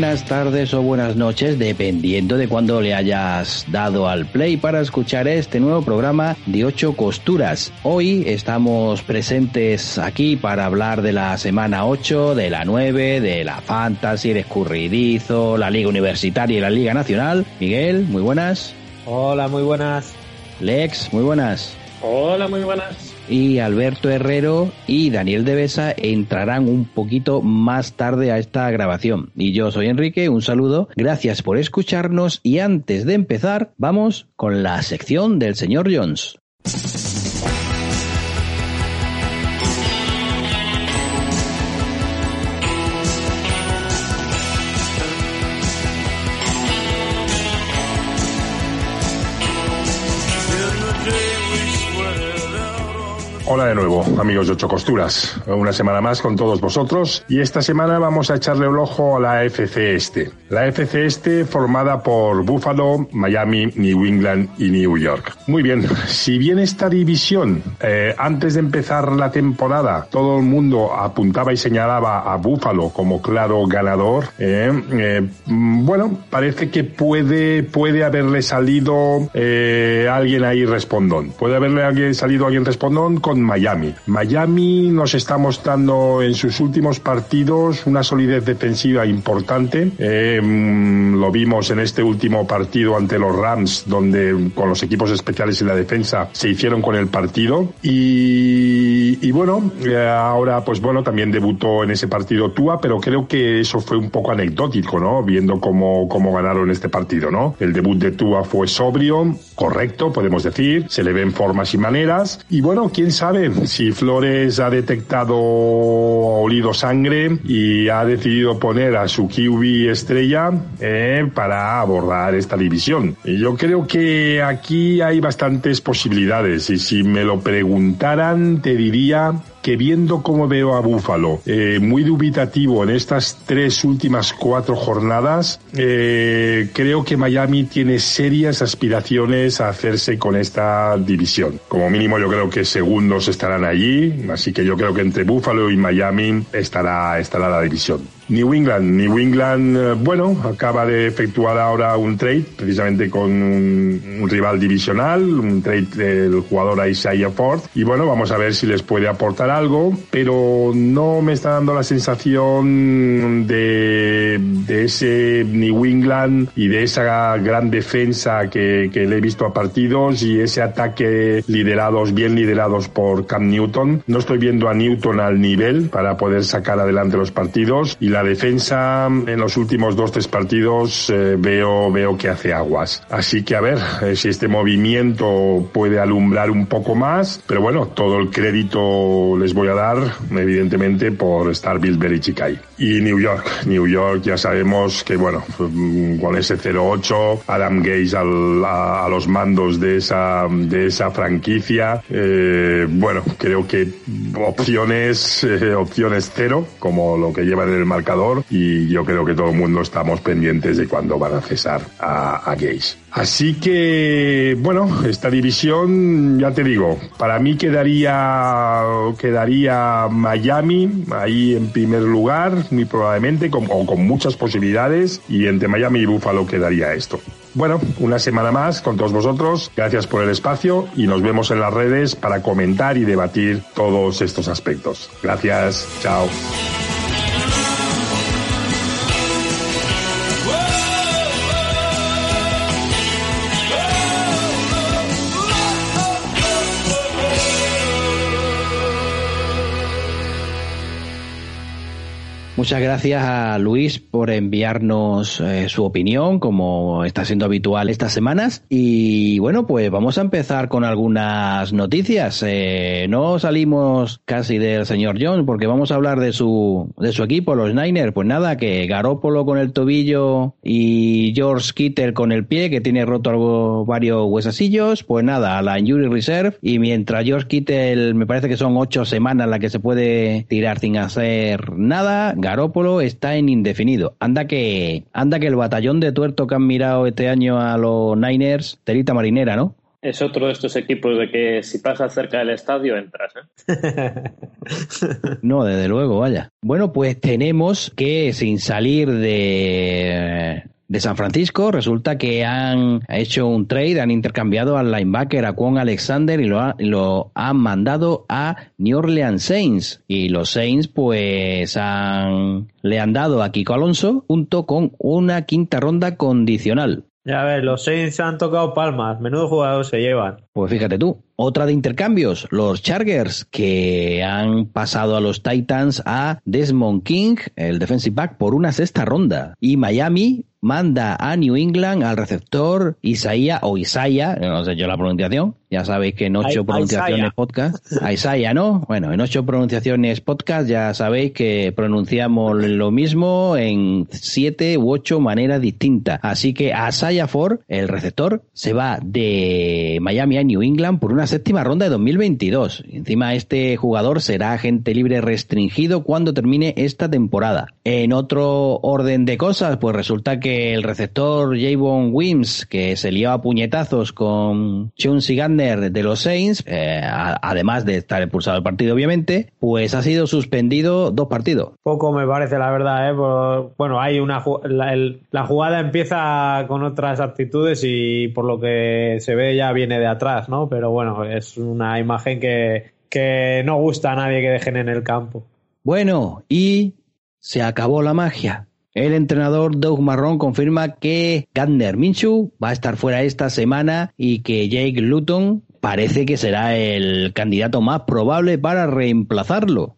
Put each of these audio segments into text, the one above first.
Buenas tardes o buenas noches, dependiendo de cuándo le hayas dado al play para escuchar este nuevo programa de ocho costuras. Hoy estamos presentes aquí para hablar de la semana 8, de la 9, de la Fantasy, de Escurridizo, la Liga Universitaria y la Liga Nacional. Miguel, muy buenas. Hola, muy buenas. Lex, muy buenas. Hola, muy buenas y Alberto Herrero y Daniel Devesa entrarán un poquito más tarde a esta grabación. Y yo soy Enrique, un saludo, gracias por escucharnos y antes de empezar vamos con la sección del señor Jones. Hola de nuevo, amigos de Ocho Costuras. Una semana más con todos vosotros y esta semana vamos a echarle el ojo a la FC Este. La FC Este formada por Buffalo, Miami, New England y New York. Muy bien, si bien esta división eh, antes de empezar la temporada todo el mundo apuntaba y señalaba a Buffalo como claro ganador, eh, eh, bueno, parece que puede, puede haberle salido alguien ahí respondón. Puede haberle salido alguien respondón con Miami. Miami nos está mostrando en sus últimos partidos una solidez defensiva importante. Eh, mm, lo vimos en este último partido ante los Rams, donde con los equipos especiales y la defensa se hicieron con el partido. Y, bueno, eh, ahora pues bueno, también debutó en ese partido Tua, pero creo que eso fue un poco anecdótico, ¿no? Viendo cómo, cómo ganaron este partido, ¿no? El debut de Tua fue sobrio, correcto, podemos decir, se le ven formas y maneras. Y bueno, quién sabe si Flores ha detectado olido sangre y ha decidido poner a su QB estrella eh, para abordar esta división. Yo creo que aquí hay bastantes posibilidades y si me lo preguntaran te diría que viendo cómo veo a Búfalo eh, muy dubitativo en estas tres últimas cuatro jornadas, eh, creo que Miami tiene serias aspiraciones a hacerse con esta división. Como mínimo yo creo que segundos estarán allí, así que yo creo que entre Búfalo y Miami estará, estará la división. New England. New England, eh, bueno, acaba de efectuar ahora un trade precisamente con un, rival divisional, un trade del jugador Isaiah Ford. Y bueno, vamos a ver si les puede aportar algo, pero no me está dando la sensación de, de ese New England y de esa gran defensa que, que le he visto a partidos y ese ataque liderados, bien liderados por Cam Newton. No estoy viendo a Newton al nivel para poder sacar adelante los partidos y la la defensa en los últimos dos tres partidos eh, veo veo que hace aguas. Así que a ver eh, si este movimiento puede alumbrar un poco más, pero bueno, todo el crédito les voy a dar evidentemente por estar Belichick ahí. Y New York, New York ya sabemos que bueno, con ese 0-8, Adam Gaze a, los mandos de esa de esa franquicia, eh, bueno, creo que opciones opciones cero como lo que lleva en el marcador y yo creo que todo el mundo estamos pendientes de cuándo van a cesar a, a Gays. Así que, bueno, esta división, ya te digo, para mí quedaría, quedaría Miami ahí en primer lugar, muy probablemente, con, o con muchas posibilidades, y entre Miami y Buffalo quedaría esto. Bueno, una semana más con todos vosotros. Gracias por el espacio y nos vemos en las redes para comentar y debatir todos estos aspectos. Gracias. Chao. Muchas gracias a Luis por enviarnos eh, su opinión, como está siendo habitual estas semanas. Y bueno, pues vamos a empezar con algunas noticias. Eh, no salimos casi del señor Jones porque vamos a hablar de su, de su equipo, los Niners. Pues nada, que Garópolo con el tobillo y George Kittle con el pie, que tiene roto algo, varios huesasillos. Pues nada, a la Injury Reserve. Y mientras George Kittle, me parece que son ocho semanas las que se puede tirar sin hacer nada, Garópolo está en indefinido. Anda que, anda que el batallón de tuerto que han mirado este año a los Niners, telita marinera, ¿no? Es otro de estos equipos de que si pasas cerca del estadio entras. ¿eh? no, desde luego, vaya. Bueno, pues tenemos que sin salir de de San Francisco, resulta que han hecho un trade, han intercambiado al linebacker a Kwon Alexander y lo, lo han mandado a New Orleans Saints. Y los Saints pues han, le han dado a Kiko Alonso junto con una quinta ronda condicional. Ya ves, los Saints han tocado palmas, menudo jugador se llevan. Pues fíjate tú, otra de intercambios, los Chargers, que han pasado a los Titans a Desmond King, el defensive back, por una sexta ronda. Y Miami manda a New England al receptor Isaiah o Isaiah, no sé yo la pronunciación, ya sabéis que en ocho pronunciaciones podcast, a Isaiah, ¿no? Bueno, en ocho pronunciaciones podcast ya sabéis que pronunciamos lo mismo en siete u ocho maneras distintas. Así que a Isaiah Ford, el receptor, se va de Miami a New England por una séptima ronda de 2022. Encima este jugador será agente libre restringido cuando termine esta temporada. En otro orden de cosas, pues resulta que el receptor Javon Wims, que se lió a puñetazos con Chauncey Gardner de los Saints, eh, además de estar expulsado del partido obviamente, pues ha sido suspendido dos partidos. Poco me parece la verdad, ¿eh? bueno, hay una la jugada empieza con otras actitudes y por lo que se ve ya viene de atrás, ¿no? Pero bueno, es una imagen que, que no gusta a nadie que dejen en el campo. Bueno, y se acabó la magia. El entrenador Doug Marrón confirma que Gardner Minshew va a estar fuera esta semana y que Jake Luton parece que será el candidato más probable para reemplazarlo.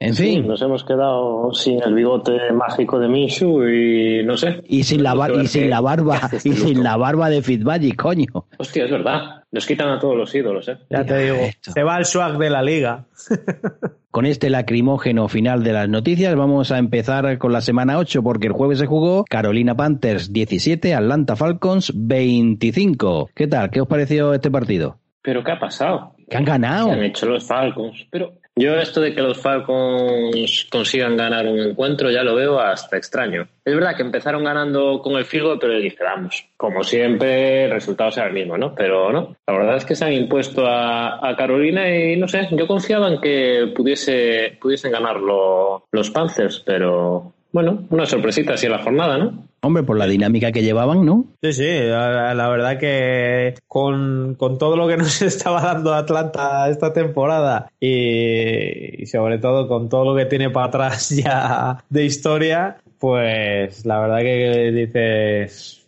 En fin. nos hemos quedado sin el bigote mágico de Minshew y no sé. Y sin la, y sin la barba, y sin la barba de Fitzmagic, coño. Hostia, es verdad. Nos quitan a todos los ídolos, ¿eh? Ya te digo. Se va el swag de la liga. Con este lacrimógeno final de las noticias, vamos a empezar con la semana 8, porque el jueves se jugó Carolina Panthers 17, Atlanta Falcons 25. ¿Qué tal? ¿Qué os pareció este partido? ¿Pero qué ha pasado? Que han ganado. han hecho los Falcons. Pero yo esto de que los Falcons consigan ganar un encuentro ya lo veo hasta extraño. Es verdad que empezaron ganando con el Figo, pero dije, vamos, como siempre, el resultado será el mismo, ¿no? Pero no, la verdad es que se han impuesto a, Carolina y no sé, yo confiaba en que pudiese, pudiesen ganarlo los Panthers, pero bueno, una sorpresita así en la jornada, ¿no? Hombre, por la dinámica que llevaban, ¿no? Sí, sí, la, verdad que con, todo lo que nos estaba dando Atlanta esta temporada y, sobre todo con todo lo que tiene para atrás ya de historia, pues la verdad que dices,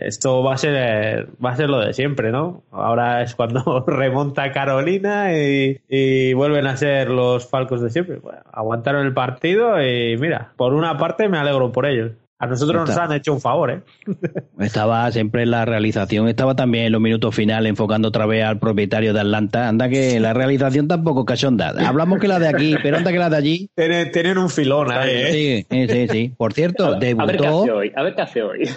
esto va a ser va a ser lo de siempre, ¿no? Ahora es cuando remonta Carolina y, y vuelven a ser los Falcos de siempre. aguantaron el partido y mira, por una parte me alegro por ellos. A nosotros nos han hecho un favor, ¿eh? Estaba siempre en la realización, estaba también en los minutos finales enfocando otra vez al propietario de Atlanta. Anda que la realización tampoco cachonda. Hablamos que la de aquí, pero anda que la de allí. Tienen, un filón ahí, ¿eh? Sí, sí, sí. Por cierto, debutó. A ver qué hace hoy, a ver qué hace hoy.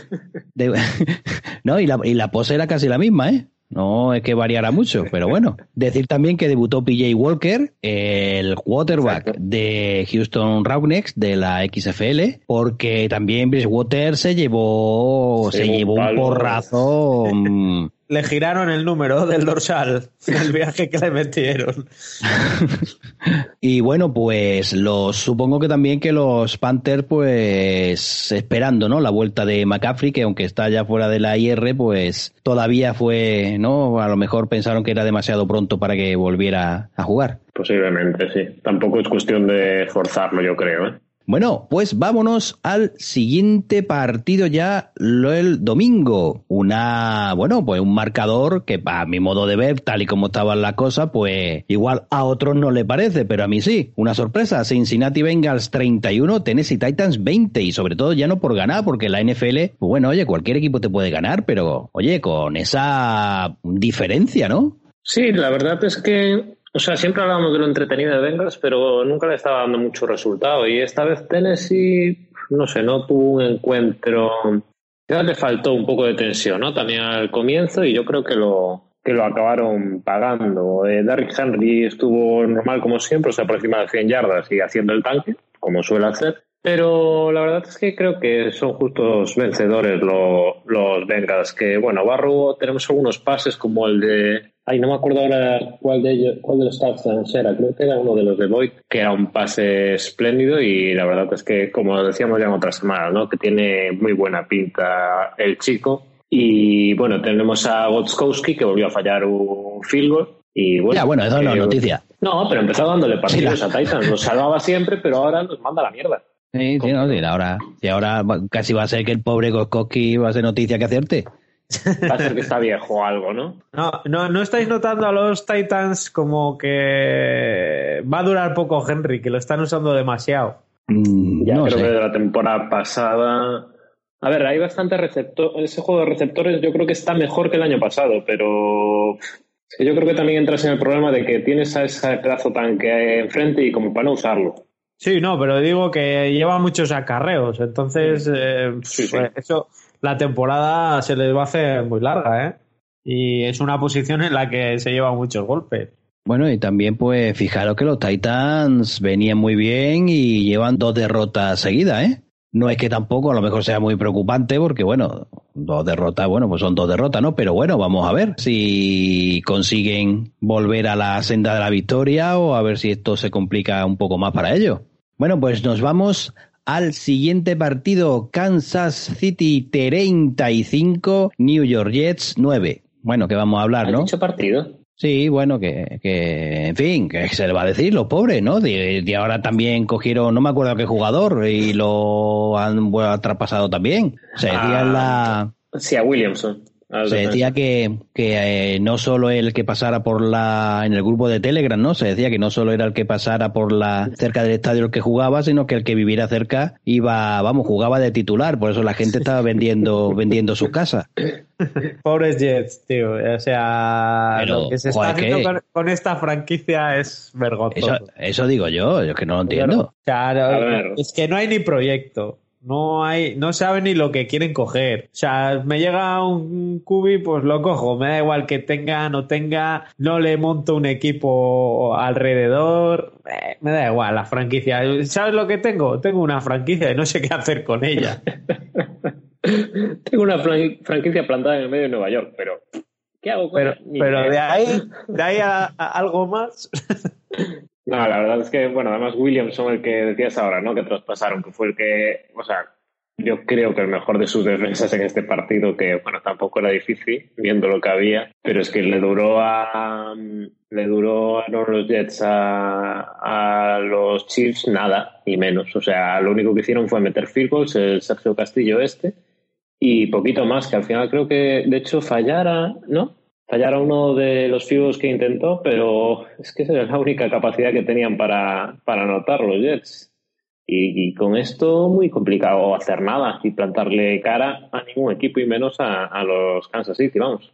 no, y la, y la pose era casi la misma, ¿eh? No es que variara mucho, pero bueno. Decir también que debutó PJ Walker, el quarterback de Houston Roughnecks de la XFL, porque también Bridgewater se llevó, se, llevó un porrazo mm, le giraron el número del dorsal en el viaje que le metieron. y bueno, pues los supongo que también que los Panthers, pues esperando, ¿no? La vuelta de McCaffrey, que aunque está ya fuera de la IR, pues todavía fue, ¿no? A lo mejor pensaron que era demasiado pronto para que volviera a jugar. Posiblemente, sí. Tampoco es cuestión de forzarlo, yo creo, ¿eh? Bueno, pues vámonos al siguiente partido ya el domingo. Una, bueno, pues un marcador que a mi modo de ver, tal y como estaban las cosas, pues igual a otros no le parece, pero a mí sí. Una sorpresa, Cincinnati Bengals 31, Tennessee Titans 20 y sobre todo ya no por ganar, porque la NFL, pues bueno, oye, cualquier equipo te puede ganar, pero oye, con esa diferencia, ¿no? Sí, la verdad es que o sea, siempre hablábamos de lo entretenido de Bengals, pero nunca le estaba dando mucho resultado. Y esta vez Tennessee, no sé, no tuvo un encuentro. Ya le faltó un poco de tensión, ¿no? También al comienzo, y yo creo que lo, que lo acabaron pagando. Eh, Derrick Henry estuvo normal como siempre, o sea, por encima de 100 yardas y haciendo el tanque, como suele hacer. Pero la verdad es que creo que son justos vencedores los, los Bengals. Que bueno, Barro tenemos algunos pases como el de. Ay, no me acuerdo ahora cuál de ellos, cuál de los touchdowns era. Creo que era uno de los de Boyd, que era un pase espléndido. Y la verdad es que, como decíamos ya en otras semanas, ¿no? que tiene muy buena pinta el chico. Y bueno, tenemos a Gotskowski que volvió a fallar un field goal. Y bueno, ya, bueno, eso es una noticia. No, pero empezó dándole partidos sí, a Titans. Los salvaba siempre, pero ahora nos manda a la mierda. Sí, sí, no, sí, ahora, y ahora casi va a ser que el pobre Gotskowski va a ser noticia que hacerte. Va a ser que está viejo o algo, ¿no? No, no, no estáis notando a los Titans como que va a durar poco Henry, que lo están usando demasiado. Mm, ya no creo sé. que de la temporada pasada. A ver, hay bastante receptor. Ese juego de receptores yo creo que está mejor que el año pasado, pero yo creo que también entras en el problema de que tienes a ese pedazo tanque enfrente y como para no usarlo. Sí, no, pero digo que lleva muchos acarreos, entonces eh, sí, sí. Pues eso la temporada se les va a hacer muy larga, ¿eh? Y es una posición en la que se llevan muchos golpes. Bueno, y también pues fijaros que los Titans venían muy bien y llevan dos derrotas seguidas, ¿eh? No es que tampoco a lo mejor sea muy preocupante porque, bueno, dos derrotas, bueno, pues son dos derrotas, ¿no? Pero bueno, vamos a ver si consiguen volver a la senda de la victoria o a ver si esto se complica un poco más para ellos. Bueno, pues nos vamos al siguiente partido, Kansas City 35, New York Jets 9. Bueno, que vamos a hablar, ¿no? Dicho partido. Sí, bueno, que, que, en fin, que se le va a decir, los pobres, ¿no? De, de, ahora también cogieron, no me acuerdo qué jugador, y lo han bueno, traspasado también. Se decía ah, la... Sí, a Williamson. Se decía que, que eh, no solo el que pasara por la en el grupo de Telegram, ¿no? Se decía que no solo era el que pasara por la cerca del estadio el que jugaba, sino que el que viviera cerca iba, vamos, jugaba de titular, por eso la gente estaba vendiendo vendiendo su casa. Pobres Jets, tío, o sea, Pero, lo que se está haciendo con, con, esta franquicia es vergonzoso. Eso, eso digo yo, yo que no lo entiendo. Claro, es que no hay ni proyecto. No hay, no saben ni lo que quieren coger. O sea, me llega un cubi, pues lo cojo. Me da igual que tenga, no tenga, no le monto un equipo alrededor. Eh, me da igual la franquicia. ¿Sabes lo que tengo? Tengo una franquicia y no sé qué hacer con ella. tengo una franquicia plantada en el medio de Nueva York, pero ¿qué hago con Pero, pero de ahí, de ahí a, a algo más. No, la verdad es que, bueno, además Williamson, el que decías ahora, ¿no? Que traspasaron, que fue el que, o sea, yo creo que el mejor de sus defensas en este partido, que, bueno, tampoco era difícil, viendo lo que había, pero es que le duró a, le duró a los Jets a, a los Chiefs nada, y menos. O sea, lo único que hicieron fue meter field goals, el Sergio Castillo este, y poquito más, que al final creo que, de hecho, fallara, ¿no? Fallara uno de los figos que intentó, pero es que esa es la única capacidad que tenían para, para anotar los Jets. Y, con esto muy complicado hacer nada y plantarle cara a ningún equipo y menos a, a los Kansas City, vamos.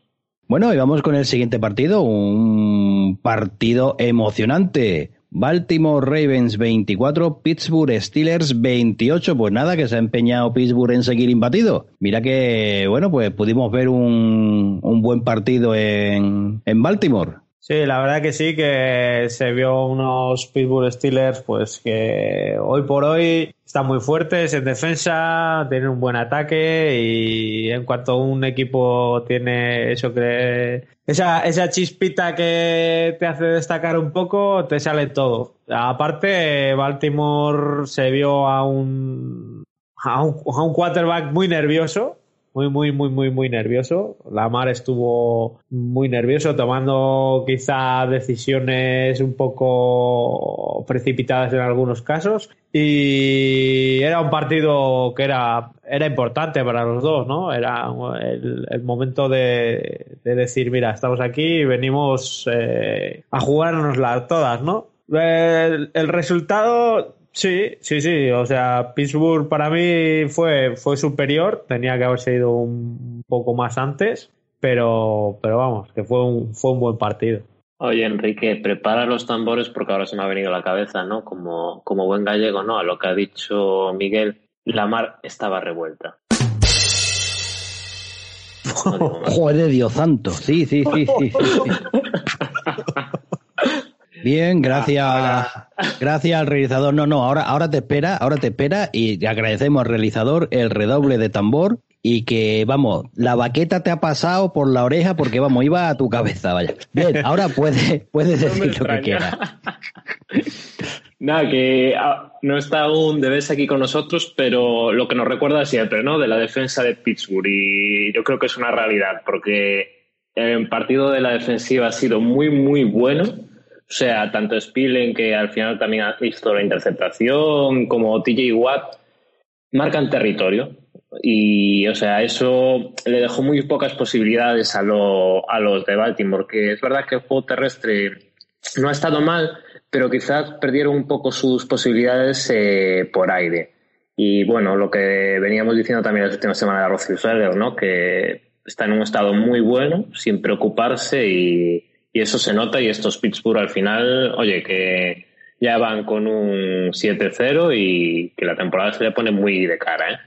Bueno, y vamos con el siguiente partido, un partido emocionante. Baltimore Ravens 24, Pittsburgh Steelers 28. Pues nada, que se ha empeñado Pittsburgh en seguir imbatido. Mira que, bueno, pues pudimos ver un, un buen partido en, en Baltimore. Sí, la verdad que sí, que se vio unos Pittsburgh Steelers, pues que hoy por hoy están muy fuertes en defensa, tienen un buen ataque y en cuanto un equipo tiene eso que esa, esa chispita que te hace destacar un poco, te sale todo. Aparte, Baltimore se vio a un, a un, a un quarterback muy nervioso, muy, muy, muy, muy, muy nervioso. Lamar estuvo muy nervioso, tomando quizá decisiones un poco precipitadas en algunos casos. Y era un partido que era, era importante para los dos, ¿no? Era el, momento de, de, decir, mira, estamos aquí y venimos eh, a jugárnoslas todas, ¿no? El, el resultado Sí, sí, sí. O sea, Pittsburgh para mí fue, fue superior. Tenía que haberse ido un poco más antes. Pero, pero vamos, que fue un, fue un buen partido. Oye, Enrique, prepara los tambores porque ahora se me ha venido a la cabeza, ¿no? Como, como buen gallego, ¿no? A lo que ha dicho Miguel, la mar estaba revuelta. Joder, Dios santo. Sí, sí, sí, sí. sí, sí. Bien, gracias, gracias al realizador. No, no, ahora, ahora te espera, ahora te espera y agradecemos al realizador el redoble de tambor y que, vamos, la baqueta te ha pasado por la oreja porque, vamos, iba a tu cabeza, vaya. Bien, ahora puedes, puedes decir lo que quieras. Nada, que ah, no está aún de vez aquí con nosotros, pero lo que nos recuerda siempre, ¿no? De la defensa de Pittsburgh. Y yo creo que es una realidad, porque el partido de la defensiva ha sido muy, muy bueno. O sea, tanto Spillen, que al final también ha visto la interceptación, como TJ Watt, marcan territorio. Y, o sea, eso le dejó muy pocas posibilidades a, a los de Baltimore, que es verdad que el juego terrestre no ha estado mal, pero quizás perdieron un poco sus posibilidades eh, por aire. Y bueno, lo que veníamos diciendo también la última semana de Roethlisberger, ¿no? Que está en un estado muy bueno, sin preocuparse y, eso se nota y estos Pittsburgh al final, oye, que ya van con un 7-0 y que la temporada se le pone muy de cara, ¿eh?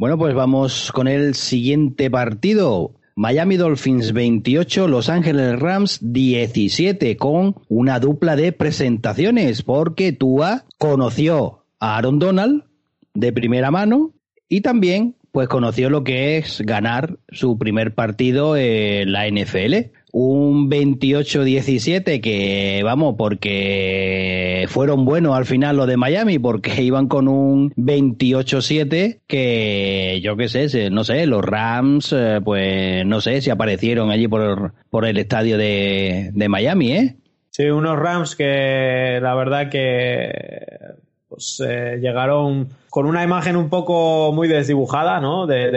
Bueno, pues vamos con el siguiente partido. Miami Dolphins 28, Los Ángeles Rams 17, con una dupla de presentaciones, porque Tua conoció a Aaron Donald de primera mano y también pues conoció lo que es ganar su primer partido en la NFL. Un 28-17 que, vamos, porque fueron buenos al final los de Miami, porque iban con un 28-7 que, yo qué sé, no sé, los Rams, eh, pues no sé si aparecieron allí por, por el estadio de, de Miami, ¿eh? Sí, unos Rams que la verdad que pues eh, llegaron con una imagen un poco muy desdibujada, ¿no? De,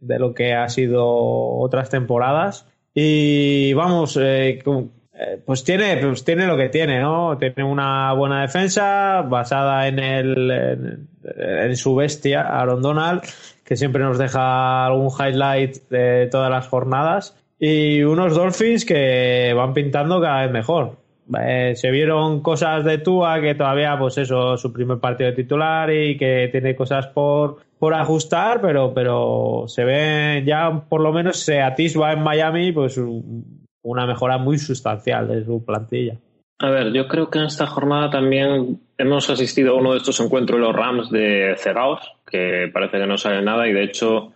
de, lo que ha sido otras temporadas. Y vamos, eh, eh, pues tiene, pues tiene lo que tiene, ¿no? Tiene una buena defensa basada en el en, su bestia, Aaron Donald, que siempre nos deja algún highlight de todas las jornadas. Y unos Dolphins que van pintando cada vez mejor. Eh, se vieron cosas de Tua que todavía, pues eso, su primer partido de titular y que tiene cosas por, por ajustar, pero, pero se ve ya por lo menos se atisba en Miami pues una mejora muy sustancial de su plantilla. A ver, yo creo que en esta jornada también hemos asistido a uno de estos encuentros de los Rams de Cegaos, que parece que no sale nada y de hecho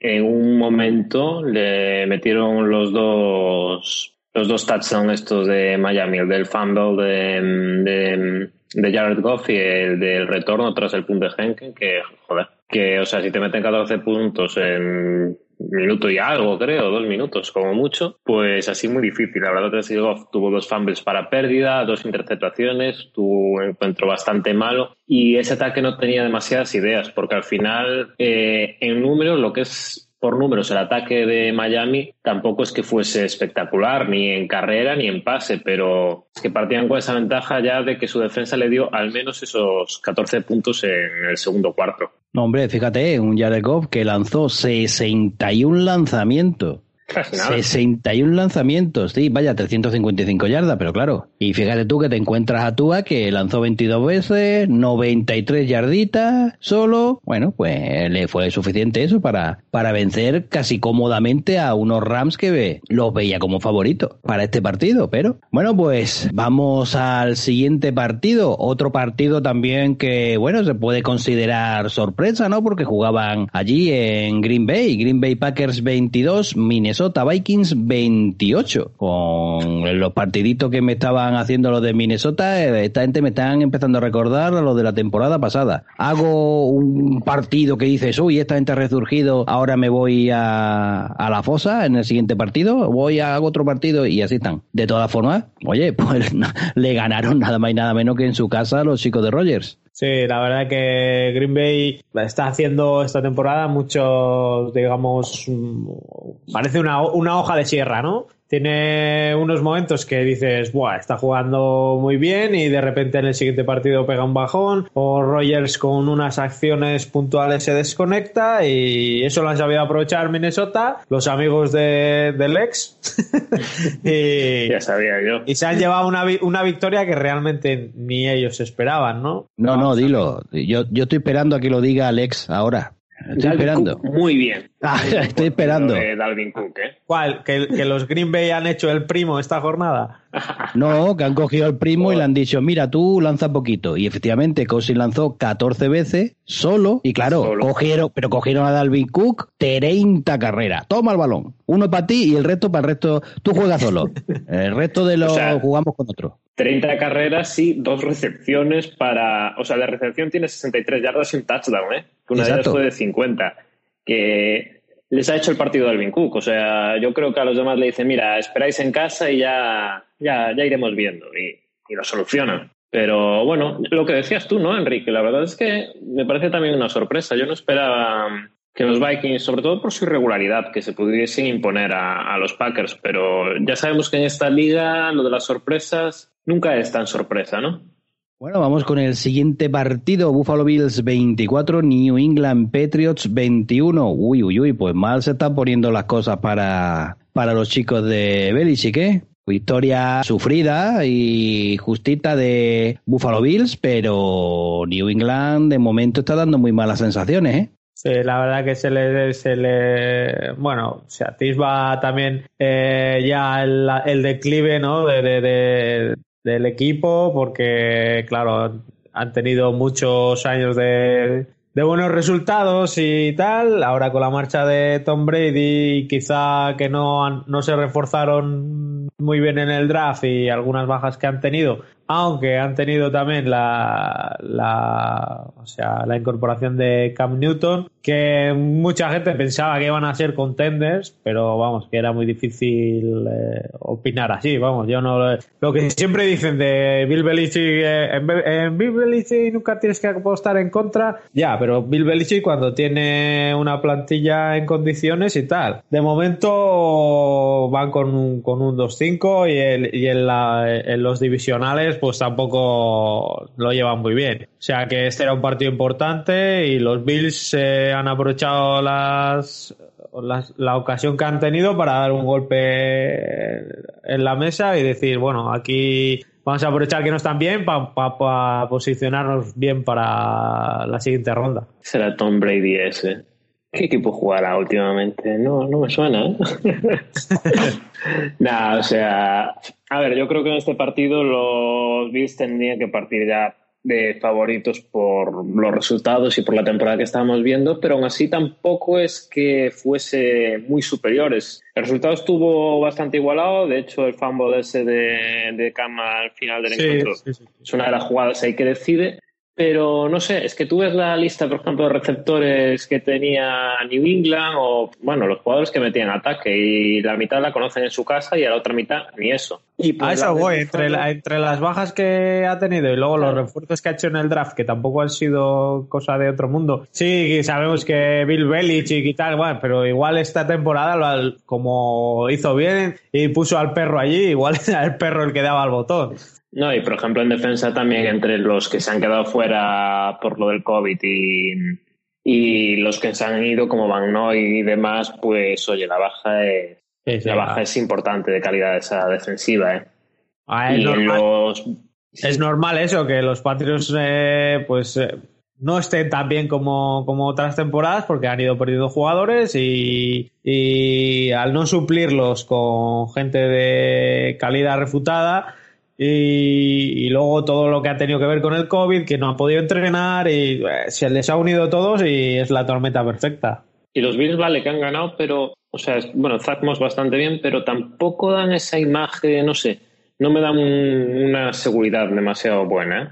en un momento le metieron los dos los dos touchdowns estos de Miami, el del fumble de, de, Jared Goff y el del retorno tras el punto de que, joder, que, o sea, si te meten 14 puntos en minuto y algo, creo, dos minutos como mucho, pues así muy difícil. La verdad Goff tuvo dos fumbles para pérdida, dos interceptaciones, tuvo un encuentro bastante malo y ese ataque no tenía demasiadas ideas, porque al final, eh, en números, lo que es por números el ataque de Miami tampoco es que fuese espectacular, ni en carrera ni en pase, pero es que partían con esa ventaja ya de que su defensa le dio al menos esos 14 puntos en el segundo cuarto. No, hombre, fíjate, un Jared Goff que lanzó 61 lanzamientos 61 lanzamientos, sí, vaya, 355 yardas, pero claro. Y fíjate tú que te encuentras a Tua que lanzó 22 veces, 93 yarditas solo. Bueno, pues le fue suficiente eso para, para vencer casi cómodamente a unos Rams que los veía como favoritos para este partido. Pero bueno, pues vamos al siguiente partido. Otro partido también que, bueno, se puede considerar sorpresa, ¿no? Porque jugaban allí en Green Bay, Green Bay Packers 22, Minnesota Minnesota Vikings 28. Con los partiditos que me estaban haciendo los de Minnesota, eh, esta gente me están empezando a recordar a los de la temporada pasada. Hago un partido que dices, uy, esta gente ha resurgido, ahora me voy a, a la fosa en el siguiente partido, voy a hago otro partido y así están. De todas formas, oye, pues le ganaron nada más y nada menos que en su casa los chicos de Rogers. Sí, la verdad que Green Bay está haciendo esta temporada muchos, digamos, mm, parece una, una hoja de sierra, ¿no? Tiene unos momentos que dices, Buah, está jugando muy bien y de repente en el siguiente partido pega un bajón o Rogers con unas acciones puntuales se desconecta y eso lo han sabido aprovechar Minnesota, los amigos de, del ex. y, ya sabía yo. Y se han llevado una, una victoria que realmente ni ellos esperaban, ¿no? No, no, dilo. Yo, yo estoy esperando a que lo diga Alex ahora. Estoy esperando. Muy bien. Ah, estoy esperando. De Dalvin Cook, ¿eh? ¿Cuál? ¿Que, ¿Que, los Green Bay han hecho el primo esta jornada? No, que han cogido al primo y le han dicho, mira, tú lanza poquito. Y efectivamente, Cousins lanzó 14 veces solo. Y claro, Solo. cogieron, pero cogieron a Dalvin Cook 30 carreras. Toma el balón. Uno para ti y el resto para el resto. Tú juegas solo. El resto de los O sea, jugamos con otro. 30 carreras y dos recepciones para. O sea, de recepción tiene 63 yardas y un touchdown, ¿eh? Que una de ellas Exacto. fue de 50. Que les ha hecho el partido Alvin Cook. O sea, yo creo que a los demás le dicen, mira, esperáis en casa y ya, ya, ya iremos viendo. Y, lo solucionan. Pero bueno, lo que decías tú, ¿no, Enrique? La verdad es que me parece también una sorpresa. Yo no esperaba que los Vikings, sobre todo por su irregularidad, que se pudiesen imponer a, a los Packers. Pero ya sabemos que en esta liga lo de las sorpresas nunca es tan sorpresa, ¿no? Bueno, vamos con el siguiente partido. Buffalo Bills 24, New England Patriots 21. Uy, uy, uy, pues mal se están poniendo las cosas para, para los chicos de Belichick, ¿eh? Victoria sufrida y justita de Buffalo Bills, pero New England de momento está dando muy malas sensaciones, ¿eh? Sí, la verdad que se le, se le bueno, se atisba también eh, ya el, declive, ¿no? De, del equipo, porque claro, han tenido muchos años de, de buenos resultados y tal. Ahora con la marcha de Tom Brady, quizá que no, no se reforzaron muy bien en el draft y algunas bajas que han tenido, aunque han tenido también la, la, o sea, la incorporación de Cam Newton, que mucha gente pensaba que iban a ser contenders, pero vamos, que era muy difícil eh, opinar así, vamos, yo no lo que siempre dicen de Bill Belichick, eh, en, Bill Belichick nunca tienes que apostar en contra, ya, pero Bill Belichick cuando tiene una plantilla en condiciones y tal, de momento van con un, con un 2-5 y, el, y en, la, en los divisionales pues tampoco lo llevan muy bien. O sea que este era un partido importante y los Bills eh, han aprovechado las, la ocasión que han tenido para dar un golpe en la mesa y decir, bueno, aquí vamos a aprovechar que no están bien para pa, pa posicionarnos bien para la siguiente ronda. Será Tom Brady ese. ¿Qué equipo jugará últimamente? No, no me suena. ¿eh? Nada, o sea, a ver, yo creo que en este partido los Bills tendrían que partir ya de favoritos por los resultados y por la temporada que estábamos viendo, pero aún así tampoco es que fuese muy superiores. El resultado estuvo bastante igualado, de hecho el fumble ese de, de Cama al final del sí, encuentro sí, sí. es una de las jugadas ahí que decide, pero no sé, es que tú ves la lista, por ejemplo, de receptores que tenía New England o, bueno, los jugadores que metían ataque y la mitad la conocen en su casa y a la otra mitad ni eso. Y a eso voy, entre, la, entre las bajas que ha tenido y luego los refuerzos que ha hecho en el draft, que tampoco han sido cosa de otro mundo. Sí, sabemos que Bill Belichick y tal, bueno, pero igual esta temporada, como hizo bien y puso al perro allí, igual era el perro el que daba el botón. No, y por ejemplo en defensa también entre los que se han quedado fuera por lo del COVID y, y los que se han ido como Van Noy y demás, pues oye, la baja es, sí, sí, la baja es importante de calidad esa defensiva. ¿eh? Ah, es, normal, los... es, normal, eso, que los Patriots eh, pues eh, no estén tan bien como, como otras temporadas porque han ido perdiendo jugadores y, y al no suplirlos con gente de calidad refutada, y, luego todo lo que ha tenido que ver con el COVID, que no ha podido entrenar y eh, se les ha unido todos y es la tormenta perfecta. Y los Bills, vale, que han ganado, pero, o sea, bueno, Zach Moss bastante bien, pero tampoco dan esa imagen, no sé, no me dan un, una seguridad demasiado buena. ¿eh?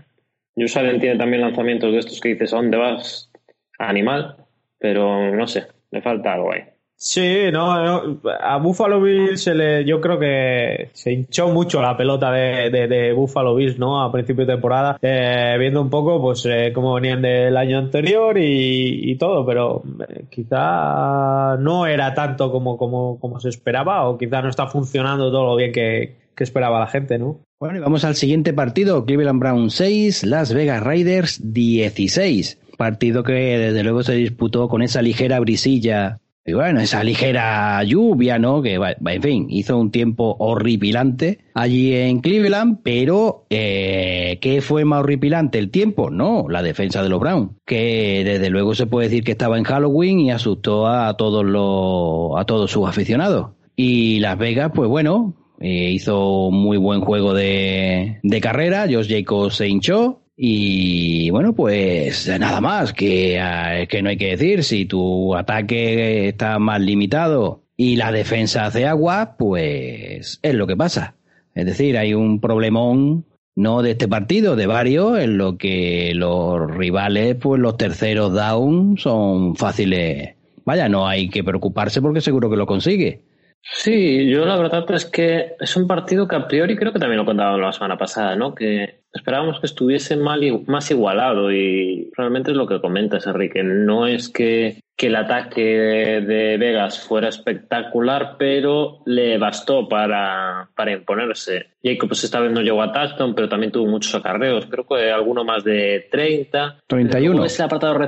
Yusalen tiene también lanzamientos de estos que dices, ¿a dónde vas? Animal, pero no sé, le falta algo ahí. Sí, no, no, a Buffalo Bills se le, yo creo que se hinchó mucho la pelota de, de, Buffalo Bills, ¿no? A principio de temporada, eh, viendo un poco, pues, eh, cómo venían del año anterior y, y todo, pero eh, quizá no era tanto como, como, como se esperaba o quizá no está funcionando todo lo bien que, que esperaba la gente, ¿no? Bueno, y vamos al siguiente partido, Cleveland Brown 6, Las Vegas Raiders 16. Partido que desde luego se disputó con esa ligera brisilla Y bueno, esa ligera lluvia, ¿no? Que, en fin, hizo un tiempo horripilante allí en Cleveland, pero eh, ¿qué fue más horripilante? ¿El tiempo? No, la defensa de los Browns, que desde luego se puede decir que estaba en Halloween y asustó a todos los, a todos sus aficionados. Y Las Vegas, pues bueno, eh, hizo muy buen juego de, de carrera, Josh Jacobs se hinchó, y bueno, pues nada más, que, eh, que no hay que decir, si tu ataque está más limitado y la defensa hace agua, pues es lo que pasa. Es decir, hay un problemón no de este partido, de varios, en lo que los rivales, pues los terceros down son fáciles. Vaya, no hay que preocuparse porque seguro que lo consigue. Sí, yo la verdad es que es un partido que a priori creo que también lo contaba la semana pasada, ¿no? Que esperábamos que estuviese mal, más igualado y realmente es lo que comentas, Enrique. No es que, que el ataque de Vegas fuera espectacular, pero le bastó para, para imponerse. Jacob pues esta vez no llegó a touchdown, pero también tuvo muchos acarreos. Creo que alguno más de 30. 31. Ese apartado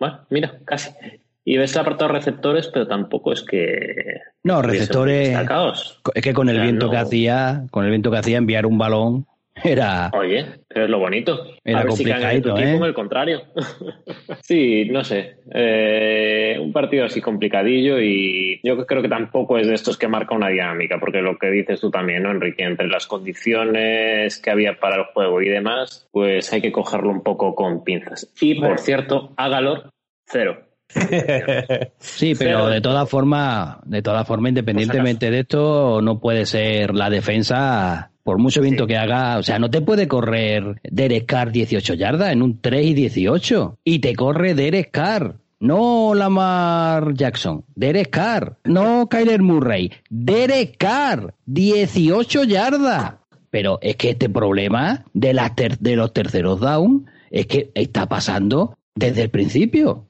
Bueno, mira, casi. Y ves el apartado receptores, pero tampoco es que. No, receptores. Es que con el viento que hacía, con el viento que hacía enviar un balón era. Oye, pero es lo bonito. Era a complicado, ¿eh? el contrario. sí, no sé. Eh, un partido así complicadillo y yo creo que tampoco es de estos que marca una dinámica, porque lo que dices tú también, ¿no, Enrique? Entre las condiciones que había para el juego y demás, pues hay que cogerlo un poco con pinzas. Y por cierto, Agalor, cero. sí, pero de todas formas, de todas formas, independientemente de esto, no puede ser la defensa, por mucho viento que haga, o sea, no te puede correr Derek Carr 18 yardas en un 3 y 18. Y te corre Derek Carr. No Lamar Jackson, Derek Carr, no Kyler Murray, Derek Carr, 18 yardas. Pero es que este problema de, las de los terceros down es que está pasando desde el principio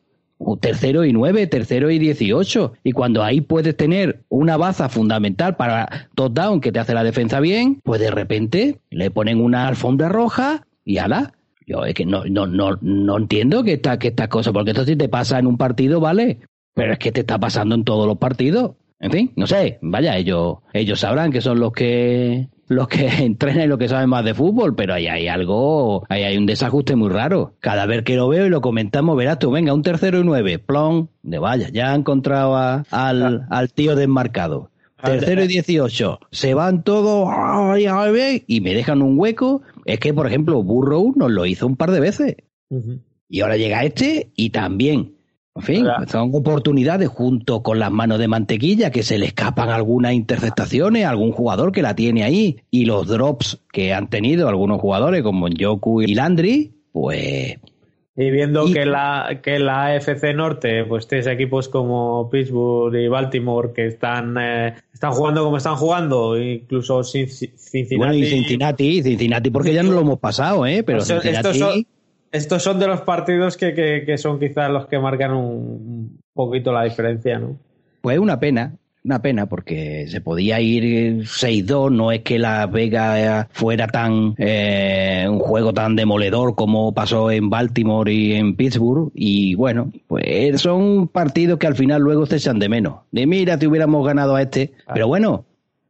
tercero y nueve, tercero y dieciocho. Y cuando ahí puedes tener una baza fundamental para top down que te hace la defensa bien, pues de repente le ponen una alfombra roja y ala. Yo es que no, no, no, no entiendo que, esta, que estas cosas, porque esto sí te pasa en un partido, vale, pero es que te está pasando en todos los partidos. En fin, no sé, vaya, ellos, ellos sabrán que son los que los que entrenan y los que saben más de fútbol, pero ahí hay algo, ahí hay un desajuste muy raro. Cada vez que lo veo y lo comentamos, verás tú, venga, un tercero y nueve, plon, de vaya, ya han encontrado al, al tío desmarcado. Tercero y dieciocho, se van todos y me dejan un hueco. Es que, por ejemplo, Burrow nos lo hizo un par de veces. Y ahora llega este y también en fin, son oportunidades junto con las manos de mantequilla que se le escapan algunas interceptaciones, algún jugador que la tiene ahí y los drops que han tenido algunos jugadores como Joku y Landry, pues y viendo que la que la AFC Norte, pues tienes equipos como Pittsburgh y Baltimore que están eh, están jugando como están jugando, incluso Cincinnati. Bueno, y Cincinnati, Cincinnati porque ya no lo hemos pasado, ¿eh? Pero Cincinnati... Estos son de los partidos que, que, son quizás los que marcan un poquito la diferencia, ¿no? Pues una pena, una pena porque se podía ir 6-2, no es que la Vega fuera tan eh, un juego tan demoledor como pasó en Baltimore y en Pittsburgh y bueno, pues son partidos que al final luego se echan de menos. De mira, te hubiéramos ganado a este, pero bueno,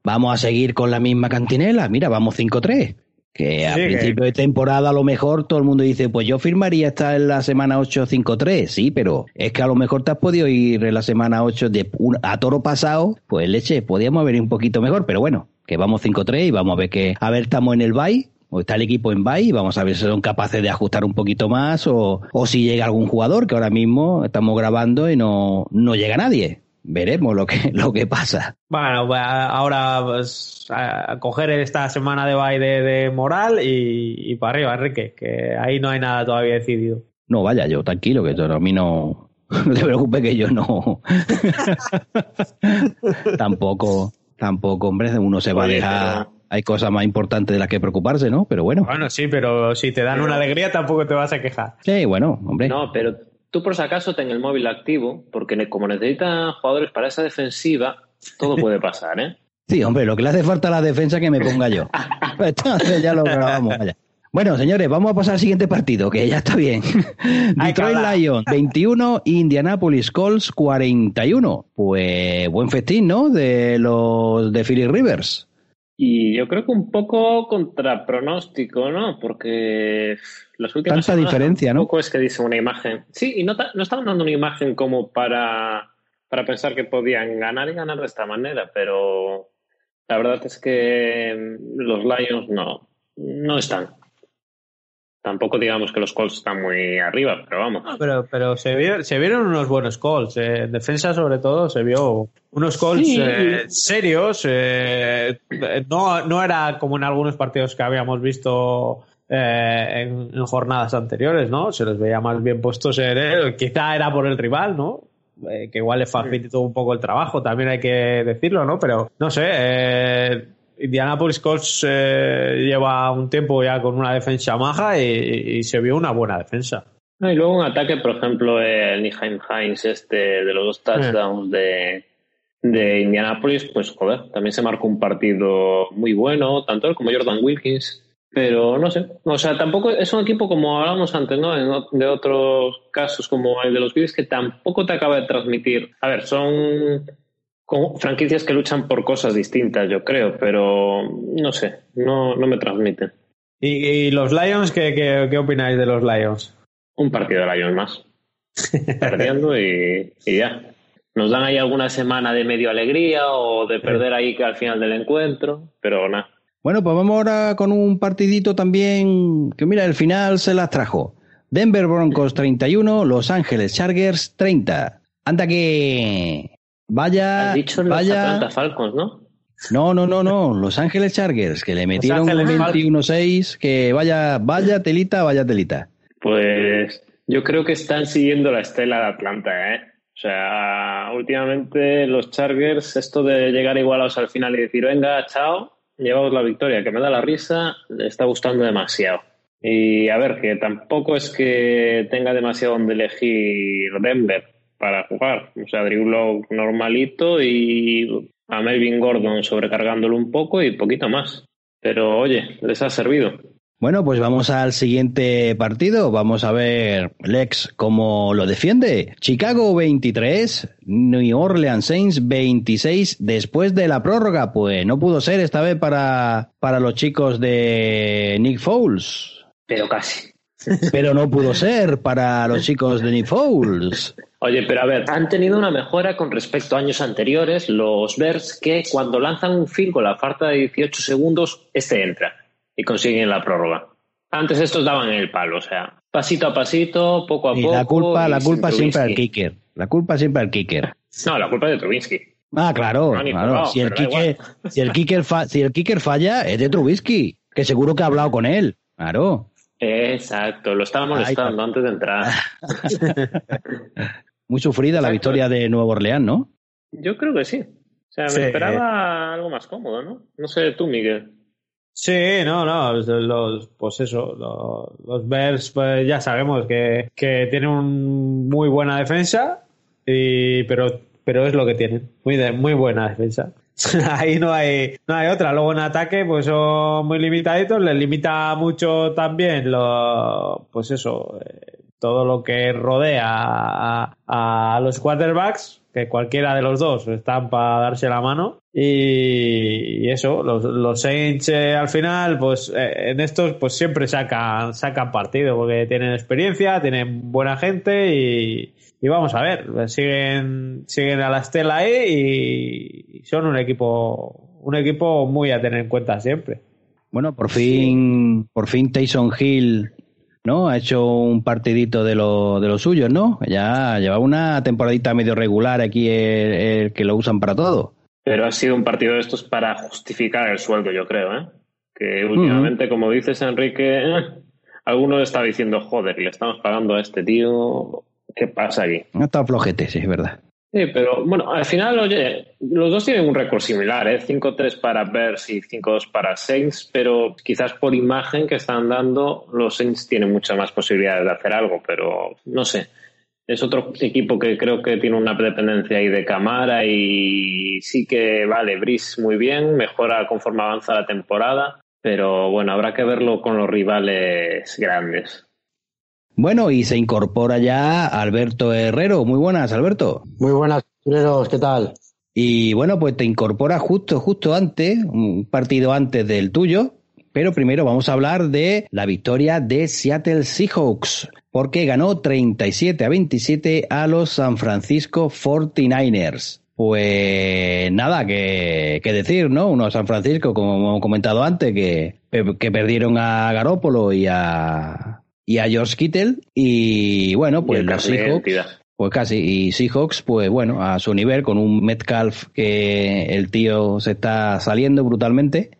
vamos a seguir con la misma cantinela, mira, vamos 5-3. Que a principio de temporada a lo mejor todo el mundo dice, pues yo firmaría estar en la semana 8-5-3, sí, pero es que a lo mejor te has podido ir en la semana 8 de a toro pasado, pues leche, podíamos haber ido un poquito mejor, pero bueno, que vamos 5-3 y vamos a ver que, a ver, estamos en el bye, o está el equipo en bye, y vamos a ver si son capaces de ajustar un poquito más, o, o si llega algún jugador, que ahora mismo estamos grabando y no, no llega nadie veremos lo que, lo que pasa. Bueno, pues, ahora pues, a coger esta semana de baile de moral y, para arriba, Enrique, que ahí no hay nada todavía decidido. No, vaya, yo tranquilo, que a mí no le preocupe que yo no. tampoco, tampoco, hombre, uno se va a dejar. Hay cosas más importantes de las que preocuparse, ¿no? Pero bueno. Bueno, sí, pero si te dan una alegría tampoco te vas a quejar. Sí, bueno, hombre. No, pero tú por si acaso ten el móvil activo, porque como necesitan jugadores para esa defensiva, todo puede pasar, ¿eh? Sí, hombre, lo que le hace falta a la defensa que me ponga yo. Entonces ya lo grabamos, vaya. Bueno, señores, vamos a pasar al siguiente partido, que ya está bien. Detroit Lions 21, Indianapolis Colts 41. Pues buen festín, ¿no? De los de Philly Rivers. Y yo creo que un poco contra pronóstico, ¿no? Porque las últimas Tanta diferencia, ¿no? Poco es que dice una imagen. Sí, y no, no estaban dando una imagen como para, para pensar que podían ganar y ganar de esta manera, pero la verdad es que los Lions no, no están. Tampoco digamos que los Colts están muy arriba, pero vamos. pero pero se, vieron unos buenos Colts. Eh. En defensa, sobre todo, se vio unos Colts eh, serios. Eh, no, no era como en algunos partidos que habíamos visto en, jornadas anteriores, ¿no? Se les veía más bien puestos en él. Quizá era por el rival, ¿no? que igual le facilitó un poco el trabajo, también hay que decirlo, ¿no? Pero no sé, Indianapolis Colts eh, lleva un tiempo ya con una defensa maja y, se vio una buena defensa. y luego un ataque, por ejemplo, el Niheim Hines, este de los dos touchdowns de, de Indianapolis, pues joder, también se marcó un partido muy bueno, tanto él como Jordan Wilkins. Pero no sé, o sea, tampoco es un equipo como hablábamos antes, ¿no? de otros casos como el de los Bills que tampoco te acaba de transmitir. A ver, son con franquicias que luchan por cosas distintas, yo creo, pero no sé, no, no me transmiten. ¿Y, los Lions? ¿qué, qué, opináis de los Lions? Un partido de Lions más. Perdiendo y, ya. Nos dan ahí alguna semana de medio alegría o de perder ahí que al final del encuentro, pero nada. Bueno, pues vamos ahora con un partidito también que mira, el final se las trajo. Denver Broncos 31, Los Ángeles Chargers 30. Anda que Vaya. dicho vaya... Falcons, ¿no? No, no, no, no. Los Ángeles Chargers, que le metieron un 21-6, que vaya, vaya telita, vaya telita. Pues yo creo que están siguiendo la estela de Atlanta, ¿eh? O sea, últimamente los Chargers, esto de llegar igualados al final y decir, venga, chao, llevamos la victoria, que me da la risa, le está gustando demasiado. Y a ver, que tampoco es que tenga demasiado donde elegir Denver para jugar. O sea, Drew Lock normalito y a Melvin Gordon sobrecargándolo un poco y poquito más. Pero oye, les ha servido. Bueno, pues vamos al siguiente partido. Vamos a ver Lex cómo lo defiende. Chicago 23, New Orleans Saints 26 después de la prórroga. Pues no pudo ser esta vez para, para los chicos de Nick Foles. Pero casi. Pero no pudo ser para los chicos de Nick Foles. Oye, pero a ver, han tenido una mejora con respecto a años anteriores los Bears que cuando lanzan un field con la falta de 18 segundos, este entra y consiguen la prórroga. Antes estos daban el palo, o sea, pasito a pasito, poco a poco. La culpa, la culpa siempre al kicker. La culpa siempre al kicker. No, la culpa es de Trubinsky. Ah, claro, claro. si, el kicker, si, el kicker si el kicker falla, es de Trubisky, que seguro que ha hablado con él. Claro. Exacto, lo estaba molestando antes de entrar. Muy sufrida la victoria de Nuevo Orleans, ¿no? Yo creo que sí. O sea, me esperaba algo más cómodo, ¿no? No sé tú, Miguel. Sí, no, no, los, pues eso, los, Bears pues ya sabemos que, que tienen una muy buena defensa, y, pero, pero es lo que tienen, muy, muy buena defensa. Ahí no hay, no hay otra. Luego en ataque, pues son muy limitaditos. Les limita mucho también lo, pues eso, eh, todo lo que rodea a, los quarterbacks, que cualquiera de los dos están para darse la mano. Y, eso, los, los Saints eh, al final, pues eh, en estos, pues siempre sacan, sacan partido, porque tienen experiencia, tienen buena gente y, y vamos a ver, siguen, siguen a la estela ahí y son un equipo, un equipo muy a tener en cuenta siempre. Bueno, por fin, por fin Tyson Hill, ¿no? Ha hecho un partidito de lo, de los suyos, ¿no? Ya lleva una temporadita medio regular aquí el, que lo usan para todo. Pero ha sido un partido de estos para justificar el sueldo, yo creo, ¿eh? Que últimamente, como dices, Enrique, eh, alguno está diciendo, joder, le estamos pagando a este tío ¿Qué pasa aquí? No está flojete, sí, es verdad. Sí, pero bueno, al final, oye, los dos tienen un récord similar, ¿eh? 5-3 para Bears y 5-2 para Saints, pero quizás por imagen que están dando, los Saints tienen muchas más posibilidades de hacer algo, pero no sé. Es otro equipo que creo que tiene una dependencia ahí de cámara y sí que vale, Brice muy bien, mejora conforme avanza la temporada, pero bueno, habrá que verlo con los rivales grandes. Bueno, y se incorpora ya Alberto Herrero. Muy buenas, Alberto. Muy buenas, Herreros, ¿qué tal? Y bueno, pues te incorpora justo, justo antes, un partido antes del tuyo, pero primero vamos a hablar de la victoria de Seattle Seahawks, porque ganó 37 a 27 a los San Francisco 49ers. Pues nada que, decir, ¿no? Uno San Francisco, como hemos comentado antes, que, que perdieron a Garópolo y a, y a George Kittle. Y bueno, pues los Seahawks. Pues casi. Y Seahawks, pues bueno, a su nivel, con un Metcalf que el tío se está saliendo brutalmente.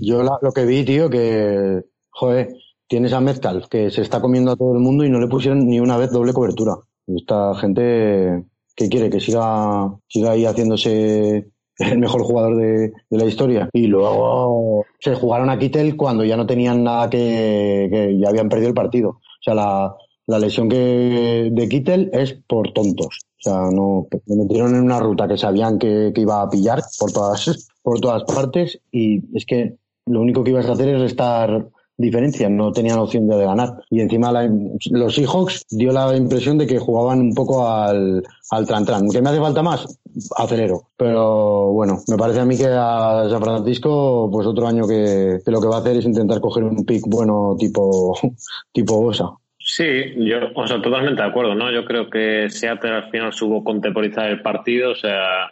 Yo lo que vi, tío, que, joder, tienes a Metcalf que se está comiendo a todo el mundo y no le pusieron ni una vez doble cobertura. Esta gente que quiere que siga, siga ahí haciéndose el mejor jugador de, la historia. Y luego se jugaron a Kittel cuando ya no tenían nada que, que ya habían perdido el partido. O sea, la, la lesión que de Kittel es por tontos. O sea, no me metieron en una ruta que sabían que, que, iba a pillar por todas, por todas partes y es que lo único que ibas a hacer es restar diferencia, no tenían opción de ganar. Y encima los Seahawks dio la impresión de que jugaban un poco al, al tran tran. ¿Que me hace falta más? Acelero. Pero bueno, me parece a mí que a San Francisco, pues otro año que, que lo que va a hacer es intentar coger un pick bueno tipo, tipo Bosa. Sí, yo, o sea, totalmente de acuerdo, ¿no? Yo creo que Seattle al final supo contemporizar el partido, o sea,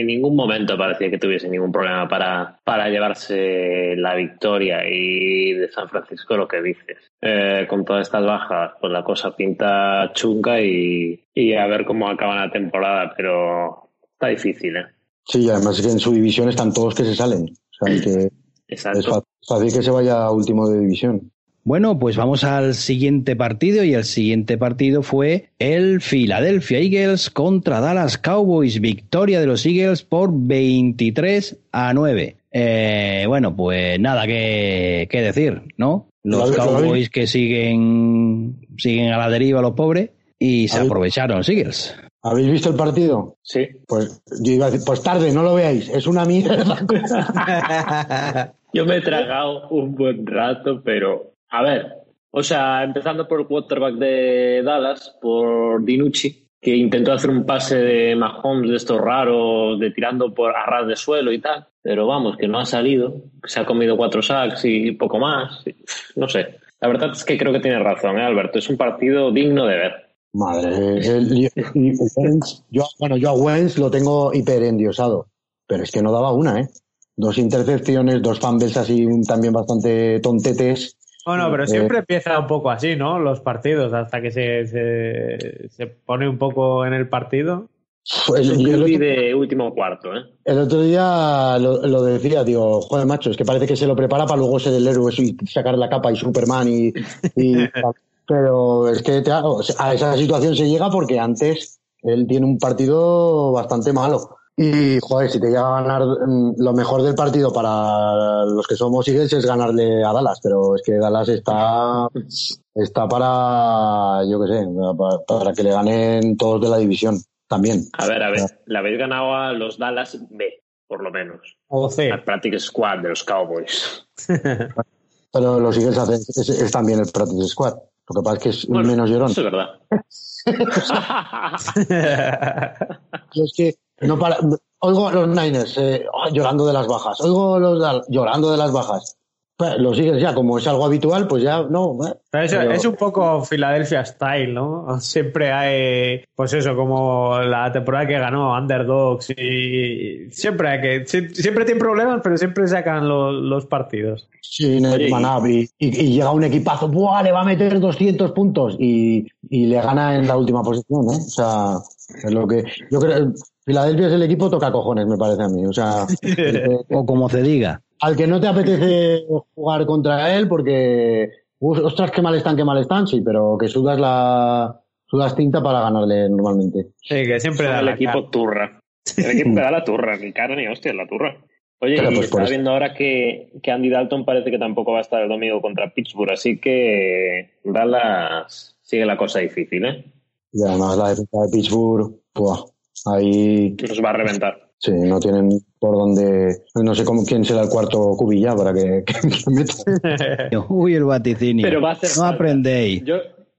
en ningún momento parecía que tuviese ningún problema para, para llevarse la victoria y de San Francisco lo que dices. Eh, con todas estas bajas, pues la cosa pinta chunga y, y a ver cómo acaba la temporada, pero está difícil, ¿eh? Sí, además que en su división están todos que se salen. O sea, que Exacto. es fácil que se vaya a último de división. Bueno, pues vamos al siguiente partido y el siguiente partido fue el Philadelphia Eagles contra Dallas Cowboys. Victoria de los Eagles por 23 a 9. Eh, bueno, pues nada que, decir, ¿no? Los Cowboys que siguen, siguen a la deriva los pobres y se aprovecharon los Eagles. ¿Habéis visto el partido? Sí. Pues yo iba a decir, pues tarde, no lo veáis, es una mierda. yo me he tragado un buen rato, pero a ver, o sea, empezando por el quarterback de Dallas, por Dinucci, que intentó hacer un pase de Mahomes de estos raros, de tirando por a ras de suelo y tal, pero vamos, que no ha salido, se ha comido cuatro sacks y poco más, no sé. La verdad es que creo que tiene razón, ¿eh, Alberto? Es un partido digno de ver. Madre, yo, bueno, yo a Wentz lo tengo hiperendiosado, pero es que no daba una, ¿eh? Dos intercepciones, dos fumbles así también bastante tontetes bueno, pero siempre empieza un poco así, ¿no? Los partidos, hasta que se, se, pone un poco en el partido. Pues yo de último cuarto, ¿eh? El otro día lo, decía, digo, joder, macho, es que parece que se lo prepara para luego ser el héroe y sacar la capa y Superman y. pero es que a esa situación se llega porque antes él tiene un partido bastante malo. Y, joder, si te llega a ganar mm, lo mejor del partido para los que somos Eagles es ganarle a Dallas, pero es que Dallas está, está para, yo qué sé, para, que le ganen todos de la división también. A ver, a ver, le habéis ganado a los Dallas B, por lo menos. O C. Al Practice Squad de los Cowboys. pero los Eagles hacen, es, también el Practice Squad. Lo que pasa es que es menos llorón. Eso es verdad. es que no para, oigo a los Niners eh, llorando de las bajas, oigo los llorando de las bajas. Pues, lo sigues ya, como es algo habitual, pues ya no. Eh. Es un poco Philadelphia style, ¿no? Siempre hay, pues eso, como la temporada que ganó Underdogs y siempre hay que, siempre tienen problemas, pero siempre sacan los, partidos. Sí, y, y, llega un equipazo, ¡buah! Le va a meter 200 puntos y, y le gana en la última posición, ¿eh? O sea, es lo que yo creo. Filadelfia es el equipo toca cojones, me parece a mí. O sea, o como se diga. Al que no te apetece jugar contra él porque, ostras, qué mal están, qué mal están, sí, pero que sudas la sudas tinta para ganarle normalmente. Sí, que siempre da el equipo turra. El equipo que da la turra, ni cara ni hostia, la turra. Oye, y pues estaba viendo ahora que, que, Andy Dalton parece que tampoco va a estar el domingo contra Pittsburgh, así que Dallas sigue la cosa difícil, ¿eh? Y además la defensa de Pittsburgh, Ahí. Nos va a reventar. Sí, no tienen por dónde. No sé cómo, quién será el cuarto cubilla para que, que meta. Uy, el vaticinio. Pero va a hacer no falta. aprendéis. Yo,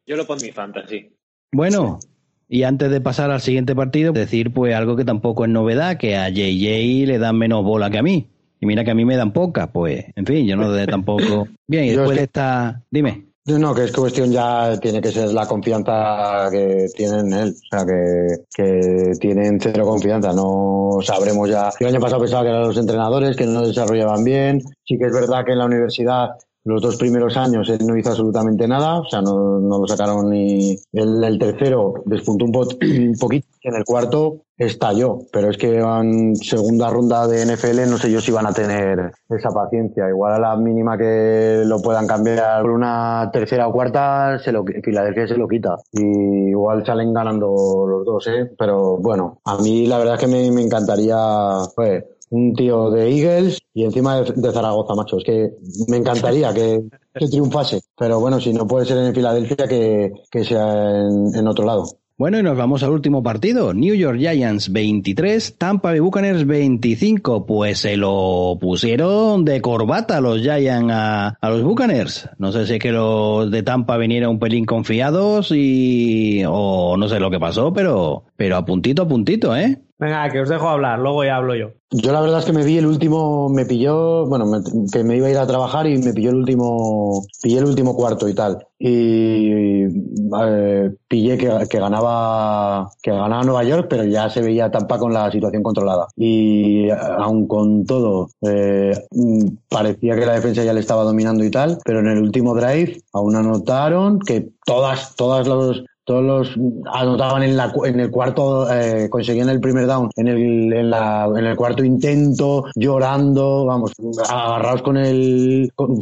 yo lo pongo en mi fantasy. Bueno, y antes de pasar al siguiente partido, decir pues algo que tampoco es novedad, que a JJ le dan menos bola que a mí. Y mira que a mí me dan poca, pues, en fin, yo no de tampoco. Bien, y después es de esta. Dime. No, que es cuestión ya tiene que ser la confianza que tienen en él. O sea, que, que tienen cero confianza. No sabremos ya. El año pasado pensaba que eran los entrenadores, que no desarrollaban bien. Sí que es verdad que en la universidad los dos primeros años él no hizo absolutamente nada, o sea, no, no lo sacaron ni. El, tercero despuntó un, po- un poquito, en el cuarto estalló, pero es que en segunda ronda de NFL no sé yo si van a tener esa paciencia. Igual a la mínima que lo puedan cambiar por una tercera o cuarta, se lo, Filadelfia se lo quita. Y igual salen ganando los dos, ¿eh? Pero bueno, a mí la verdad es que me, encantaría, pues, un tío de Eagles y encima de, Zaragoza, macho. Es que me encantaría que, que triunfase. Pero bueno, si no puede ser en Filadelfia, que, que sea en otro lado. Bueno, y nos vamos al último partido. New York Giants 23, Tampa Bay Buccaneers 25. Pues se lo pusieron de corbata los Giants a, a los Buccaneers. No sé si es que los de Tampa vinieron un pelín confiados y... o no sé lo que pasó, pero, pero a puntito a puntito, ¿eh? Venga, que os dejo hablar, luego ya hablo yo. Yo la verdad es que me vi el último, me pilló, bueno, me- que me iba a ir a trabajar y me pilló el último, pillé el último cuarto y tal. Y eh, pillé que, que ganaba, que ganaba Nueva York, pero ya se veía Tampa con la situación controlada. Y aun con todo, eh, parecía que la defensa ya le estaba dominando y tal, pero en el último drive aún anotaron que todas, todas los, todos los anotaban en, la, en el cuarto, eh, conseguían el primer down en el, en, la, en el cuarto intento, llorando, vamos, agarrados con el, con-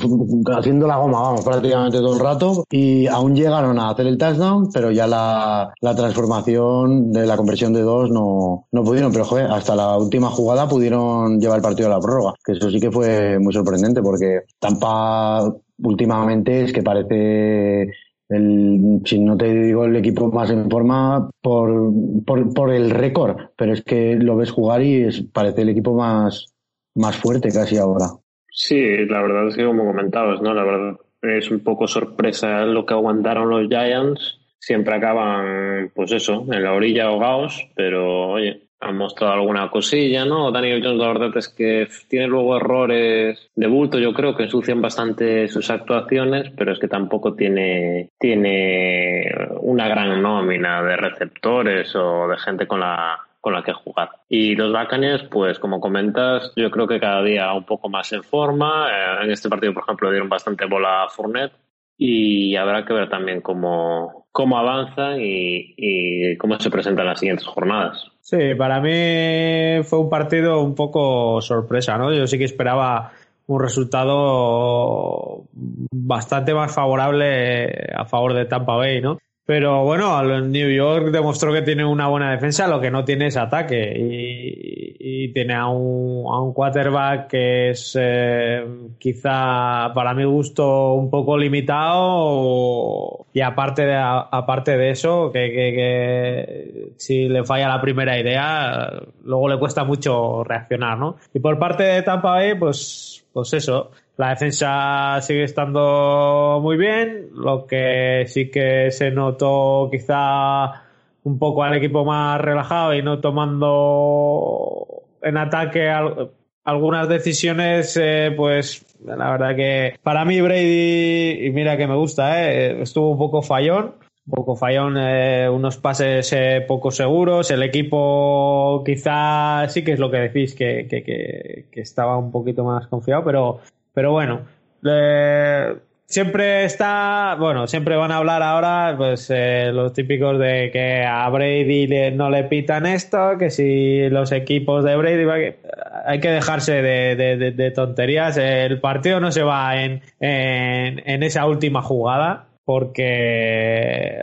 haciendo la goma, vamos, prácticamente todo el rato, y aún llegaron a hacer el touchdown, pero ya la, la transformación de la conversión de dos no, no pudieron, pero joder, hasta la última jugada pudieron llevar el partido a la prórroga, que eso sí que fue muy sorprendente, porque Tampa últimamente es que parece el, si no te digo el equipo más en forma por, por, por el récord, pero es que lo ves jugar y es, parece el equipo más, más fuerte casi ahora. Sí, la verdad es que como comentabas, ¿no? La verdad es un poco sorpresa lo que aguantaron los Giants. Siempre acaban, pues eso, en la orilla ahogados, pero oye, han mostrado alguna cosilla, ¿no? Daniel Jones, la verdad es que tiene luego errores de bulto, yo creo que ensucian bastante sus actuaciones, pero es que tampoco tiene, tiene una gran nómina de receptores o de gente con la, con la que jugar. Y los Buccaneers, pues como comentas, yo creo que cada día un poco más en forma. Eh, en este partido, por ejemplo, dieron bastante bola a Fournette y habrá que ver también cómo, cómo avanzan y, y cómo se presentan las siguientes jornadas. Sí, para mí fue un partido un poco sorpresa, ¿no? Yo sí que esperaba un resultado bastante más favorable a favor de Tampa Bay, ¿no? Pero bueno, New York demostró que tiene una buena defensa, lo que no tiene es ataque. Y, y tiene a un, a un quarterback que es eh, quizá para mi gusto un poco limitado. Y aparte de, aparte de eso, que, que, que si le falla la primera idea, luego le cuesta mucho reaccionar, ¿no? Y por parte de Tampa Bay, pues, pues eso. La defensa sigue estando muy bien, lo que sí que se notó quizá un poco al equipo más relajado y no tomando en ataque al- algunas decisiones, eh, pues la verdad que para mí Brady, y mira que me gusta, eh, estuvo un poco fallón, un poco fallón, eh, unos pases eh, poco seguros, el equipo quizá sí que es lo que decís, que, que, que, que estaba un poquito más confiado, pero pero bueno, eh, siempre está, bueno, siempre van a hablar ahora, pues eh, los típicos de que a Brady le- no le pitan esto, que si los equipos de Brady, que- hay que dejarse de, de- tonterías. El partido no se va en, en, en esa última jugada. Porque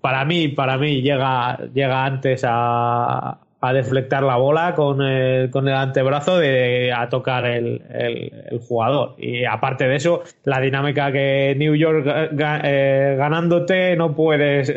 para mí, para mí llega, llega antes a, a deflectar la bola con el, con el antebrazo de, a tocar el, el, jugador. Y aparte de eso, la dinámica que New York eh, ganándote no puedes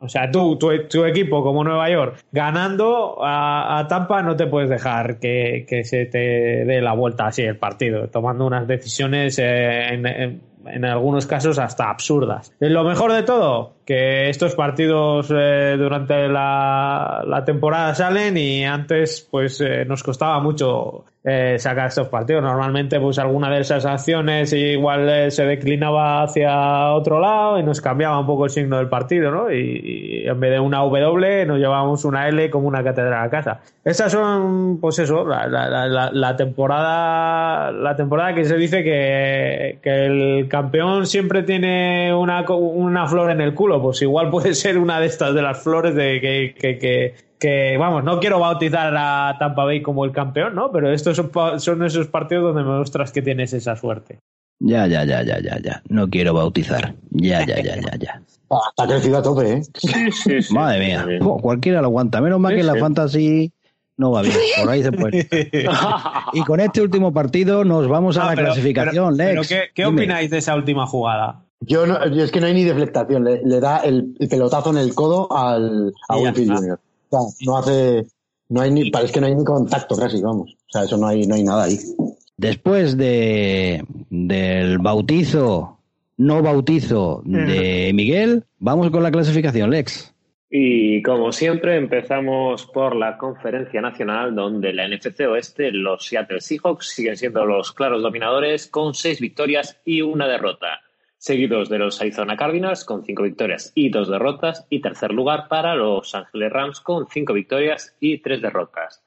O sea, tú, tu, tu equipo como Nueva York, ganando a, a Tampa, no te puedes dejar que, que, se te dé la vuelta así el partido, tomando unas decisiones eh, en, en, en, algunos casos hasta absurdas. Lo mejor de todo, que estos partidos eh, durante la, temporada salen y antes pues eh, nos costaba mucho eh, sacar estos partidos. Normalmente, pues alguna de esas acciones igual se declinaba hacia otro lado y nos cambiaba un poco el signo del partido, ¿no? Y, en vez de una W nos llevábamos una L como una catedral a casa. Estas son, pues eso, la, la, la temporada, la temporada que se dice que, que el campeón siempre tiene una, una flor en el culo. Pues igual puede ser una de estas de las flores de que, que, que que vamos, no quiero bautizar a Tampa Bay como el campeón, ¿no? Pero estos son, son esos partidos donde me muestras que tienes esa suerte. Ya, ya, ya, ya, ya, ya. No quiero bautizar. Ya, ya, ya, ya, ya. Está crecido a tope, ¿eh? Sí, sí, sí. Madre mía. Oh, cualquiera lo aguanta. Menos mal Sí, que la sí. fantasy no va bien. Por ahí se puede. y con este último partido nos vamos a Ah, la pero- clasificación, pero- Lex. pero ¿qué, qué opináis de esa última jugada? Yo no, yo es que no hay ni deflectación, le, le da el, el pelotazo en el codo al, a Winfield. Jr. O sea, no hace, no hay ni, parece que no hay ni contacto casi, vamos. O sea, eso no hay, no hay nada ahí. Después de del bautizo, no bautizo de Miguel, vamos con la clasificación, Lex. Y como siempre, empezamos por la conferencia nacional, donde la NFC Oeste, los Seattle Seahawks siguen siendo los claros dominadores con seis victorias y una derrota, seguidos de los Arizona Cardinals con cinco victorias y dos derrotas, y tercer lugar para los Angeles Rams con cinco victorias y tres derrotas.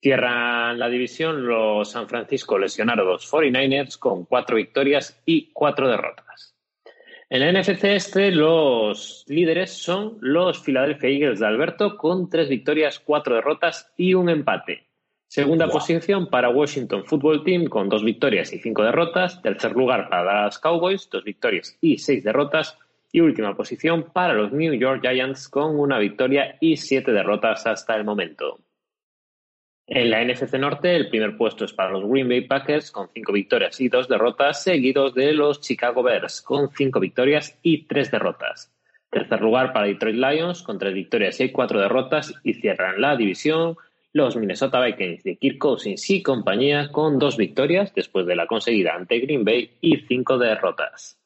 Cierran la división los San Francisco lesionados 49ers con cuatro victorias y cuatro derrotas. En la NFC este, los líderes son los Philadelphia Eagles de Alberto con tres victorias, cuatro derrotas y un empate. Segunda posición para Washington Football Team con dos victorias y cinco derrotas. Tercer lugar para Dallas Cowboys, dos victorias y seis derrotas. Y última posición para los New York Giants con una victoria y siete derrotas hasta el momento. En la NFC Norte, el primer puesto es para los Green Bay Packers con cinco victorias y dos derrotas, seguidos de los Chicago Bears con cinco victorias y tres derrotas. Tercer lugar para Detroit Lions con tres victorias y cuatro derrotas y cierran la división los Minnesota Vikings de Kirk Cousins y compañía con dos victorias después de la conseguida ante Green Bay y cinco derrotas.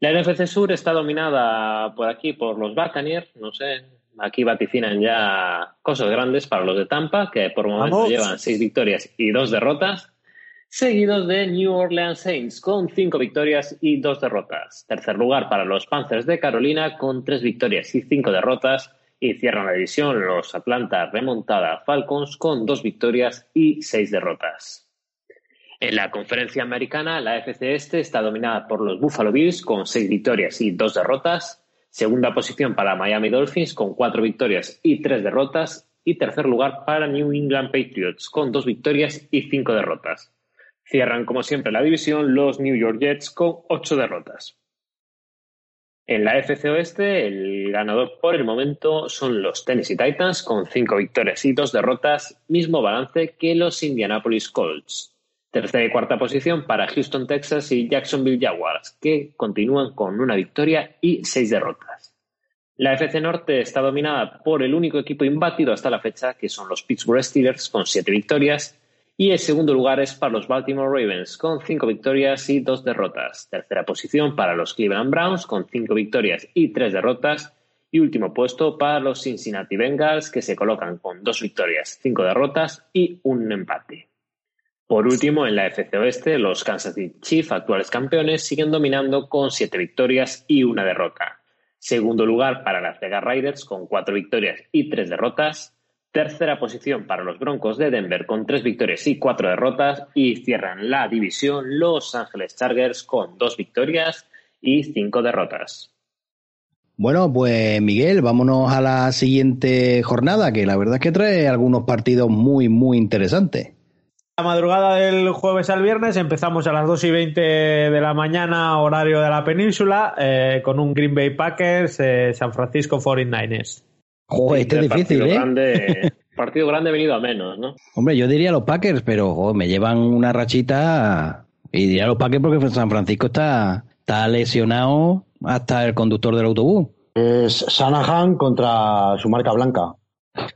La NFC Sur está dominada por aquí por los Buccaneers, no sé, aquí vaticinan ya cosas grandes para los de Tampa, que por momento Vamos. llevan seis victorias y dos derrotas, seguidos de New Orleans Saints con cinco victorias y dos derrotas. Tercer lugar para los Panthers de Carolina con tres victorias y cinco derrotas. Y cierran la división los Atlanta remontada Falcons con dos victorias y seis derrotas. En la conferencia americana, la FC Este está dominada por los Buffalo Bills con seis victorias y dos derrotas. Segunda posición para Miami Dolphins con cuatro victorias y tres derrotas. Y tercer lugar para New England Patriots con dos victorias y cinco derrotas. Cierran, como siempre, la división los New York Jets con ocho derrotas. En la FC Oeste, el ganador por el momento son los Tennessee Titans con cinco victorias y dos derrotas, mismo balance que los Indianapolis Colts. Tercera y cuarta posición para Houston, Texas y Jacksonville Jaguars, que continúan con una victoria y seis derrotas. La FC Norte está dominada por el único equipo imbatido hasta la fecha, que son los Pittsburgh Steelers, con siete victorias, y el segundo lugar es para los Baltimore Ravens, con cinco victorias y dos derrotas. Tercera posición para los Cleveland Browns, con cinco victorias y tres derrotas. Y último puesto para los Cincinnati Bengals, que se colocan con dos victorias, cinco derrotas y un empate. Por último, en la FC Oeste, los Kansas City Chiefs, actuales campeones, siguen dominando con siete victorias y una derrota. Segundo lugar para las Vegas Raiders con cuatro victorias y tres derrotas. Tercera posición para los Broncos de Denver con tres victorias y cuatro derrotas. Y cierran la división Los Ángeles Chargers con dos victorias y cinco derrotas. Bueno, pues Miguel, vámonos a la siguiente jornada, que la verdad es que trae algunos partidos muy, muy interesantes. La madrugada del jueves al viernes empezamos a las 2 y 20 de la mañana, horario de la península, eh, con un Green Bay Packers, eh, San Francisco 49ers. Joder, este es difícil, partido ¿eh? Grande, partido grande venido a menos, ¿no? Hombre, yo diría los Packers, pero joder, me llevan una rachita y diría los Packers porque San Francisco está, está lesionado hasta el conductor del autobús. Es Shanahan contra su marca blanca. o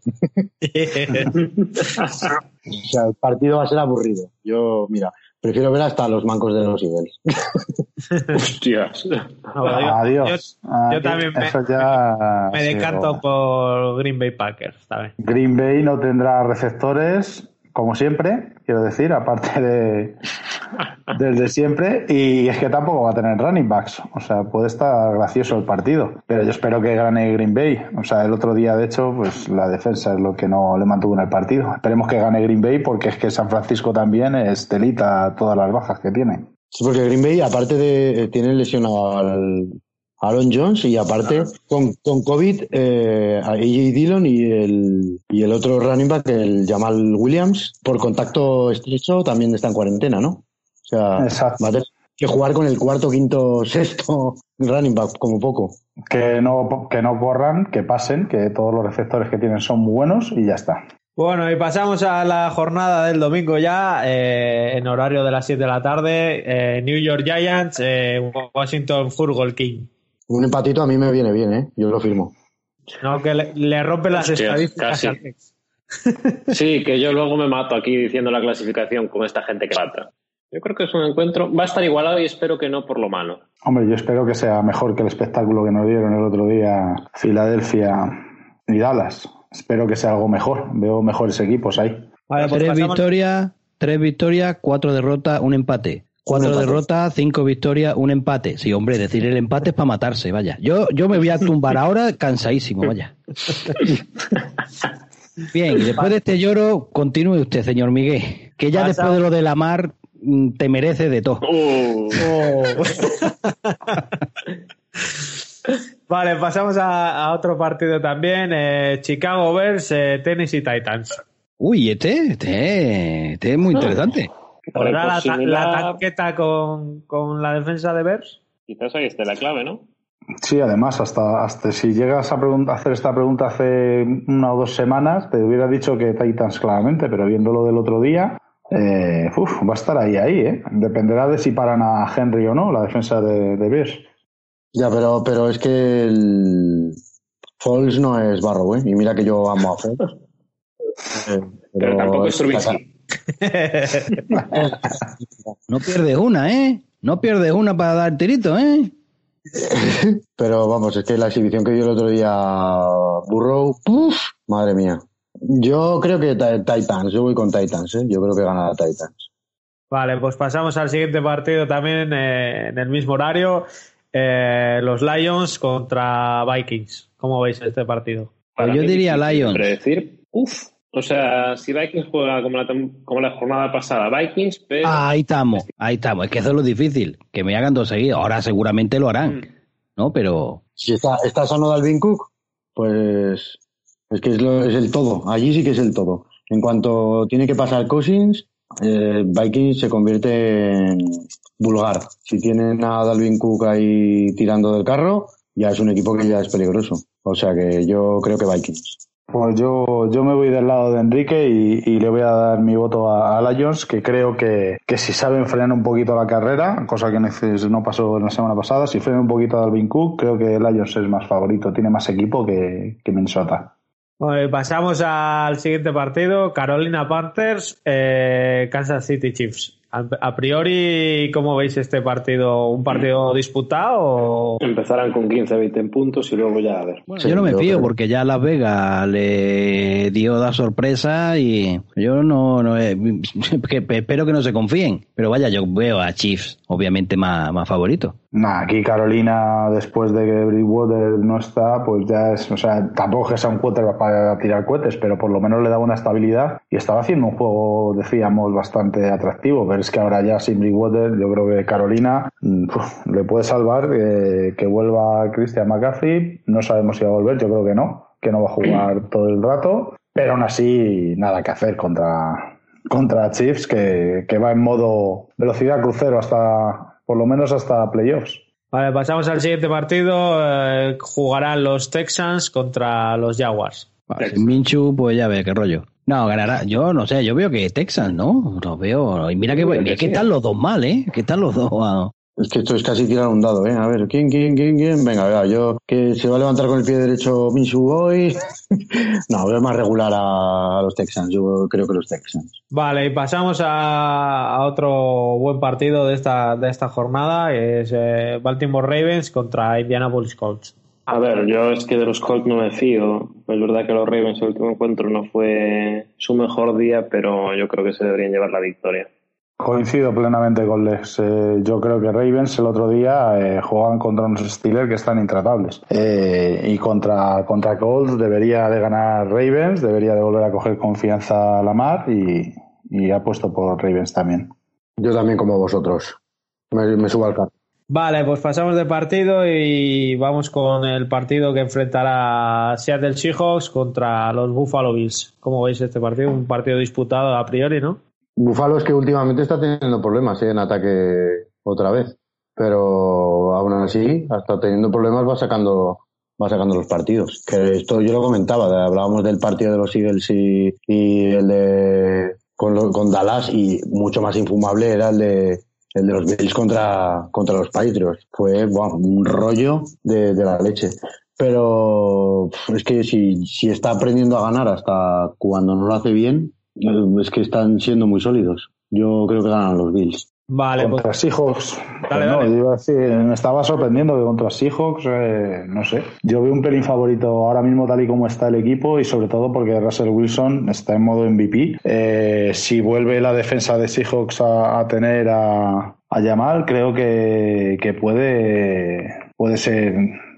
sea, el partido va a ser aburrido. Yo, mira, prefiero ver hasta los mancos de los Eagles. Hostias. No, yo- Adiós. Yo, yo también me, eso ya me decanto por Green Bay Packers. Green Bay no tendrá receptores, como siempre, quiero decir, aparte de del de siempre, y es que tampoco va a tener running backs. O sea, puede estar gracioso el partido. Pero yo espero que gane Green Bay. O sea, el otro día, de hecho, pues la defensa es lo que no le mantuvo en el partido. Esperemos que gane Green Bay porque es que San Francisco también es delita todas las bajas que tiene. Sí, porque Green Bay, aparte de. eh, tiene lesionado al. Aaron Jones y aparte con, con COVID eh, a AJ Dillon y el, y el otro running back, el Jamal Williams, por contacto estrecho también está en cuarentena, ¿no? O sea, Exacto. va a tener que jugar con el cuarto, quinto, sexto running back, como poco. Que no, que no corran, que pasen, que todos los receptores que tienen son muy buenos y ya está. Bueno, y pasamos a la jornada del domingo ya, eh, en horario de las 7 de la tarde. eh, New York Giants, eh, Washington Football King. Un empatito a mí me viene bien, ¿eh? Yo lo firmo. No, que le, le rompe las Hostias, estadísticas casi. al Tex. Sí, que yo luego me mato aquí diciendo la clasificación con esta gente que mata. Yo creo que es un encuentro. Va a estar igualado y espero que no por lo malo. Hombre, yo espero que sea mejor que el espectáculo que nos dieron el otro día Filadelfia y Dallas. Espero que sea algo mejor. Veo mejores equipos ahí. Vale, pues tres pasamos- victorias, tres victorias, cuatro derrotas, un empate. Cuatro derrotas, cinco victorias, un empate. Sí, hombre, decir el empate es para matarse, vaya. Yo, yo me voy a tumbar ahora cansadísimo, vaya. Bien, y después de este lloro, continúe usted, señor Miguel, que ya después de lo de la mar mm, te merece de todo. Uh, Vale, pasamos a, a otro partido también. eh, Chicago Bears, eh, Tennessee Titans. Uy, este, este, este es muy interesante. ¿Podrá la, la tanqueta con, con la defensa de Bears? Quizás ahí esté la clave, ¿no? Sí, además, hasta, hasta si llegas a, hacer esta pregunta hace una o dos semanas, te hubiera dicho que Titans claramente, pero viéndolo del otro día, eh, uf, va a estar ahí, ahí, ¿eh? Dependerá de si paran a Henry o no, la defensa de, de Bears. Ya, pero, pero es que el Foles no es Barrow, ¿eh? Y mira que yo amo a Foles. Eh, Pero tampoco es Trubisky. No pierdes una, ¿eh? No pierdes una para dar tirito, ¿eh? Pero vamos, es que la exhibición que dio el otro día Burrow, ¡puf! madre mía. Yo creo que Ti- Titans, yo voy con Titans, ¿eh? Yo creo que gana Titans. Vale, pues pasamos al siguiente partido también eh, en el mismo horario. Eh, los Lions contra Vikings. ¿Cómo veis este partido? Pues Para yo diría Lions. Predecir, uff. O sea, si Vikings juega como la, como la jornada pasada, Vikings, pero. Ah, ahí estamos, ahí estamos. Es que eso es lo difícil, que me hagan dos seguidos. Ahora seguramente lo harán, ¿no? Pero Si está, está sano Dalvin Cook, pues es que es, lo- es el todo. Allí sí que es el todo. En cuanto tiene que pasar Cousins, eh, Vikings se convierte en vulgar. Si tienen a Dalvin Cook ahí tirando del carro, ya es un equipo que ya es peligroso. O sea que yo creo que Vikings. Pues yo, yo me voy del lado de Enrique y, le voy a dar mi voto a, a Lions, que creo que, que si saben frenar un poquito la carrera, cosa que neces- no pasó la semana pasada, si frenan un poquito a Dalvin Cook, creo que Lions es más favorito, tiene más equipo que, que Minnesota. Y pasamos al siguiente partido. Carolina Panthers, eh, Kansas City Chiefs. A, priori, ¿cómo veis este partido? ¿Un partido disputado o...? Empezarán con 15, 20 puntos y luego ya a ver. bueno, Sí, yo no me yo fío creo. porque ya Las Vegas le dio da sorpresa y yo no, no eh, que espero que no se confíen. Pero vaya, yo veo a Chiefs, obviamente más, más favorito. Nah, aquí Carolina, después de que Bridgewater no está, pues ya es, o sea, tampoco que sea un quarterback para tirar cohetes, pero por lo menos le da una estabilidad y estaba haciendo un juego, decíamos, bastante atractivo, pero es que ahora ya sin Bridgewater, yo creo que Carolina mm, le puede salvar eh, que vuelva Christian McCaffrey, no sabemos si va a volver, yo creo que no, que no va a jugar todo el rato, pero aún así nada que hacer contra, contra Chiefs, que, que va en modo velocidad crucero hasta, por lo menos hasta playoffs. Vale, pasamos al siguiente partido. eh, jugarán los Texans contra los Jaguars. Vale, Minchu, pues ya ve qué rollo. No, ganará. Yo no sé, yo veo que Texas, ¿no? Lo veo. Y mira que, mira que están los dos mal, ¿eh? Que están los dos. ah. Es que esto es casi tirar un dado, ¿eh? A ver, ¿quién, quién, quién, quién? Venga, venga, yo, que se va a levantar con el pie derecho Minshew hoy. no, veo más regular a, los Texans, yo creo que los Texans. Vale, y pasamos a, a otro buen partido de esta, de esta jornada, es eh, Baltimore Ravens contra Indianapolis Colts. A ver, yo es que de los Colts no me fío. Es verdad que los Ravens el último encuentro no fue su mejor día, pero yo creo que se deberían llevar la victoria. Coincido plenamente con Lex. Eh, yo creo que Ravens el otro día eh, juegan contra unos Steelers que están intratables. Eh, y contra, contra Colts debería de ganar Ravens, debería de volver a coger confianza a Lamar y, y ha puesto por Ravens también. Yo también como vosotros. Me, me subo al carro. Vale, pues pasamos de partido y vamos con el partido que enfrentará Seattle Seahawks contra los Buffalo Bills. ¿Cómo veis este partido? Un partido disputado a priori, ¿no? Buffalo es que últimamente está teniendo problemas ¿eh? en ataque otra vez. Pero aún así, hasta teniendo problemas va sacando va sacando los partidos. Que esto yo lo comentaba, hablábamos del partido de los Eagles y, el de con, con Dallas y mucho más infumable era el de el de los Bills contra, contra los Patriots. Fue buah, un rollo de, de la leche. Pero es que si, si está aprendiendo a ganar hasta cuando no lo hace bien, es que están siendo muy sólidos. Yo creo que ganan los Bills. Vale, pues Contra Seahawks, Dale, pues no, dale. yo iba a decir, me estaba sorprendiendo que contra Seahawks, eh, no sé. Yo veo un pelín favorito ahora mismo tal y como está el equipo y sobre todo porque Russell Wilson está en modo MVP. Eh, si vuelve la defensa de Seahawks a, a tener a, a Yamal, creo que, que puede, puede ser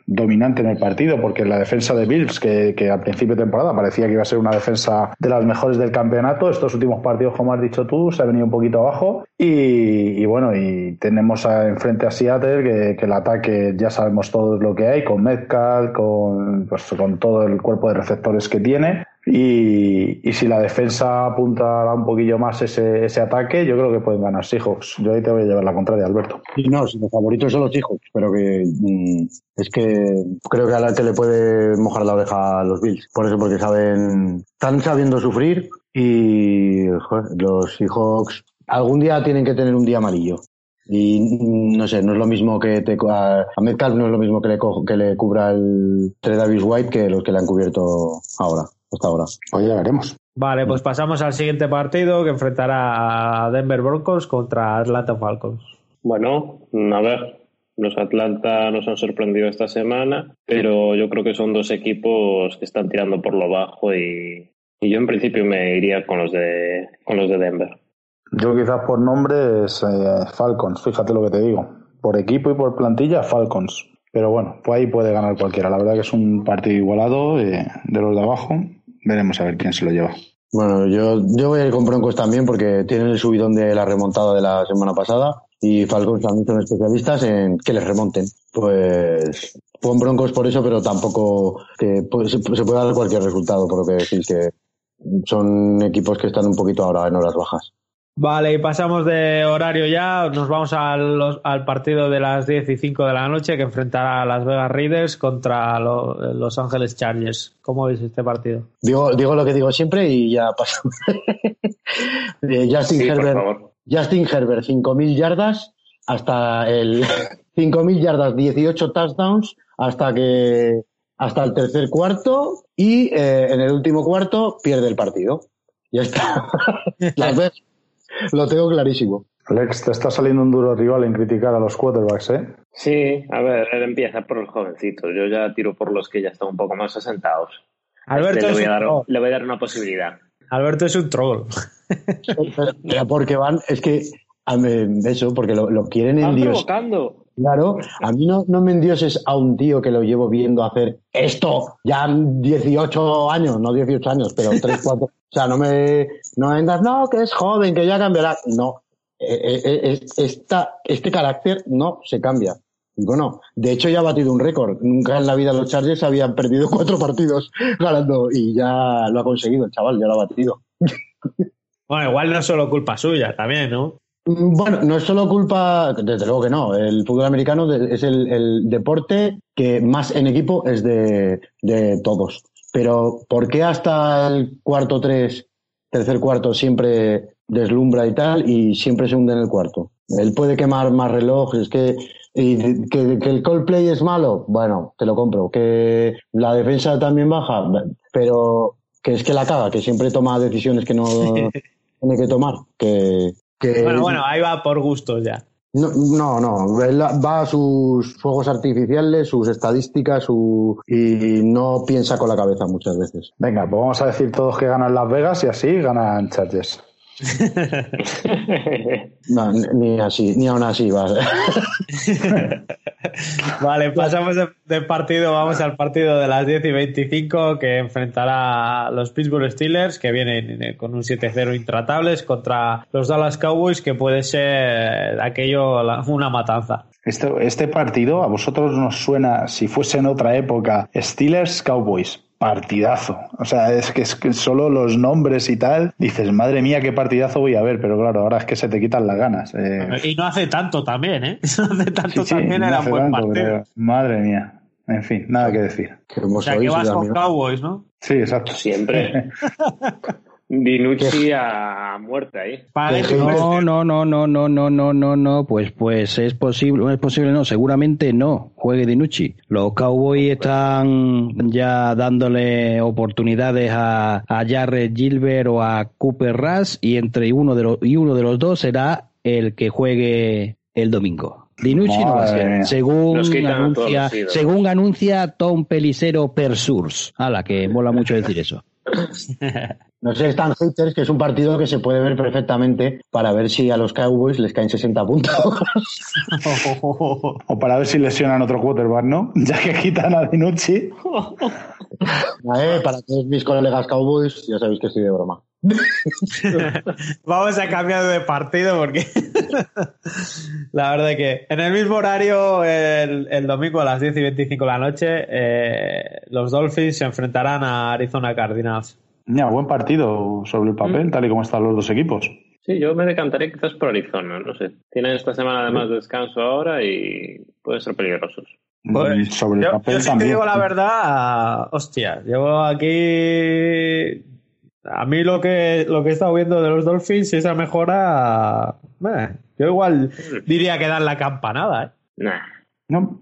dominante en el partido, porque la defensa de Bills, que, que al principio de temporada parecía que iba a ser una defensa de las mejores del campeonato, estos últimos partidos, como has dicho tú, se ha venido un poquito abajo. Y, bueno, y tenemos a- enfrente a Seattle, que, que el ataque ya sabemos todos lo que hay, con Metcalf, con, pues, con todo el cuerpo de receptores que tiene. Y, y si la defensa apunta un poquillo más ese, ese ataque, yo creo que pueden ganar Seahawks. Yo ahí te voy a llevar la contraria, Alberto. Y no, si los favoritos son los hijos, pero que mm, es que creo que a la que le puede mojar la oreja a los Bills. Por eso, porque saben, están sabiendo sufrir y joder, los Seahawks algún día tienen que tener un día amarillo. Y mm, no sé, no es lo mismo que te, a, Metcalf no es lo mismo que le, co- que le cubra el Trey Davis White que los que le han cubierto ahora, hasta ahora. Pues ya veremos. Vale, pues pasamos al siguiente partido que enfrentará a Denver Broncos contra Atlanta Falcons. Bueno, a ver, los Atlanta nos han sorprendido esta semana, pero yo creo que son dos equipos que están tirando por lo bajo y, y yo en principio me iría con los de con los de Denver. Yo quizás por nombre es eh, Falcons, fíjate lo que te digo. Por equipo y por plantilla, Falcons. Pero bueno, pues ahí puede ganar cualquiera. La verdad que es un partido igualado eh, de los de abajo. Veremos a ver quién se lo lleva. Bueno, yo, yo voy a ir con Broncos también porque tienen el subidón de la remontada de la semana pasada y Falcons también son especialistas en que les remonten. Pues pon Broncos por eso, pero tampoco que pues, se, puede dar cualquier resultado, por lo que decís que son equipos que están un poquito ahora en horas bajas. Vale, y pasamos de horario ya. Nos vamos a los- al partido de las 10 y 5 de la noche que enfrentará a Las Vegas Raiders contra lo- Los Ángeles Chargers. ¿Cómo veis este partido? Digo, digo lo que digo siempre y ya paso. Eh, Justin Sí, Herbert. Justin Herbert, 5.000 yardas hasta el 5.000 yardas, 18 touchdowns hasta que hasta el tercer cuarto y eh, en el último cuarto pierde el partido. Ya está. Las Vegas, lo tengo clarísimo. Lex, te está saliendo un duro rival en criticar a los quarterbacks, ¿eh? Sí, a ver, él empieza por los jovencitos. Yo ya tiro por los que ya están un poco más asentados. Alberto, Este le, voy a dar, troll. le voy a dar una posibilidad. Alberto es un troll. Porque van, es que eso, porque lo, lo quieren ¡Están en Dios. provocando! Claro, a mí no, no me endioses a un tío que lo llevo viendo hacer esto ya 18 años, no 18 años, pero 3, 4. O sea, no me, no me vendas, no, que es joven, que ya cambiará. No, eh, esta, este carácter no se cambia. Bueno, de hecho ya ha batido un récord. Nunca en la vida los Chargers habían perdido cuatro partidos ganando y ya lo ha conseguido el chaval, ya lo ha batido. Bueno, igual no es solo culpa suya, también, ¿no? Bueno, no es solo culpa, desde luego que no. El fútbol americano es el, el deporte que más en equipo es de, de todos. Pero ¿por qué hasta el cuarto tres, tercer cuarto siempre deslumbra y tal y siempre se hunde en el cuarto? Él puede quemar más relojes, que, y que, que el Coldplay es malo, bueno, te lo compro. Que la defensa también baja, pero que es que la caga, que siempre toma decisiones que no tiene que tomar. Que, que Bueno, bueno, ahí va por gustos ya. no, no, no, él va a sus fuegos artificiales, sus estadísticas, su y no piensa con la cabeza muchas veces. Venga, pues vamos a decir todos que ganan Las Vegas y así ganan Chargers. No, ni- así, ni aún así va. Vale, pasamos de, de partido, vamos al partido de las 10 y 25 que enfrentará a los Pittsburgh Steelers que vienen eh, con un 7-0 intratables contra los Dallas Cowboys que puede ser aquello una matanza. Este, este partido a vosotros nos suena, si fuese en otra época, Steelers Cowboys. Partidazo. O sea, es que, es que solo los nombres y tal, dices, madre mía, qué partidazo voy a ver, pero claro, ahora es que se te quitan las ganas. eh. Y no hace tanto también, ¿eh? No hace tanto Sí, sí, también no era un buen tanto, partido. pero, madre mía. En fin, nada que decir. Que como O sea, que vas con. Cowboys, ¿no? Sí, exacto. Siempre. Dinucci a muerte ahí. No. No, no, no, no, no, no, no, no, pues, pues es posible, no es posible, no, seguramente no, juegue Dinucci. Los Cowboys están ya dándole oportunidades a, a Jarrett Gilbert o a Cooper Rush y entre uno de los, y uno de los dos será el que juegue el domingo. Dinucci no va a ser, según anuncia, según anuncia Tom Pelicero Persurs. A la que mola mucho decir eso. No sé, están haters, que es un partido que se puede ver perfectamente para ver si a los Cowboys les caen 60 puntos. O para ver si lesionan otro quarterback, ¿no? Ya que quitan a Dinucci. Eh, para todos mis colegas Cowboys, ya sabéis que estoy de broma. Vamos a cambiar de partido porque la verdad es que en el mismo horario, el, el domingo a las 10 y 25 de la noche, eh, los Dolphins se enfrentarán a Arizona Cardinals. Ya, buen partido sobre el papel, tal y como están los dos equipos. Sí, yo me decantaría quizás por Arizona, no sé. Tienen esta semana además descanso ahora y pueden ser peligrosos. Pues, Mm, sobre el Yo, papel yo sí te también. digo la verdad, hostia, llevo aquí... A mí lo que, lo que he estado viendo de los Dolphins, esa mejora... eh, yo igual diría que dan la campanada, ¿eh? Nah. No,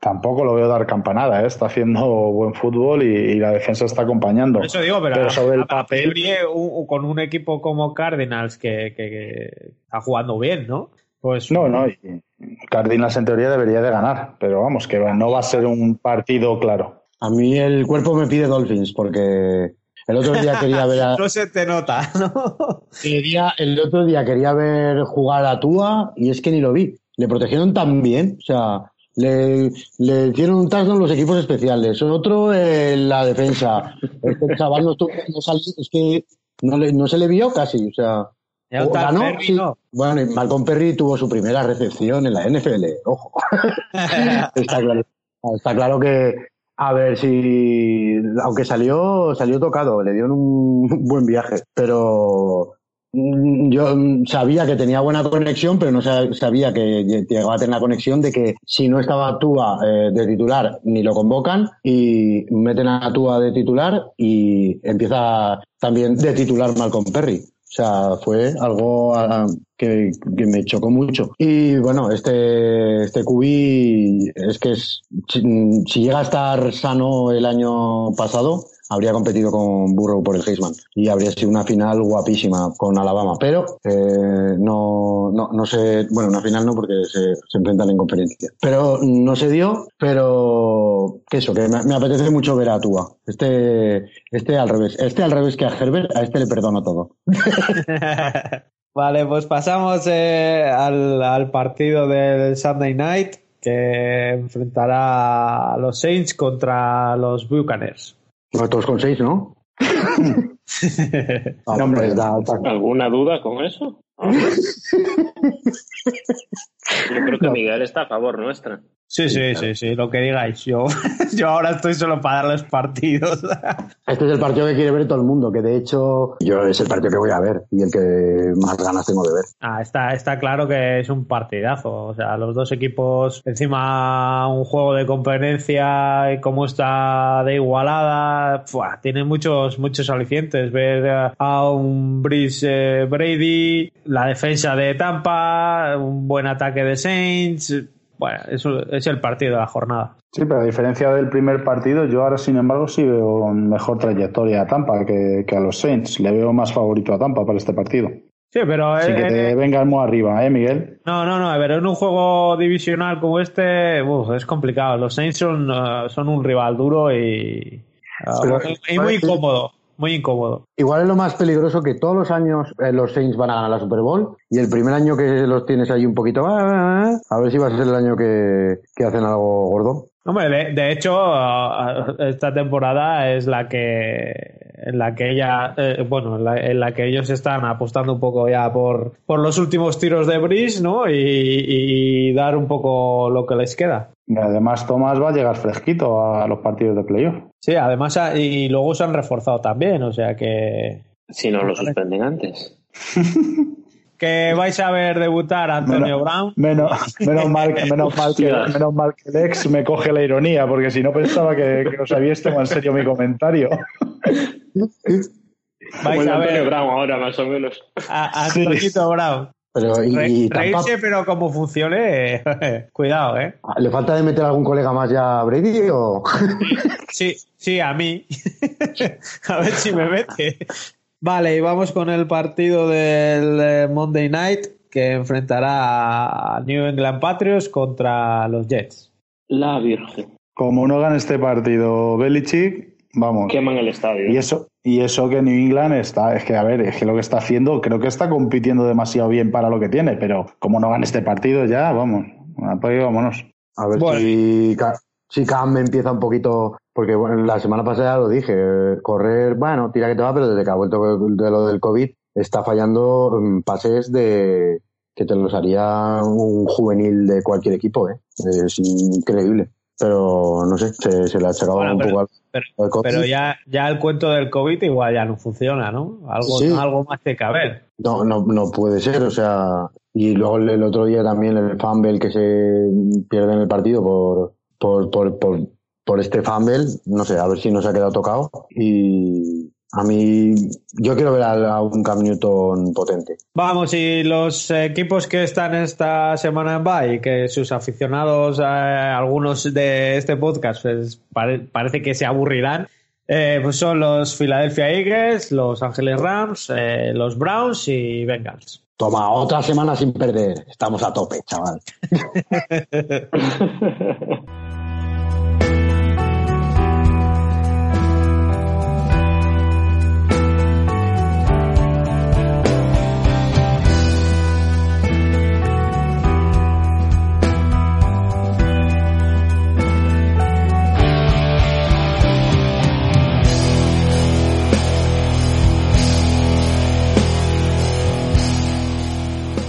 tampoco lo veo dar campanada, ¿eh? está haciendo buen fútbol y, y la defensa está acompañando. Por eso digo, pero, sobre el a- a papel, priori, un- con un equipo como Cardinals que, que- que está jugando bien, ¿no? Pues no, no, y Cardinals en teoría debería de ganar, pero vamos, que no va a ser un partido claro. A mí el cuerpo me pide Dolphins, porque el otro día quería ver a, no se te nota, ¿no? el otro día quería ver jugar a Tua y es que ni lo vi. Le protegieron tan bien, o sea, le, le hicieron un touchdown los equipos especiales, otro en la defensa. Este chaval no, estuvo- no salió, es que no, le- no se le vio casi, o sea. Ya o ganó, Perry, sí. ¿no? Bueno, y Malcolm Perry tuvo su primera recepción en la NFL, ojo. está claro, está claro que a ver si aunque salió salió tocado, le dieron un buen viaje, pero yo mm, sabía que tenía buena conexión, pero no sa- sabía que lle- llegaba a tener la conexión de que si no estaba Tua eh, de titular ni lo convocan y meten a Tua de titular y empieza también de titular Malcolm Perry. O sea, fue algo ah, que, me chocó mucho. Y bueno, este, este QB es que es, si llega a estar sano el año pasado, habría competido con Burrow por el Heisman y habría sido una final guapísima con Alabama. Pero eh, no, no, no sé, bueno, una final no porque se, se enfrentan en conferencia. Pero no se dio, pero que eso, que me, me apetece mucho ver a Tua. Este, este al revés, este al revés que a Herbert, a este le perdono todo. Vale, pues pasamos eh, al, al partido del Sunday Night que enfrentará a los Saints contra los Buccaneers. Bueno, todos con seis, ¿no? No, hombre, pues da- da- ¿Alguna duda con eso? Yo creo que Miguel está a favor nuestra. Sí, sí, sí, sí, lo que digáis. Yo, yo ahora estoy solo para darles partidos. Este es el partido que quiere ver todo el mundo, que de hecho yo es el partido que voy a ver y el que más ganas tengo de ver. Ah, está, está claro que es un partidazo. O sea, los dos equipos, encima un juego de competencia y cómo está de igualada, ¡fua! tiene muchos, muchos alicientes. Ver a un Brice Brady, la defensa de Tampa, un buen ataque de Saints bueno, eso es el partido de la jornada. Sí, pero a diferencia del primer partido, yo ahora, sin embargo, sí veo mejor trayectoria a Tampa que, a los Saints. Le veo más favorito a Tampa para este partido. Sí, pero. Así que te vengas muy arriba, ¿eh, Miguel? No, no, no. A ver, en un juego divisional como este, es complicado. Los Saints son, uh, son un rival duro y. Uh, y muy incómodo muy incómodo. Igual es lo más peligroso que todos los años eh, los Saints van a ganar la Super Bowl y el primer año que los tienes ahí un poquito, ah, ah, ah, a ver si va a ser el año que, hacen algo gordo. Hombre, de, hecho, esta temporada es la que en la que ella, eh, bueno, en la, que ellos están apostando un poco ya por, por los últimos tiros de Brice, ¿no? Y, dar un poco lo que les queda. Y además, Tomás va a llegar fresquito a los partidos de playoff. Sí, además, y luego se han reforzado también, o sea que. Si no lo suspenden antes. que vais a ver debutar a Antonio Brown. Menos, menos, mal, menos, mal que, menos mal que el ex me coge la ironía, porque si no pensaba que, que os habíais tomado en serio mi comentario. Vais a ver. Brown ahora, más o menos. A, Antonio Brown. Pero, y, Reírse, pero como funcione, cuidado, ¿eh? ¿Le falta de meter algún colega más ya a Brady o...? sí, sí, a mí. a ver si me mete. Vale, y vamos con el partido del eh, Monday Night que enfrentará a New England Patriots contra los Jets. La Virgen. Como no gana este partido Belichick, vamos. Queman el estadio. Y eso, y eso que New England está, es que a ver, es que lo que está haciendo, creo que está compitiendo demasiado bien para lo que tiene, pero como no gana este partido ya, vamos, pues vámonos. A ver si, si Cam empieza un poquito porque bueno, la semana pasada lo dije, correr, bueno, tira que te va, pero desde que ha vuelto de lo del COVID está fallando mm, pases de que te los haría un juvenil de cualquier equipo, ¿eh? Es increíble. Pero no sé, se, le ha echado un poco al, pero, ya, ya el cuento del COVID igual ya no funciona, ¿no? Algo, algo más que caber. No, no, no puede ser, o sea, y luego el, otro día también el fumble que se pierde en el partido por, por, por, por por este fumble, no sé, a ver si nos ha quedado tocado. Y a mí, yo quiero ver a, un Cam Newton potente. Vamos, y los equipos que están esta semana en bye, que sus aficionados, eh, algunos de este podcast, pues, parece que se aburrirán. Eh, pues son los Philadelphia Eagles, los Ángeles Rams, eh, los Browns y Bengals. Toma, otra semana sin perder. Estamos a tope, chaval.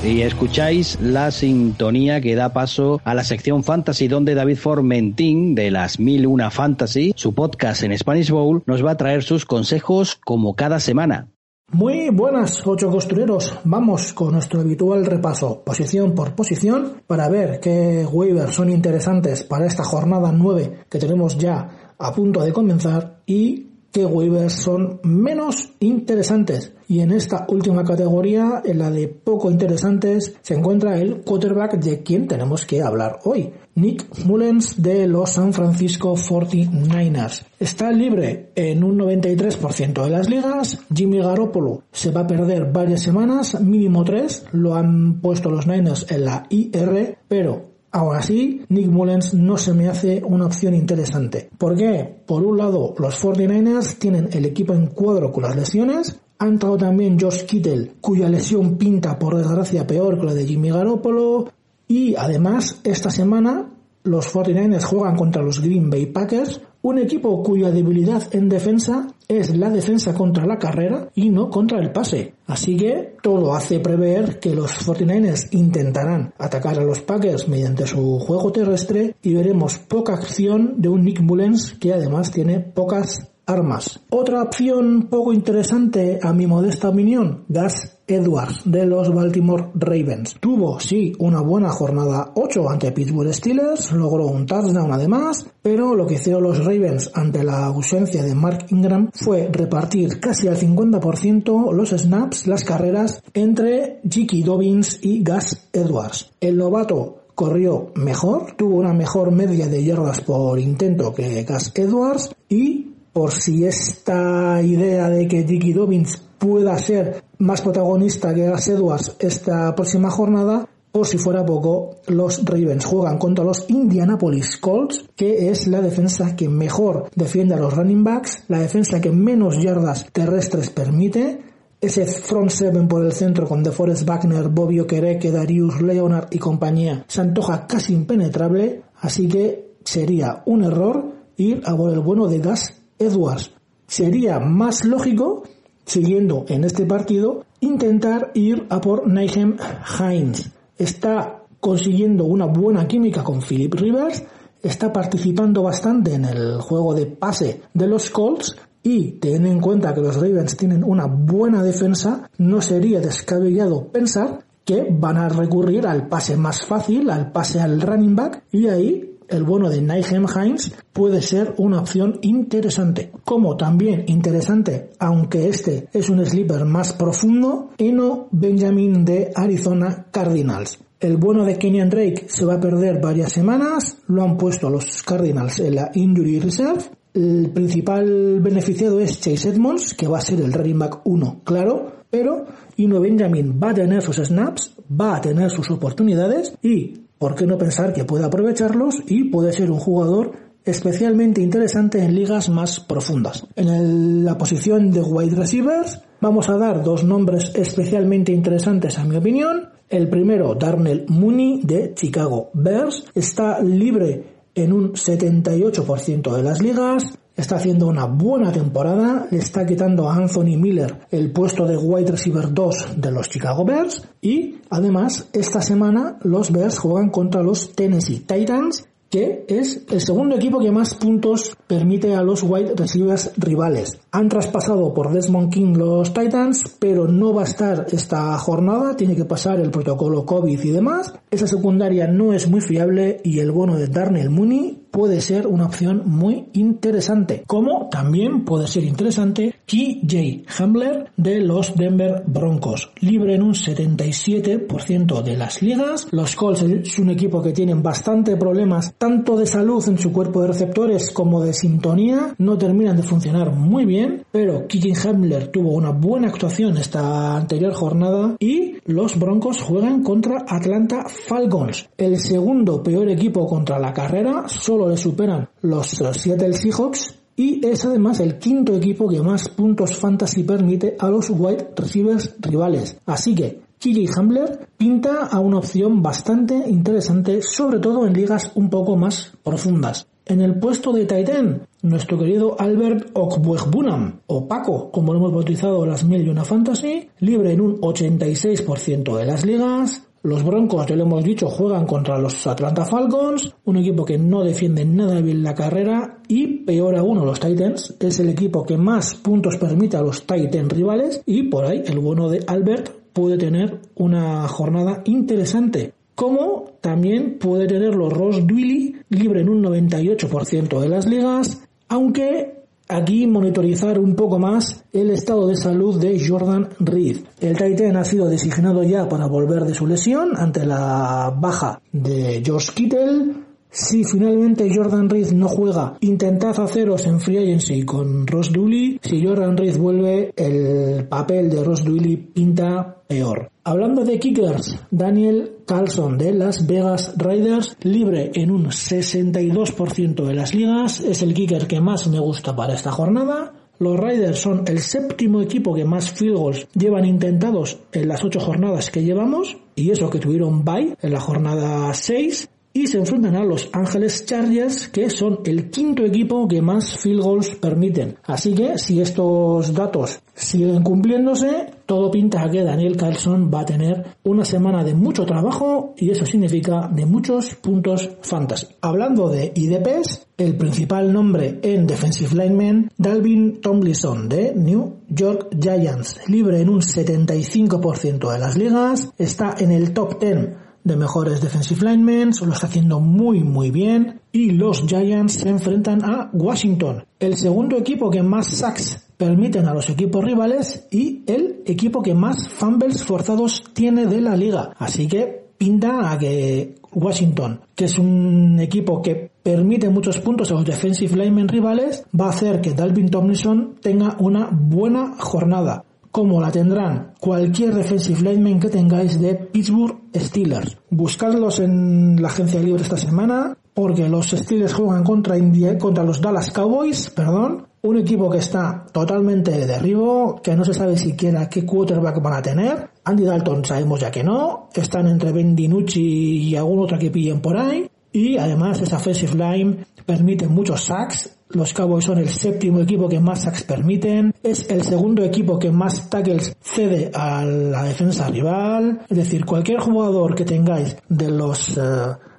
y escucháis la sintonía que da paso a la sección Fantasy donde David Formentín de las 1001 Fantasy, su podcast en Spanish Bowl, nos va a traer sus consejos como cada semana. Muy buenas, ocho costureros. Vamos con nuestro habitual repaso, posición por posición, para ver qué waivers son interesantes para esta jornada 9 que tenemos ya a punto de comenzar y qué waivers son menos interesantes. Y en esta última categoría, en la de poco interesantes, se encuentra el quarterback de quien tenemos que hablar hoy. Nick Mullens de los San Francisco 49ers. Está libre en un 93% de las ligas. Jimmy Garoppolo se va a perder varias semanas, mínimo tres. Lo han puesto los Niners en la IR, pero Aún así, Nick Mullens no se me hace una opción interesante. ¿Por qué? Por un lado, los 49ers tienen el equipo en cuadro con las lesiones. Ha entrado también Josh Kittle, cuya lesión pinta por desgracia peor que la de Jimmy Garoppolo. Y además, esta semana los 49ers juegan contra los Green Bay Packers, un equipo cuya debilidad en defensa es la defensa contra la carrera y no contra el pase. Así que todo hace prever que los 49ers intentarán atacar a los Packers mediante su juego terrestre y veremos poca acción de un Nick Mullens que además tiene pocas armas. Otra opción poco interesante a mi modesta opinión, Gas Edwards de los Baltimore Ravens. Tuvo, sí, una buena jornada 8 ante Pittsburgh Steelers, logró un touchdown además, pero lo que hicieron los Ravens ante la ausencia de Mark Ingram fue repartir casi al 50% los snaps, las carreras entre Jiki Dobbins y Gas Edwards. El novato corrió mejor, tuvo una mejor media de yardas por intento que Gas Edwards y por si esta idea de que Jiki Dobbins pueda ser más protagonista que Gas Edwards esta próxima jornada, por si fuera poco, los Ravens juegan contra los Indianapolis Colts, que es la defensa que mejor defiende a los running backs, la defensa que menos yardas terrestres permite, ese front seven por el centro con DeForest Wagner, Bobby Okereke, Darius Leonard y compañía se antoja casi impenetrable, así que sería un error ir a por el bueno de Gas Edwards. Sería más lógico, siguiendo en este partido, intentar ir a por Nigel Hines. Está consiguiendo una buena química con Philip Rivers, está participando bastante en el juego de pase de los Colts y teniendo en cuenta que los Ravens tienen una buena defensa, no sería descabellado pensar que van a recurrir al pase más fácil, al pase al running back y ahí el bueno de Nigel Hines puede ser una opción interesante. Como también interesante, aunque este es un sleeper más profundo, Eno Benjamin de Arizona Cardinals. El bueno de Kenyan Drake se va a perder varias semanas, lo han puesto los Cardinals en la Injury Reserve. El principal beneficiado es Chase Edmonds, que va a ser el running back 1, claro, pero Ino Benjamin va a tener sus snaps, va a tener sus oportunidades y ¿por qué no pensar que puede aprovecharlos y puede ser un jugador especialmente interesante en ligas más profundas? En la posición de wide receivers vamos a dar dos nombres especialmente interesantes a mi opinión. El primero, Darnell Mooney de Chicago Bears, está libre en un 78% de las ligas, está haciendo una buena temporada, le está quitando a Anthony Miller el puesto de wide receiver 2 de los Chicago Bears y además esta semana los Bears juegan contra los Tennessee Titans que es el segundo equipo que más puntos permite a los wide receivers rivales. Han traspasado por Desmond King los Titans, pero no va a estar esta jornada, tiene que pasar el protocolo COVID y demás. Esa secundaria no es muy fiable y el bono de Darnell Mooney puede ser una opción muy interesante. Como también puede ser interesante KJ Hamler de los Denver Broncos. Libre en un 77% de las ligas. Los Colts es un equipo que tienen bastante problemas tanto de salud en su cuerpo de receptores como de sintonía. No terminan de funcionar muy bien, pero KJ Hamler tuvo una buena actuación esta anterior jornada y los Broncos juegan contra Atlanta Falcons. El segundo peor equipo contra la carrera, solo le superan los Seattle Seahawks y es además el quinto equipo que más puntos fantasy permite a los wide receivers rivales. Así que KJ Hambler pinta a una opción bastante interesante, sobre todo en ligas un poco más profundas. En el puesto de Titan, nuestro querido Albert Okbuegbunam, o Paco, como lo hemos bautizado las mil y una fantasy, libre en un 86% de las ligas, los Broncos, ya lo hemos dicho, juegan contra los Atlanta Falcons, un equipo que no defiende nada bien la carrera y peor aún los Titans, es el equipo que más puntos permite a los Titans rivales y por ahí el bueno de Albert puede tener una jornada interesante. Como también puede tenerlo Ross Dwelly libre en un 98% de las ligas, aunque Aquí monitorizar un poco más el estado de salud de Jordan Reed. El Titan ha sido designado ya para volver de su lesión ante la baja de George Kittle. Si finalmente Jordan Reed no juega, intentad haceros en free agency con Ross Dooley. Si Jordan Reed vuelve, el papel de Ross Dooley pinta peor. Hablando de kickers, Daniel Carlson de Las Vegas Raiders, libre en un 62% de las ligas, es el kicker que más me gusta para esta jornada. Los Raiders son el séptimo equipo que más field goals llevan intentados en las ocho jornadas que llevamos, y eso que tuvieron bye en la jornada 6. Y se enfrentan a los Ángeles Chargers, que son el quinto equipo que más field goals permiten. Así que si estos datos siguen cumpliéndose, todo pinta a que Daniel Carlson va a tener una semana de mucho trabajo y eso significa de muchos puntos fantasy. Hablando de IDPs, el principal nombre en Defensive Lineman, Dalvin Tomlinson de New York Giants, libre en un 75% de las ligas, está en el top 10 de mejores defensive linemen, lo está haciendo muy muy bien y los Giants se enfrentan a Washington, el segundo equipo que más sacks permiten a los equipos rivales y el equipo que más fumbles forzados tiene de la liga. Así que pinta a que Washington, que es un equipo que permite muchos puntos a los defensive linemen rivales, va a hacer que Dalvin Tomlinson tenga una buena jornada como la tendrán cualquier defensive lineman que tengáis de Pittsburgh Steelers. Buscadlos en la agencia libre esta semana porque los Steelers juegan contra, contra los Dallas Cowboys, perdón, un equipo que está totalmente de derribo, que no se sabe siquiera qué quarterback van a tener. Andy Dalton sabemos ya que no, están entre Ben DiNucci y algún otro que pillen por ahí. Y además esa offensive line permite muchos sacks. Los Cowboys son el séptimo equipo que más sacks permiten. Es el segundo equipo que más tackles cede a la defensa rival. Es decir, cualquier jugador que tengáis de los eh,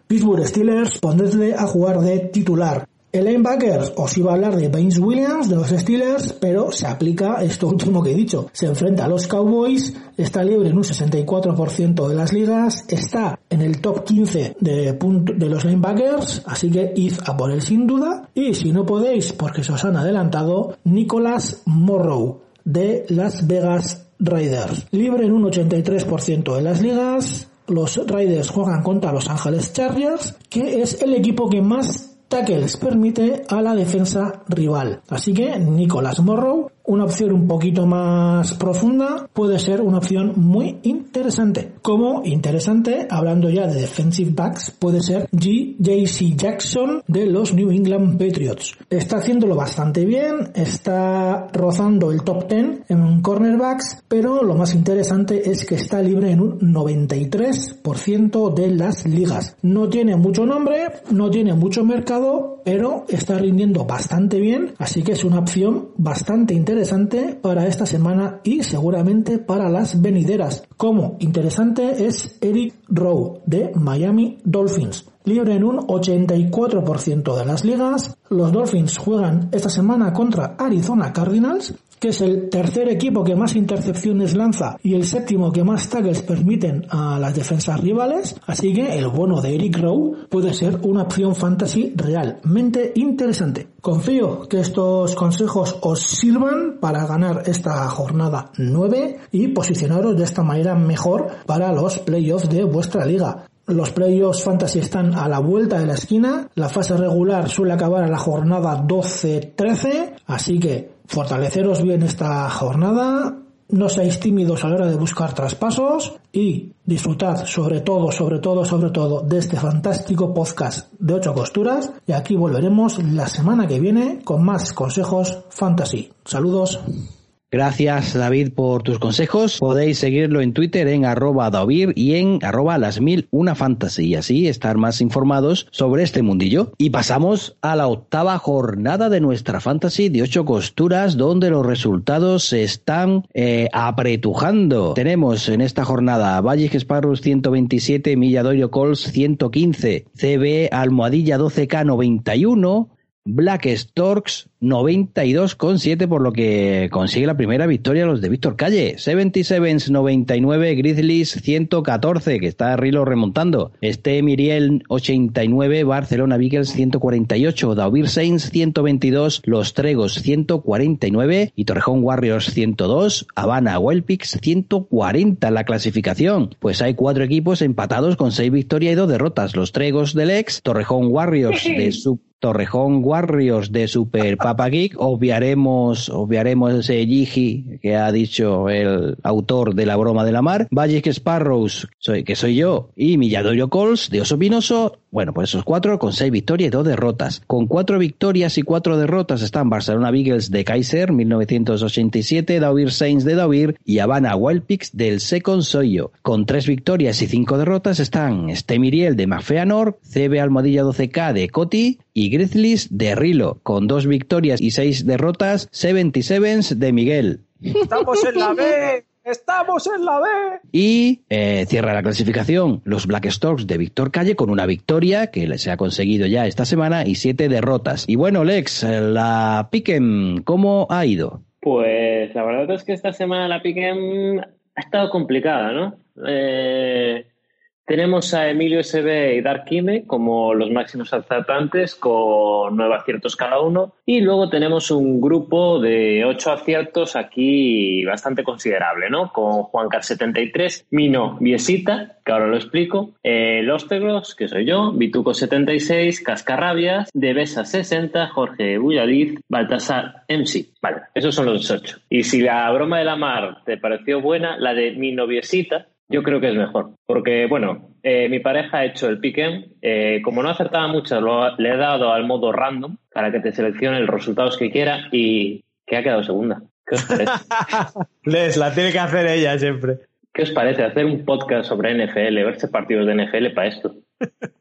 Pittsburgh Steelers, pondredle a jugar de titular. El linebacker os iba a hablar de Baines Williams, de los Steelers, pero se aplica esto último que he dicho. Se enfrenta a los Cowboys, está libre en un 64% de las ligas, está en el top 15 de, de los linebackers, así que id a por él sin duda. Y si no podéis, porque se os han adelantado, Nicholas Morrow, de Las Vegas Raiders. Libre en un 83% de las ligas, los Raiders juegan contra los Ángeles Chargers, que es el equipo que más tackles permite a la defensa rival. Así que Nicolas Morrow una opción un poquito más profunda puede ser una opción muy interesante. Como interesante, hablando ya de defensive backs, puede ser G.J.C. Jackson de los New England Patriots. Está haciéndolo bastante bien, está rozando el top 10 en cornerbacks, pero lo más interesante es que está libre en un 93% de las ligas. No tiene mucho nombre, no tiene mucho mercado, pero está rindiendo bastante bien, así que es una opción bastante interesante interesante para esta semana y seguramente para las venideras. Como interesante es Eric Rowe de Miami Dolphins. Libre en un 84% de las ligas, los Dolphins juegan esta semana contra Arizona Cardinals que es el tercer equipo que más intercepciones lanza y el séptimo que más tackles permiten a las defensas rivales, así que el bueno de Eric Rowe puede ser una opción fantasy realmente interesante. Confío que estos consejos os sirvan para ganar esta jornada 9 y posicionaros de esta manera mejor para los playoffs de vuestra liga. Los playoffs fantasy están a la vuelta de la esquina. La fase regular suele acabar a la jornada 12-13. Así que fortaleceros bien esta jornada, no seáis tímidos a la hora de buscar traspasos y disfrutad sobre todo, sobre todo, sobre todo de este fantástico podcast de ocho costuras y aquí volveremos la semana que viene con más consejos fantasy. Saludos. Gracias David por tus consejos. Podéis seguirlo en Twitter en arroba David y en arroba las mil una fantasy y así estar más informados sobre este mundillo. Y pasamos a la octava jornada de nuestra fantasy de ocho costuras donde los resultados se están eh, apretujando. Tenemos en esta jornada Valles Sparrows 127, Milladorio Cols 115, CB Almohadilla 12K 91, Black Storks 92,7 por lo que consigue la primera victoria los de Víctor Calle. 77 99, Grizzlies 114 que está Rilo remontando. Este Miriel 89, Barcelona Beagles 148, Daubir Saints 122, Los Tregos 149 y Torrejón Warriors 102, Habana Wildpix 140 en la clasificación. Pues hay cuatro equipos empatados con seis victorias y dos derrotas. Los Tregos del ex, Torrejón Warriors de sub Torrejón Warriors de Super Papa Geek. Obviaremos, obviaremos ese Yiji que ha dicho el autor de La Broma de la Mar. Magic Sparrows, soy, que soy yo, y Milladorio Cols de Oso Pinoso. Bueno, pues esos cuatro con seis victorias y dos derrotas. Con cuatro victorias y cuatro derrotas están Barcelona Beagles de Kaiser, 1987, Dauvir Saints de Dauvir y Habana Wildpix del Second Soy yo. Con tres victorias y cinco derrotas están Stemiriel de Mafeanor, CB Almohadilla 12K de Coti y Grizzlies de Rilo. Con dos victorias y seis derrotas, 77s de Miguel. ¡Estamos en la B! ¡Estamos en la B! Y eh, cierra la clasificación los Black Storks de Víctor Calle con una victoria que se ha conseguido ya esta semana y siete derrotas. Y bueno, Lex, la Piquen, ¿cómo ha ido? Pues la verdad es que esta semana la Piquen ha estado complicada, ¿no? Eh, tenemos a Emilio SB y Dark Kime como los máximos acertantes con nueve aciertos cada uno. Y luego tenemos un grupo de ocho aciertos aquí bastante considerable, ¿no? Con Juancar 73, Mino Viesita, que ahora lo explico, eh, Lostegros, que soy yo, Bituco 76, Cascarrabias, Devesa 60, Jorge Bulladiz, Baltasar MC. Vale, esos son los ocho. Y si la broma de la mar te pareció buena, la de Mino Viesita, yo creo que es mejor, porque bueno, eh, mi pareja ha hecho el piquen, eh, como no acertaba mucho, lo, le he dado al modo random para que te seleccione los resultados que quiera y que ha quedado segunda. ¿Qué os parece? Les, la tiene que hacer ella siempre. ¿Qué os parece hacer un podcast sobre NFL, verse partidos de NFL para esto?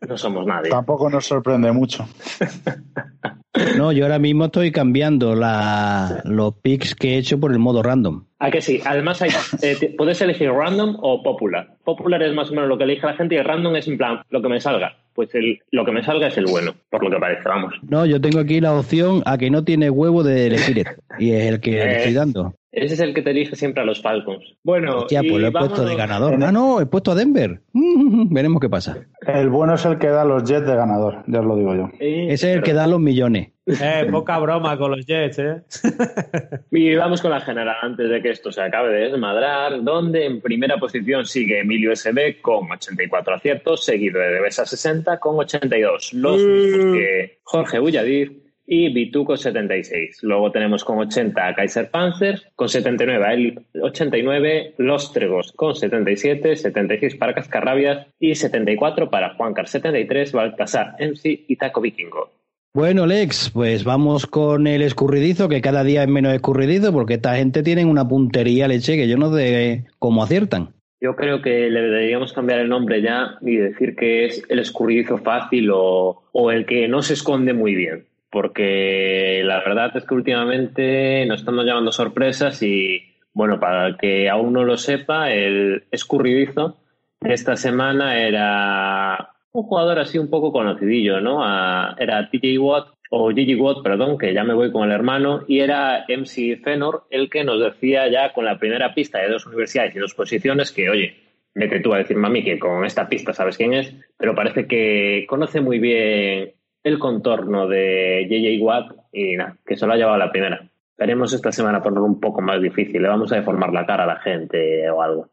No somos nadie. Tampoco nos sorprende mucho. No, yo ahora mismo estoy cambiando la, los picks que he hecho por el modo random. ¿A que sí? Además, hay, eh, puedes elegir random o popular. Popular es más o menos lo que elige la gente y random es en plan lo que me salga. Pues el, lo que me salga es el bueno, por lo que parece, vamos. No, yo tengo aquí la opción a que no tiene huevo de elegir y es el que le estoy dando. Ese es el que te elige siempre a los Falcons. Bueno, Hostia, pues y lo he puesto de ganador. Ah, no, he puesto a Denver. Veremos qué pasa. El bueno es el que da los Jets de ganador, ya os lo digo yo. Ese es el que da los millones. Eh, poca broma con los Jets, ¿eh? Y vamos con la general antes de que esto se acabe de desmadrar, donde en primera posición sigue Emilio SB con 84 aciertos, seguido de Devesa 60 con 82, los mismos que Jorge Bulladiz y Bituco 76. Luego tenemos con 80 a Kaiser Panzer, con 79 a él 89, Los Tregos con 77, 76 para Cascarrabias y 74 para Juancar 73, Baltasar MC y Taco Vikingo. Bueno, Lex, pues vamos con el escurridizo, que cada día es menos escurridizo, porque esta gente tiene una puntería leche que yo no sé cómo aciertan. Yo creo que le deberíamos cambiar el nombre ya y decir que es el escurridizo fácil o, o el que no se esconde muy bien. Porque la verdad es que últimamente nos estamos llamando sorpresas y, bueno, para el que aún no lo sepa, el escurridizo esta semana era un jugador así un poco conocidillo, ¿no? A- era TJ Watt o Gigi Watt, perdón, que ya me voy con el hermano, y era MC Fenor el que nos decía ya con la primera pista de dos universidades y dos posiciones que, oye, vete tú a decir, mami, que con esta pista sabes quién es, pero parece que conoce muy bien el contorno de JJ Watt y nada, que se lo ha llevado la primera. Esperemos esta semana ponerlo un poco más difícil, le vamos a deformar la cara a la gente o algo.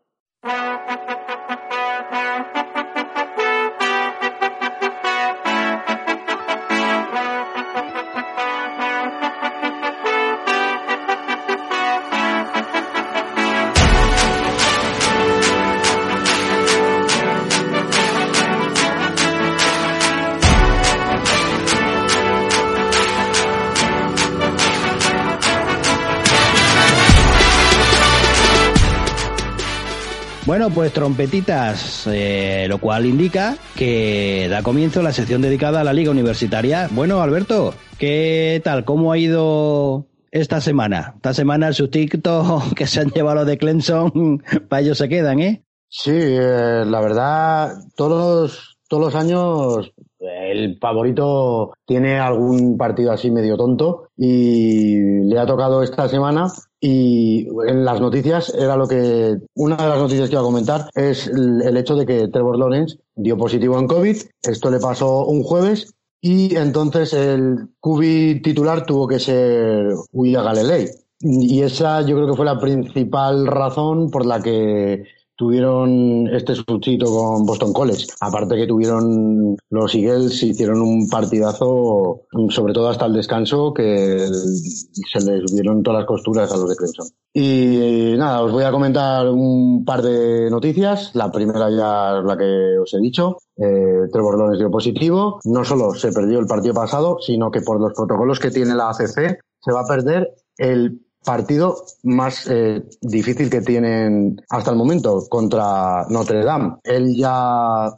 Bueno, pues trompetitas, eh, lo cual indica que da comienzo la sección dedicada a la Liga Universitaria. Bueno, Alberto, ¿qué tal? ¿Cómo ha ido esta semana? Esta semana el sustito que se han llevado los de Clemson, para ellos se quedan, ¿eh? Sí, eh, la verdad, todos todos los años el favorito tiene algún partido así medio tonto y le ha tocado esta semana y en las noticias era lo que una de las noticias que iba a comentar es el, hecho de que Trevor Lawrence dio positivo en COVID. Esto le pasó un jueves y entonces el QB titular tuvo que ser William Galilei. Y esa yo creo que fue la principal razón por la que tuvieron este sustito con Boston College. Aparte que tuvieron los Eagles, hicieron un partidazo, sobre todo hasta el descanso, que se les dieron todas las costuras a los de Clemson. Y nada, os voy a comentar un par de noticias. La primera ya es la que os he dicho. Eh, Trevor Lawrence dio positivo. No solo se perdió el partido pasado, sino que por los protocolos que tiene la ACC se va a perder el partido más eh, difícil que tienen hasta el momento contra Notre Dame. Él ya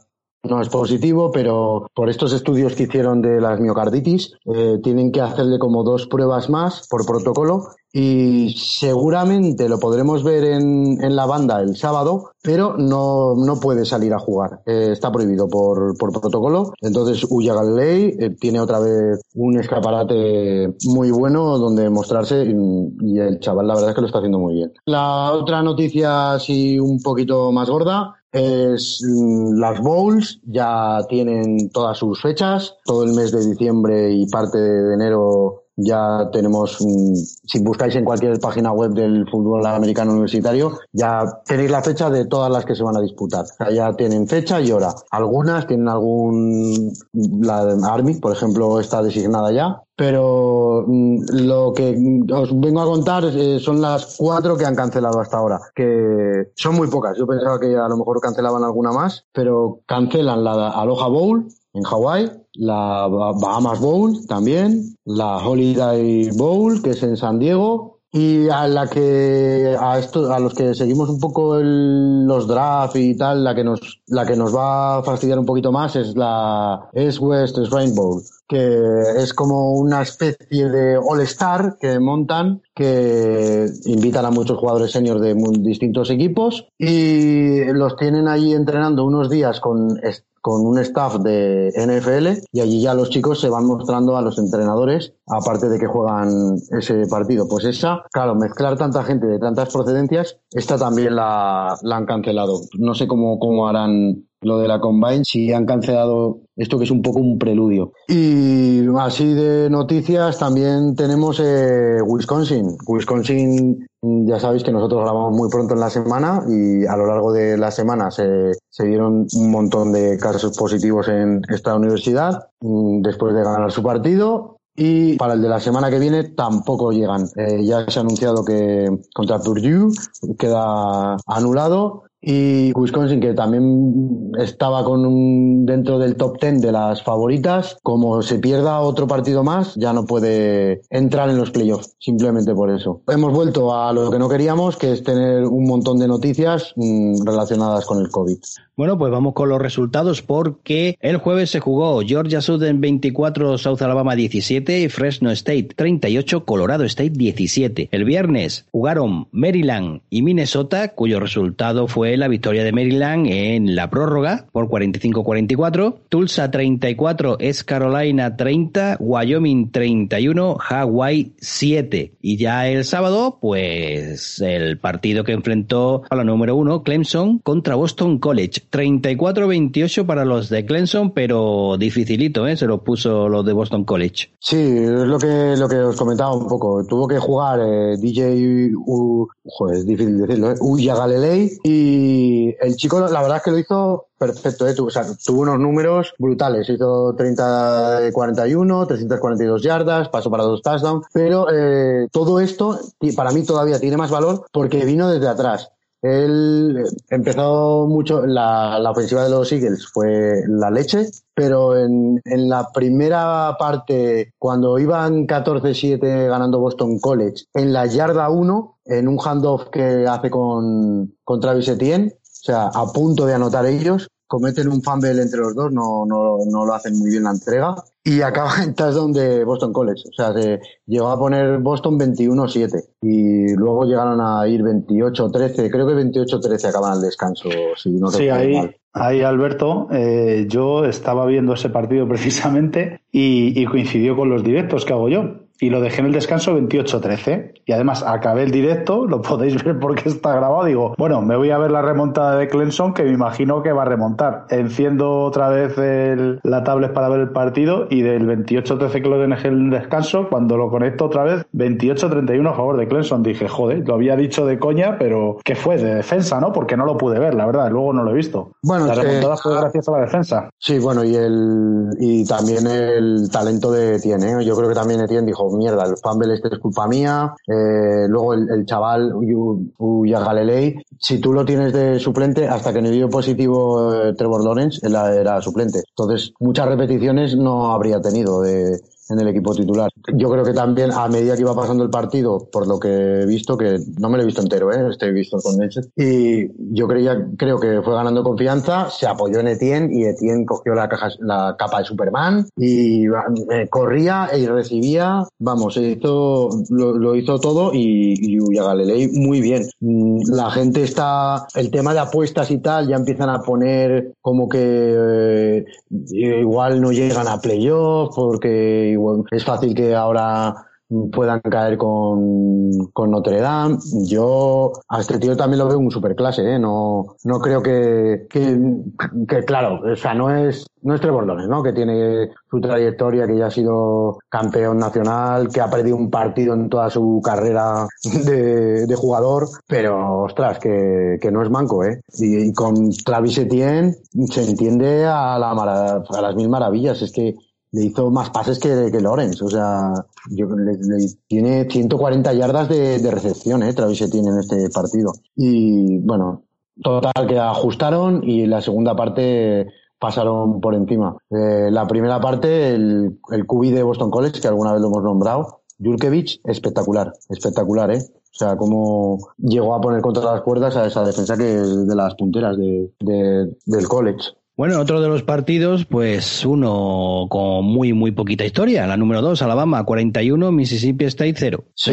no es positivo, pero por estos estudios que hicieron de las miocarditis, eh, tienen que hacerle como dos pruebas más por protocolo y seguramente lo podremos ver en, en la banda el sábado, pero no, no puede salir a jugar. Eh, está prohibido por, por protocolo. Entonces Uya Galilei eh, tiene otra vez un escaparate muy bueno donde mostrarse y, y el chaval la verdad es que lo está haciendo muy bien. La otra noticia así un poquito más gorda es mm, las bowls ya tienen todas sus fechas. Todo el mes de diciembre y parte de enero ya tenemos, si buscáis en cualquier página web del fútbol americano universitario, ya tenéis la fecha de todas las que se van a disputar. O sea, ya tienen fecha y hora. Algunas tienen algún, la de Army, por ejemplo, está designada ya, pero mm, lo que os vengo a contar eh, son las cuatro que han cancelado hasta ahora, que son muy pocas. Yo pensaba que a lo mejor cancelaban alguna más, pero cancelan la Aloha Bowl en Hawái, la Bahamas Bowl también, la Holiday Bowl, que es en San Diego, y a la que a esto a los que seguimos un poco los draft y tal la que nos la que nos va a fastidiar un poquito más es la es West Rainbow que es como una especie de All Star que montan que invitan a muchos jugadores seniors de distintos equipos y los tienen ahí entrenando unos días con con un staff de NFL y allí ya los chicos se van mostrando a los entrenadores, aparte de que juegan ese partido. Pues esa, claro, mezclar tanta gente de tantas procedencias, esta también la, la han cancelado. No sé cómo, cómo harán lo de la Combine, si han cancelado esto que es un poco un preludio. Y así de noticias también tenemos eh, Wisconsin. Wisconsin, ya sabéis que nosotros grabamos muy pronto en la semana y a lo largo de la semana se, se dieron un montón de casos positivos en esta universidad mm, después de ganar su partido y para el de la semana que viene tampoco llegan. Eh, ya se ha anunciado que contra Purdue queda anulado y Wisconsin que también estaba con un, dentro del top 10 de las favoritas, como se pierda otro partido más, ya no puede entrar en los playoffs, simplemente por eso. Hemos vuelto a lo que no queríamos, que es tener un montón de noticias mmm, relacionadas con el COVID. Bueno, pues vamos con los resultados porque el jueves se jugó Georgia Southern 24, South Alabama 17, Fresno State 38, Colorado State 17. El viernes jugaron Maryland y Minnesota, cuyo resultado fue la victoria de Maryland en la prórroga por 45-44. Tulsa 34, es Carolina 30, Wyoming 31, Hawaii 7. Y ya el sábado, pues el partido que enfrentó a la número uno, Clemson contra Boston College. 34-28 para los de Clemson, pero dificilito, ¿eh? Se lo puso los de Boston College. Sí, es lo que, lo que os comentaba un poco. Tuvo que jugar eh, DJ, U, joder, es difícil decirlo, ¿eh? Uya Galilei y el chico, la verdad es que lo hizo perfecto, ¿eh? o sea, tuvo unos números brutales. Hizo 30 de 41, 342 yardas, pasó para dos touchdowns, pero eh, todo esto para mí todavía tiene más valor porque vino desde atrás. Él empezó mucho, la, la, ofensiva de los Eagles fue la leche, pero en, en la primera parte, cuando iban 14-7 ganando Boston College, en la yarda 1, en un handoff que hace con, con Travis Etienne, o sea, a punto de anotar ellos, cometen un fumble entre los dos, no, no, no lo hacen muy bien la entrega y acaba en touchdown de Boston College. O sea, se llegó a poner Boston 21-7 y luego llegaron a ir 28-13. Creo que 28-13 acaban al descanso. Si no sí, ahí, mal. ahí Alberto, eh, yo estaba viendo ese partido precisamente y, y, coincidió con los directos que hago yo. Y lo dejé en el descanso 28-13. Y además acabé el directo, lo podéis ver porque está grabado. Digo, bueno, me voy a ver la remontada de Clemson, que me imagino que va a remontar. Enciendo otra vez la tablet para ver el partido y del 28-13 que lo dejé en el descanso, cuando lo conecto otra vez, 28-31 a favor de Clemson. Dije, joder, lo había dicho de coña, pero ¿qué fue? De defensa, ¿no? Porque no lo pude ver, la verdad, luego no lo he visto. Bueno, la remontada fue gracias a la defensa. Sí, bueno, y el y también el talento de Etienne, ¿eh? Yo creo que también Etienne dijo, mierda, el fumble este es culpa mía. Eh, luego el, chaval Uya Galilei, si tú lo tienes de suplente, hasta que no dio positivo eh, Trevor Lawrence, él era suplente. Entonces, muchas repeticiones no habría tenido de, en el equipo titular. Yo creo que también a medida que iba pasando el partido, por lo que he visto, que no me lo he visto entero, ¿eh? estoy visto con Neche, y yo creía, creo que fue ganando confianza, se apoyó en Etienne y Etienne cogió la, caja, la capa de Superman y eh, corría y recibía, vamos, hizo, lo, hizo todo y, y Galilei muy bien. Mm, la gente está, el tema de apuestas y tal, ya empiezan a poner como que eh, igual no llegan a playoff porque es fácil que ahora puedan caer con, con, Notre Dame. Yo a este tío también lo veo un superclase, ¿eh? No, no creo que, que, claro, o sea, no es, no es Trevor ¿no? Que tiene su trayectoria, que ya ha sido campeón nacional, que ha perdido un partido en toda su carrera de, de jugador, pero ostras, que, que no es manco, ¿eh? Y, con Travis Etienne se entiende a, la, a las mil maravillas. Es que le hizo más pases que, que Lorenz. O sea, yo, le, tiene 140 yardas de, de recepción, ¿eh? Travis tiene en este partido. Y bueno, total que ajustaron y la segunda parte pasaron por encima. Eh, la primera parte, el, el QB de Boston College, que alguna vez lo hemos nombrado, Jurkevich, espectacular, espectacular, ¿eh? O sea, cómo llegó a poner contra las cuerdas a esa defensa que es de las punteras de, de, del college. Bueno, otro de los partidos, pues uno con muy, muy poquita historia. La número 2, Alabama 41, Mississippi State 0. Sí,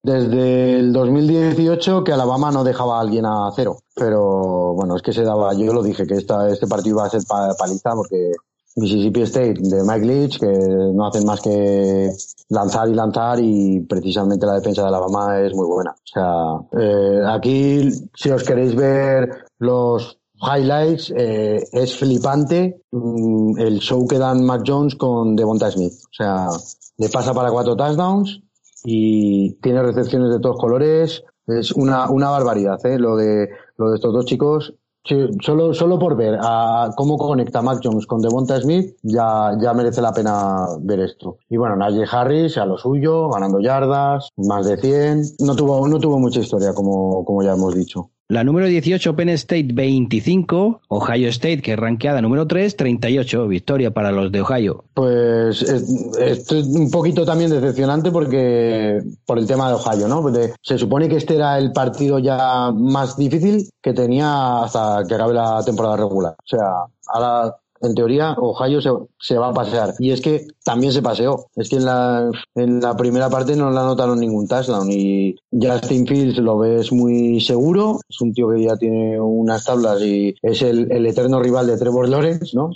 desde el 2018 que Alabama no dejaba a alguien a cero. Pero bueno, es que se daba, yo lo dije, que esta, este partido iba a ser paliza porque Mississippi State de Mike Leach, que no hacen más que lanzar y lanzar y precisamente la defensa de Alabama es muy buena. O sea, eh, aquí si os queréis ver los highlights, eh, es flipante mm, el show que dan Mac Jones con Devonta Smith. O sea, le pasa para cuatro touchdowns y tiene recepciones de todos colores. Es una, una barbaridad, ¿eh? Lo de, lo de estos dos chicos. solo, solo por ver a cómo conecta Mac Jones con Devonta Smith, ya, ya merece la pena ver esto. Y bueno, Najee Harris a lo suyo, ganando yardas, más de 100. No tuvo, no tuvo mucha historia, como, como ya hemos dicho. La número 18, Penn State 25, Ohio State, que es rankeada número 3, 38, victoria para los de Ohio. Pues esto es un poquito también decepcionante porque por el tema de Ohio, ¿no? se supone que este era el partido ya más difícil que tenía hasta que acabe la temporada regular. O sea, ahora en teoría Ohio se, va a pasear. Y es que también se paseó. Es que en la, en la primera parte no le anotaron ningún touchdown y Justin Fields lo ves muy seguro. Es un tío que ya tiene unas tablas y es el, el eterno rival de Trevor Lawrence, ¿no?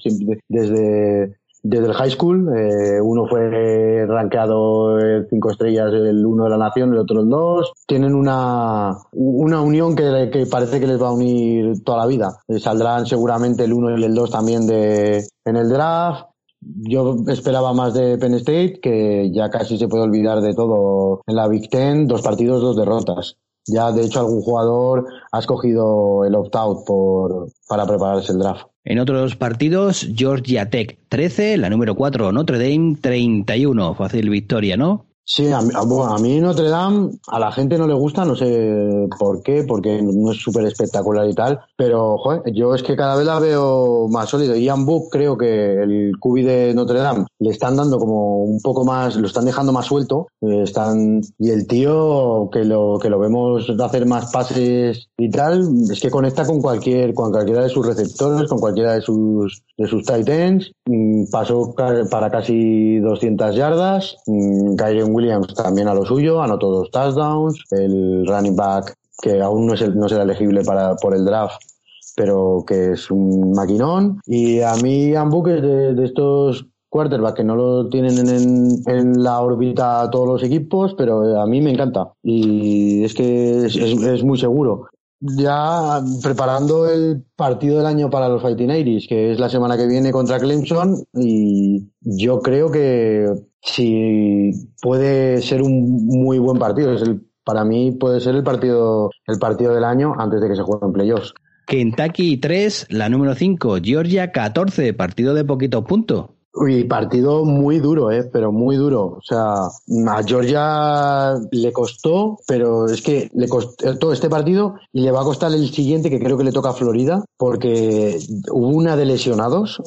Desde desde el high school. Eh, uno fue rankeado cinco estrellas, el uno de la nación, el otro el dos. Tienen una, una unión que, parece que les va a unir toda la vida. Eh, saldrán seguramente el uno y el dos también de, en el draft. Yo esperaba más de Penn State, que ya casi se puede olvidar de todo en la Big Ten, dos partidos, dos derrotas. Ya, de hecho, algún jugador ha escogido el opt-out por, para prepararse el draft. En otros partidos, Georgia Tech 13, la número 4 Notre Dame 31. Fácil victoria, ¿no? Sí, a, a, mí Notre Dame a la gente no le gusta, no sé por qué, porque no es súper espectacular y tal, pero joder, yo es que cada vez la veo más sólido. Ian Book creo que el cubi de Notre Dame le están dando como un poco más, lo están dejando más suelto, eh, están y el tío que lo que lo vemos hacer más pases y tal, es que conecta con cualquier con cualquiera de sus receptores, con cualquiera de sus de sus tight ends, mm, pasó para casi 200 yardas, mm, Williams también a lo suyo, anotó dos touchdowns, el running back que aún no, es no será elegible para, por el draft, pero que es un maquinón. Y a mí Ambuk es de, estos quarterback que no lo tienen en, en la órbita todos los equipos, pero a mí me encanta. Y es que es, es, es muy seguro ya preparando el partido del año para los Fighting Irish, que es la semana que viene contra Clemson, y yo creo que si puede ser un muy buen partido, es el, para mí puede ser el partido, el partido del año antes de que se juegue en playoffs. Kentucky 3, la número 5, Georgia 14, partido de poquito punto. Uy, partido muy duro, eh, pero muy duro. O sea, a Georgia le costó, pero es que le costó este partido y le va a costar el siguiente, que creo que le toca a Florida, porque hubo una de lesionados,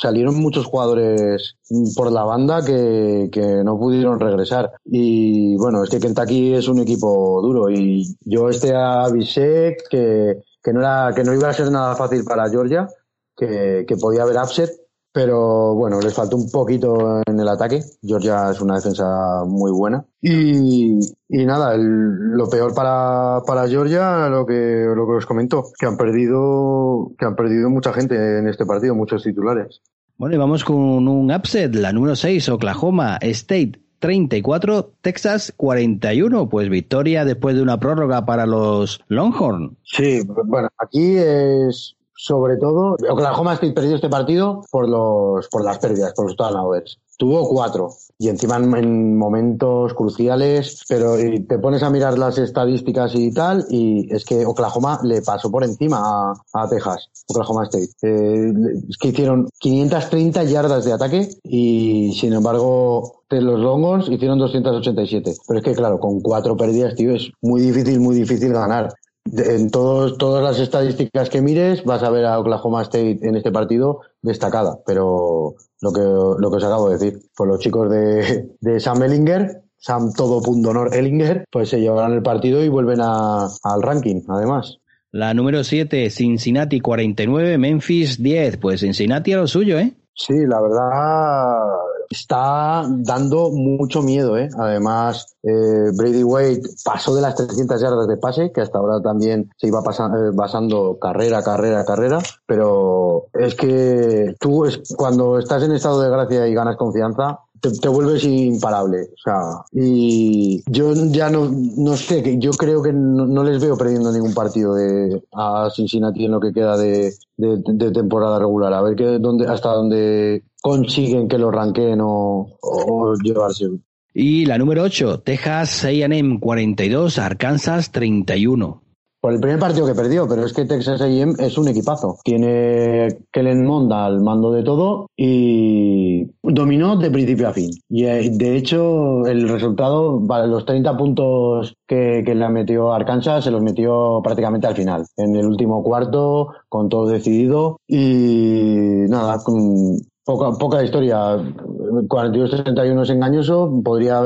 salieron muchos jugadores por la banda que, que no pudieron regresar. Y bueno, es que Kentucky es un equipo duro y yo este avisé que, que no era, que no iba a ser nada fácil para Georgia, que, que podía haber upset, pero bueno, les faltó un poquito en el ataque. Georgia es una defensa muy buena. Y, y nada, el- lo peor para, para Georgia, lo que, lo que os comento, que han perdido, que han perdido mucha gente en este partido, muchos titulares. Bueno, y vamos con un upset, la número 6, Oklahoma State 34, Texas 41. Pues victoria después de una prórroga para los Longhorn. Sí, bueno, aquí es sobre todo Oklahoma State perdió este partido por los por las pérdidas, por los turnovers. Tuvo cuatro y encima en, en momentos cruciales, pero te pones a mirar las estadísticas y tal y es que Oklahoma le pasó por encima a, a Texas, Oklahoma State. Eh, es que hicieron 530 yardas de ataque y sin embargo los Longhorns hicieron 287. Pero es que claro, con cuatro pérdidas, tío, es muy difícil, muy difícil ganar. En todos, todas las estadísticas que mires vas a ver a Oklahoma State en este partido destacada, pero lo que, lo que os acabo de decir, pues los chicos de, de Sam Ellinger, Sam todo punto honor Ellinger, pues se llevarán el partido y vuelven a- al ranking, además. La número 7, Cincinnati 49, Memphis 10. Pues Cincinnati a lo suyo, ¿eh? Sí, la verdad está dando mucho miedo, ¿eh? Además, eh, Brady Wade pasó de las 300 yardas de pase, que hasta ahora también se iba pasa- eh, basando carrera, carrera, carrera, pero es que tú es, cuando estás en estado de gracia y ganas confianza, te, vuelves imparable. O sea, y yo ya no, no sé, yo creo que no, no les veo perdiendo ningún partido de, a Cincinnati en lo que queda de, de, de temporada regular. A ver que, dónde, hasta dónde consiguen que lo ranqueen o, o llevarse. Y la número 8, Texas A&M 42, Arkansas 31. Por el primer partido que perdió, pero es que Texas A&M es un equipazo. Tiene Kellen Mond al mando de todo y dominó de principio a fin. Y eh, de hecho, el resultado, vale, los 30 puntos que, que le metió Arkansas, se los metió prácticamente al final. En el último cuarto, con todo decidido. Y nada, con poca, poca historia. 42-31 es engañoso, podría,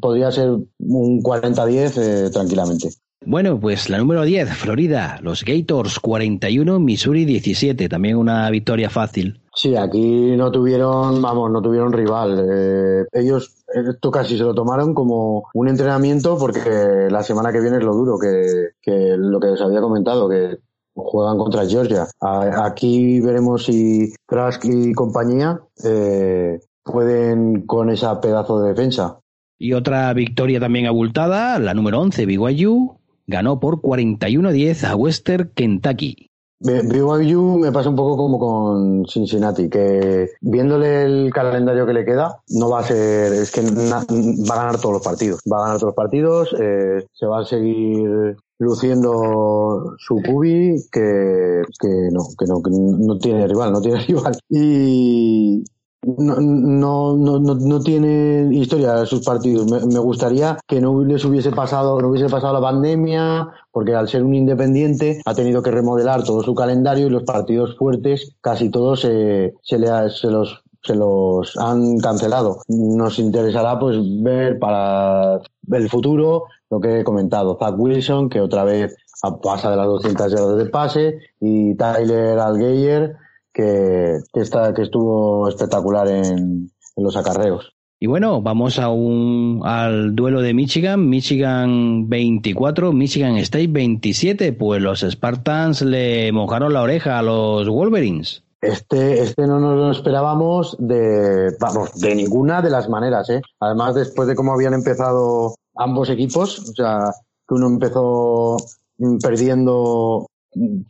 podría ser un 40-10 eh, tranquilamente. Bueno, pues la número 10, Florida, los Gators 41, Missouri 17. También una victoria fácil. Sí, aquí no tuvieron, vamos, no tuvieron rival. Eh, ellos esto casi se lo tomaron como un entrenamiento porque la semana que viene es lo duro, que, que lo que os había comentado, que juegan contra Georgia. Aquí veremos si Trask y compañía eh, pueden con esa pedazo de defensa. Y otra victoria también abultada, la número 11, BYU, ganó por 41-10 a Western Kentucky. BYU me pasa un poco como con Cincinnati, que viéndole el calendario que le queda, no va a ser, es que va a ganar todos los partidos. Va a ganar todos los partidos, eh, se va a seguir luciendo su cubi, que, que no, que no, que no tiene rival, no tiene rival. Y, no, no, no, no, tiene historia sus partidos. Me, gustaría que no les hubiese pasado, no hubiese pasado la pandemia, porque al ser un independiente ha tenido que remodelar todo su calendario y los partidos fuertes casi todos se, se los se los han cancelado. Nos interesará pues ver para el futuro lo que he comentado. Zach Wilson, que otra vez pasa de las 200 yardas de pase, y Tyler Algeyer, que, que, está, que estuvo espectacular en, en los acarreos. Y bueno, vamos a un, al duelo de Michigan. Michigan 24, Michigan State 27. Pues los Spartans le mojaron la oreja a los Wolverines. Este, este no nos lo esperábamos de, vamos, de ninguna de las maneras, ¿eh? Además, después de cómo habían empezado ambos equipos, o sea, que uno empezó mm, perdiendo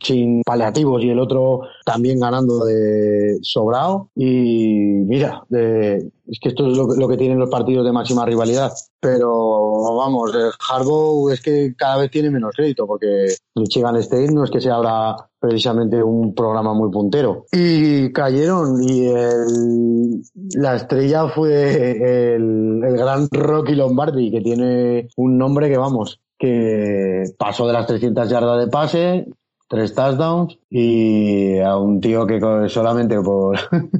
sin paliativos y el otro también ganando de sobrado. Y mira, de, es que esto es lo, que tienen los partidos de máxima rivalidad. Pero vamos, el Harbaugh es que cada vez tiene menos crédito porque Michigan State no es que sea ahora precisamente un programa muy puntero. Y cayeron y el, la estrella fue el, el gran Rocky Lombardi, que tiene un nombre que vamos, que pasó de las 300 yardas de pase, tres touchdowns y a un tío que solamente por,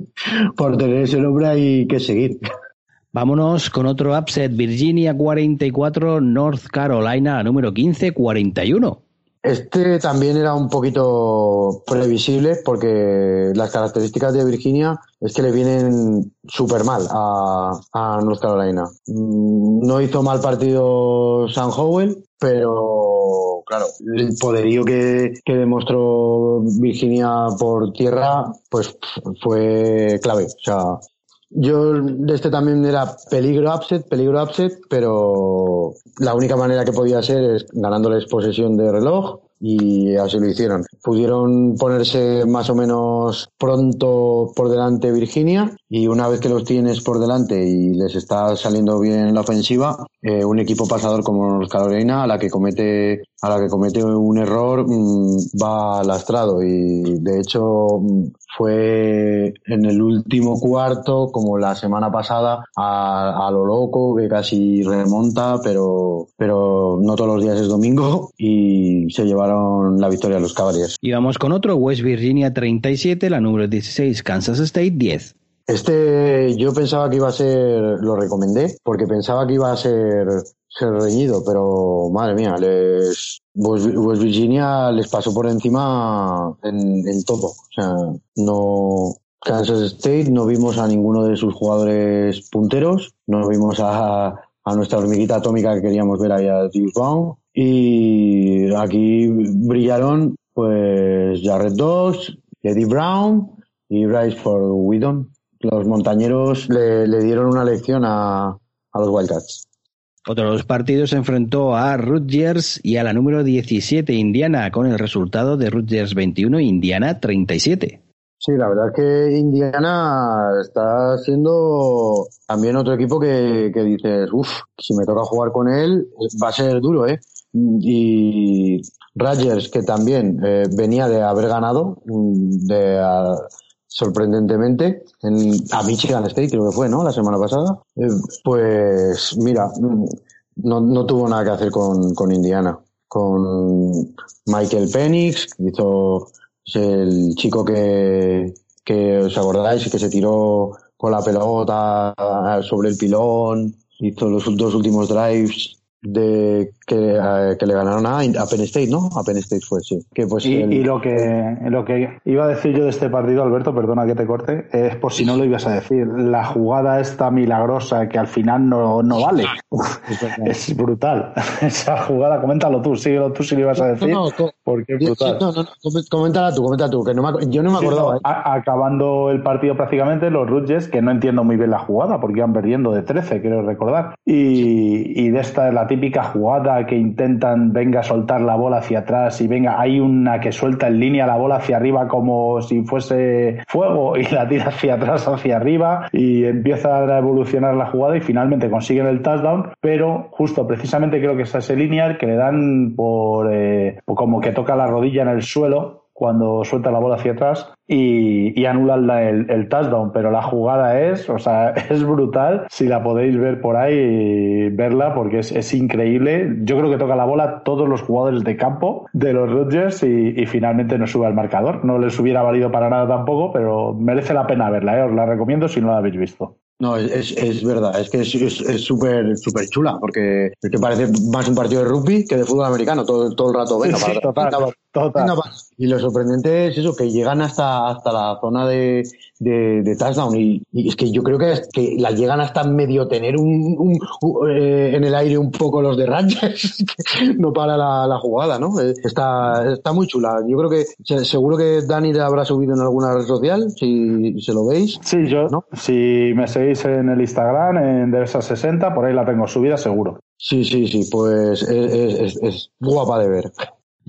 por tener ese nombre hay que seguir. Vámonos con otro upset, Virginia 44, North Carolina número 15, 41. Este también era un poquito previsible porque las características de Virginia es que le vienen súper mal a, a North Carolina. Mm, no hizo mal partido San Howell, pero claro, el poderío que, que demostró Virginia por tierra, pues fue clave. O sea, yo de este también era peligro upset, peligro upset, pero la única manera que podía ser es ganándoles posesión de reloj y así lo hicieron. Pudieron ponerse más o menos pronto por delante Virginia y una vez que los tienes por delante y les está saliendo bien la ofensiva, eh, un equipo pasador como los Carolina a la que comete a la que comete un error mm, va lastrado y de hecho mm, fue en el último cuarto como la semana pasada a, a, lo loco que casi remonta pero pero no todos los días es domingo y se llevaron la victoria a los Cavaliers. Y vamos con otro West Virginia 37 la número 16 Kansas State 10. Este yo pensaba que iba a ser, lo recomendé, porque pensaba que iba a ser, ser reñido, pero madre mía, les, West Virginia les pasó por encima en, en todo. O sea, no, Kansas State no vimos a ninguno de sus jugadores punteros, no vimos a, a nuestra hormiguita atómica que queríamos ver ahí a Deuce Brown. Y aquí brillaron pues Jared Doss, Eddie Brown y Bryce for Whedon los montañeros le, le dieron una lección a, a, los Wildcats. Otro de los partidos se enfrentó a Rutgers y a la número 17 Indiana con el resultado de Rutgers 21 Indiana 37. Sí, la verdad es que Indiana está siendo también otro equipo que, dices, uff, si me toca jugar con él va a ser duro, ¿eh? Y Rutgers, que también eh, venía de haber ganado, de, sorprendentemente, en, a Michigan State creo que fue, ¿no? La semana pasada. Eh, pues mira, no, no, tuvo nada que hacer con, con Indiana. Con Michael Penix, hizo el chico que, que os acordáis que se tiró con la pelota sobre el pilón, hizo los dos últimos drives de que, eh, que, le ganaron a, a, Penn State, ¿no? A Penn State fue, sí. Que pues y, el... y, lo que lo que iba a decir yo de este partido, Alberto, perdona que te corte, es por si no lo ibas a decir. La jugada esta milagrosa que al final no, no vale. es brutal. Esa jugada, coméntalo tú, síguelo tú si lo ibas a decir. No, no, porque es brutal. No, no, coméntala tú, coméntala tú, que no me, yo no me acordaba. Sí, no, ¿eh? acabando el partido prácticamente, los Rutgers, que no entiendo muy bien la jugada, porque iban perdiendo de 13, quiero recordar. Y, y de esta es la típica jugada que intentan, venga, soltar la bola hacia atrás y venga, hay una que suelta en línea la bola hacia arriba como si fuese fuego y la tira hacia atrás, hacia arriba y empieza a evolucionar la jugada y finalmente consiguen el touchdown, pero justo precisamente creo que es ese lineal que le dan por eh, como que toca la rodilla en el suelo cuando suelta la bola hacia atrás y, y anulan el, el, touchdown, pero la jugada es, o sea, es brutal. Si la podéis ver por ahí, verla porque es, es increíble. Yo creo que toca la bola todos los jugadores de campo de los Rodgers y, y, finalmente no sube al marcador. No les hubiera valido para nada tampoco, pero merece la pena verla, ¿eh? os la recomiendo si no la habéis visto. No, es, es verdad, es que es súper es, súper chula, porque es que parece más un partido de rugby que de fútbol americano, todo, todo el rato. Venga, sí, sí, total, total. Venga, Y lo sorprendente es eso, que llegan hasta, hasta la zona de, de, de touchdown. Y, y es que yo creo que, es que la llegan hasta medio tener un, un- un- eh, en el aire un poco los de Rangers. no para la, la jugada, ¿no? Eh, Está, está muy chula. Yo creo que se- seguro que Dani la habrá subido en alguna red social, si se lo veis. Sí, yo, ¿No? si me seguís en el Instagram, en Deresa 60, por ahí la tengo subida seguro. Sí, sí, sí, pues es, es- es- es guapa de ver.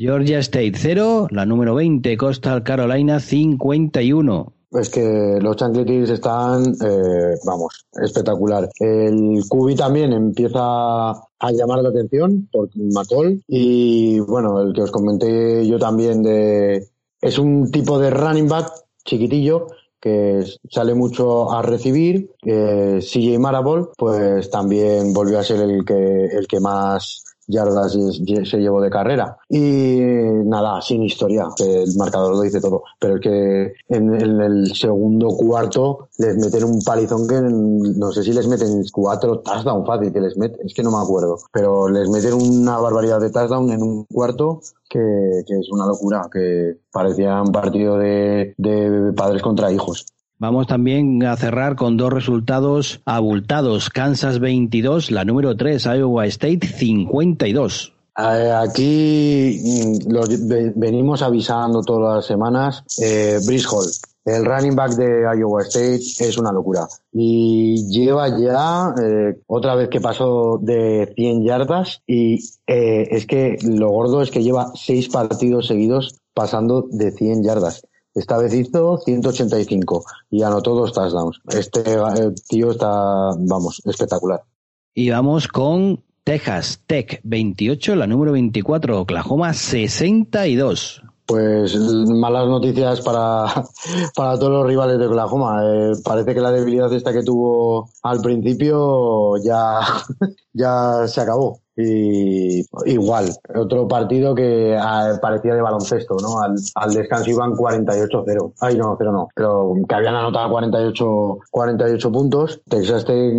Georgia State 0, la número 20, Coastal Carolina 51. Es que los chancletis están, eh, vamos, espectacular. El Cubi también empieza a llamar la atención por McCall y bueno, el que os comenté yo también de es un tipo de running back chiquitillo que sale mucho a recibir. Eh, CJ Marable, pues también volvió a ser el que el que más yardas se llevó de carrera. Y nada, sin historia, el marcador lo dice todo. Pero es que en, el segundo cuarto les meten un palizón que no sé si les meten cuatro touchdowns fácil que les meten, es que no me acuerdo. Pero les meten una barbaridad de touchdown en un cuarto que, que es una locura, que parecía un partido de, de padres contra hijos. Vamos también a cerrar con dos resultados abultados. Kansas 22, la número 3, Iowa State 52. Eh, Aquí mm, venimos avisando todas las semanas. Eh, Hall, el running back de Iowa State, es una locura. Y lleva ya eh, otra vez que pasó de 100 yardas y eh, es que lo gordo es que lleva seis partidos seguidos pasando de 100 yardas. Esta vez hizo 185 y anotó dos touchdowns. Este eh, tío está, vamos, espectacular. Y vamos con Texas Tech 28, la número 24, Oklahoma 62. Pues malas noticias para, para todos los rivales de Oklahoma. Eh, parece que la debilidad esta que tuvo al principio ya, ya se acabó. Y igual, otro partido que ah, parecía de baloncesto, ¿no? Al, al descanso iban 48-0. Ay, no, pero no. Pero que habían anotado 48, 48 puntos. Texas Tech,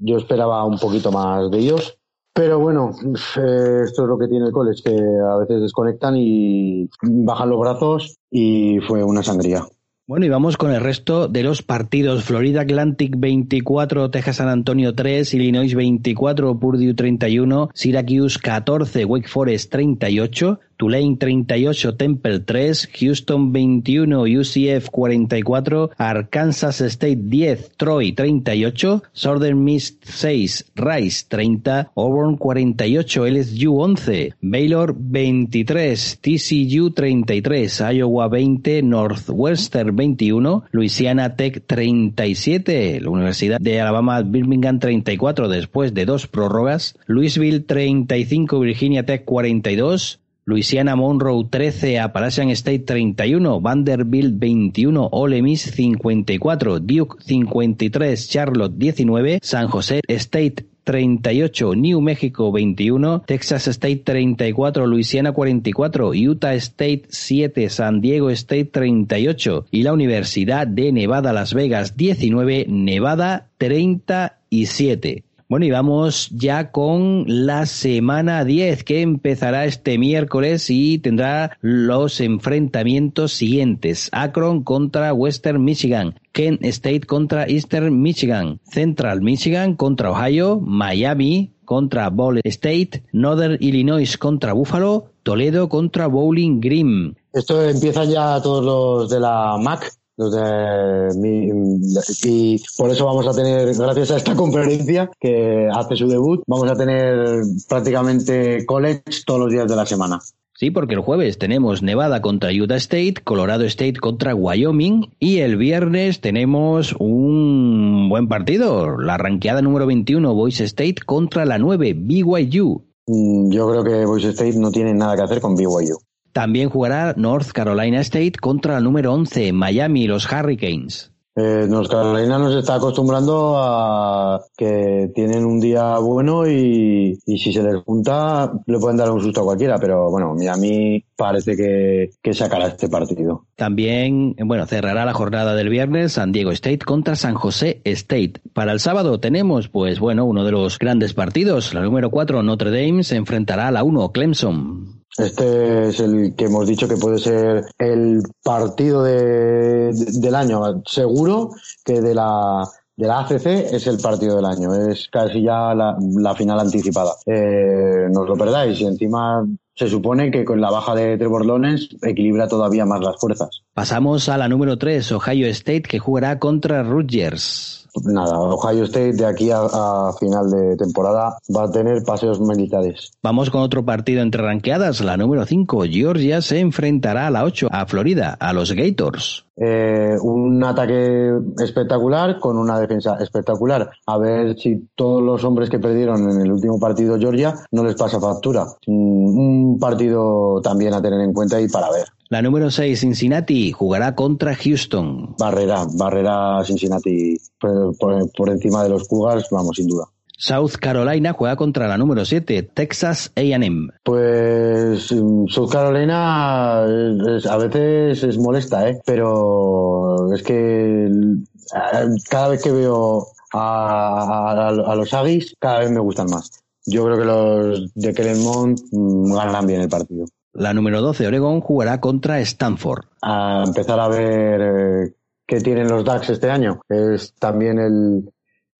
yo esperaba un poquito más de ellos. Pero bueno, eh, esto es lo que tiene el college, que a veces desconectan y bajan los brazos y fue una sangría. Bueno, y vamos con el resto de los partidos. Florida Atlantic 24, Texas San Antonio 3, Illinois 24, Purdue 31, Syracuse 14, Wake Forest 38, Tulane 38, Temple 3, Houston 21, UCF 44, Arkansas State 10, Troy 38, Southern Miss 6, Rice 30, Auburn 48, LSU 11, Baylor 23, TCU 33, Iowa 20, Northwestern 21, Louisiana Tech 37, la Universidad de Alabama Birmingham 34 después de dos prórrogas, Louisville 35, Virginia Tech 42, Louisiana Monroe 13, Appalachian State 31, Vanderbilt 21, Ole Miss 54, Duke 53, Charlotte 19, San José State 38, New México 21, Texas State 34, Louisiana 44, Utah State 7, San Diego State 38 y la Universidad de Nevada Las Vegas 19, Nevada 37. Bueno, y vamos ya con la semana 10 que empezará este miércoles y tendrá los enfrentamientos siguientes. Akron contra Western Michigan, Kent State contra Eastern Michigan, Central Michigan contra Ohio, Miami contra Ball State, Northern Illinois contra Buffalo, Toledo contra Bowling Green. Esto empiezan ya todos los de la MAC. De mi- y por eso vamos a tener, gracias a esta conferencia que hace su debut, vamos a tener prácticamente college todos los días de la semana. Sí, porque el jueves tenemos Nevada contra Utah State, Colorado State contra Wyoming y el viernes tenemos un buen partido, la ranqueada número 21 Boise State contra la 9 BYU. Mm, Yo creo que Boise State no tiene nada que hacer con BYU. También jugará North Carolina State contra la número 11 Miami los Hurricanes. Eh, North Carolina nos está acostumbrando a que tienen un día bueno y, y si se les junta le pueden dar un susto a cualquiera, pero bueno, Miami parece que, que sacará este partido. También, bueno, cerrará la jornada del viernes San Diego State contra San José State. Para el sábado tenemos, pues bueno, uno de los grandes partidos. La número 4 Notre Dame se enfrentará a la 1 Clemson. Este es el que hemos dicho que puede ser el partido de, del año. Seguro que de la, de la ACC es el partido del año. Es casi ya la, final anticipada. Eh, no os lo perdáis. Y encima se supone que con la baja de Trevor Lawrence equilibra todavía más las fuerzas. Pasamos a la número 3, Ohio State, que jugará contra Rutgers. Nada, Ohio State de aquí a, a, final de temporada va a tener paseos militares. Vamos con otro partido entre ranqueadas, la número 5. Georgia se enfrentará a la 8, a Florida, a los Gators. Eh, un ataque espectacular con una defensa espectacular. A ver si todos los hombres que perdieron en el último partido Georgia no les pasa factura. Un partido también a tener en cuenta y para ver. La número 6, Cincinnati, jugará contra Houston. Barrera, barrera Cincinnati por, por, por encima de los Cougars, vamos, sin duda. South Carolina juega contra la número 7, Texas AM. Pues South Carolina es, a veces es molesta, ¿eh? pero es que cada vez que veo a, a, a los Aggies, cada vez me gustan más. Yo creo que los de Claremont ganarán bien el partido. La número 12, Oregon, jugará contra Stanford. A empezar a ver eh, qué tienen los Ducks este año. Es también el,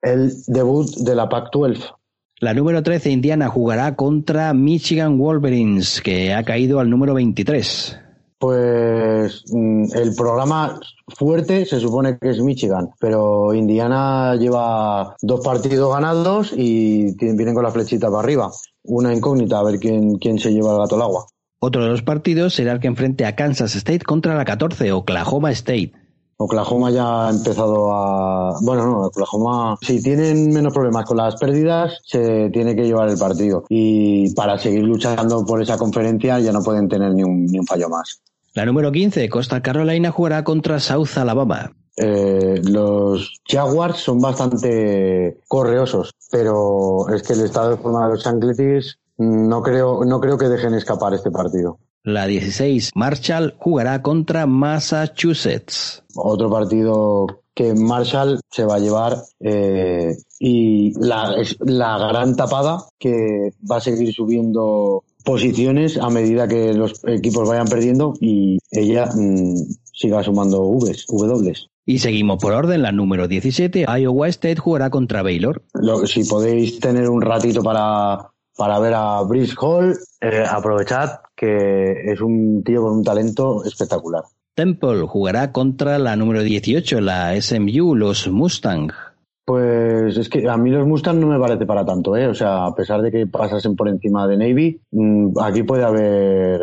el debut de la Pac-12. La número 13, Indiana, jugará contra Michigan Wolverines, que ha caído al número 23. Pues el programa fuerte se supone que es Michigan, pero Indiana lleva dos partidos ganados y vienen con la flechita para arriba. Una incógnita, a ver quién, quién se lleva el gato al agua. Otro de los partidos será el que enfrente a Kansas State contra la 14, Oklahoma State. Oklahoma ya ha empezado a. Bueno, no, Oklahoma, si tienen menos problemas con las pérdidas, se tiene que llevar el partido. Y para seguir luchando por esa conferencia ya no pueden tener ni un, ni un fallo más. La número 15, Costa Carolina, jugará contra South Alabama. Eh, los Jaguars son bastante correosos, pero es que el estado de forma de los Chancletis no creo, no creo que dejen escapar este partido. La 16, Marshall jugará contra Massachusetts. Otro partido que Marshall se va a llevar eh, y la, la gran tapada que va a seguir subiendo posiciones a medida que los equipos vayan perdiendo y ella mmm, siga sumando Vs, W. Y seguimos por orden, la número 17, Iowa State jugará contra Baylor. Lo, si podéis tener un ratito para, para ver a Brice Hall, eh, aprovechad que es un tío con un talento espectacular. Temple jugará contra la número 18, la SMU, los Mustang. Pues es que a mí los Mustang no me parece para tanto, ¿eh? O sea, a pesar de que pasasen por encima de Navy, mmm, aquí puede haber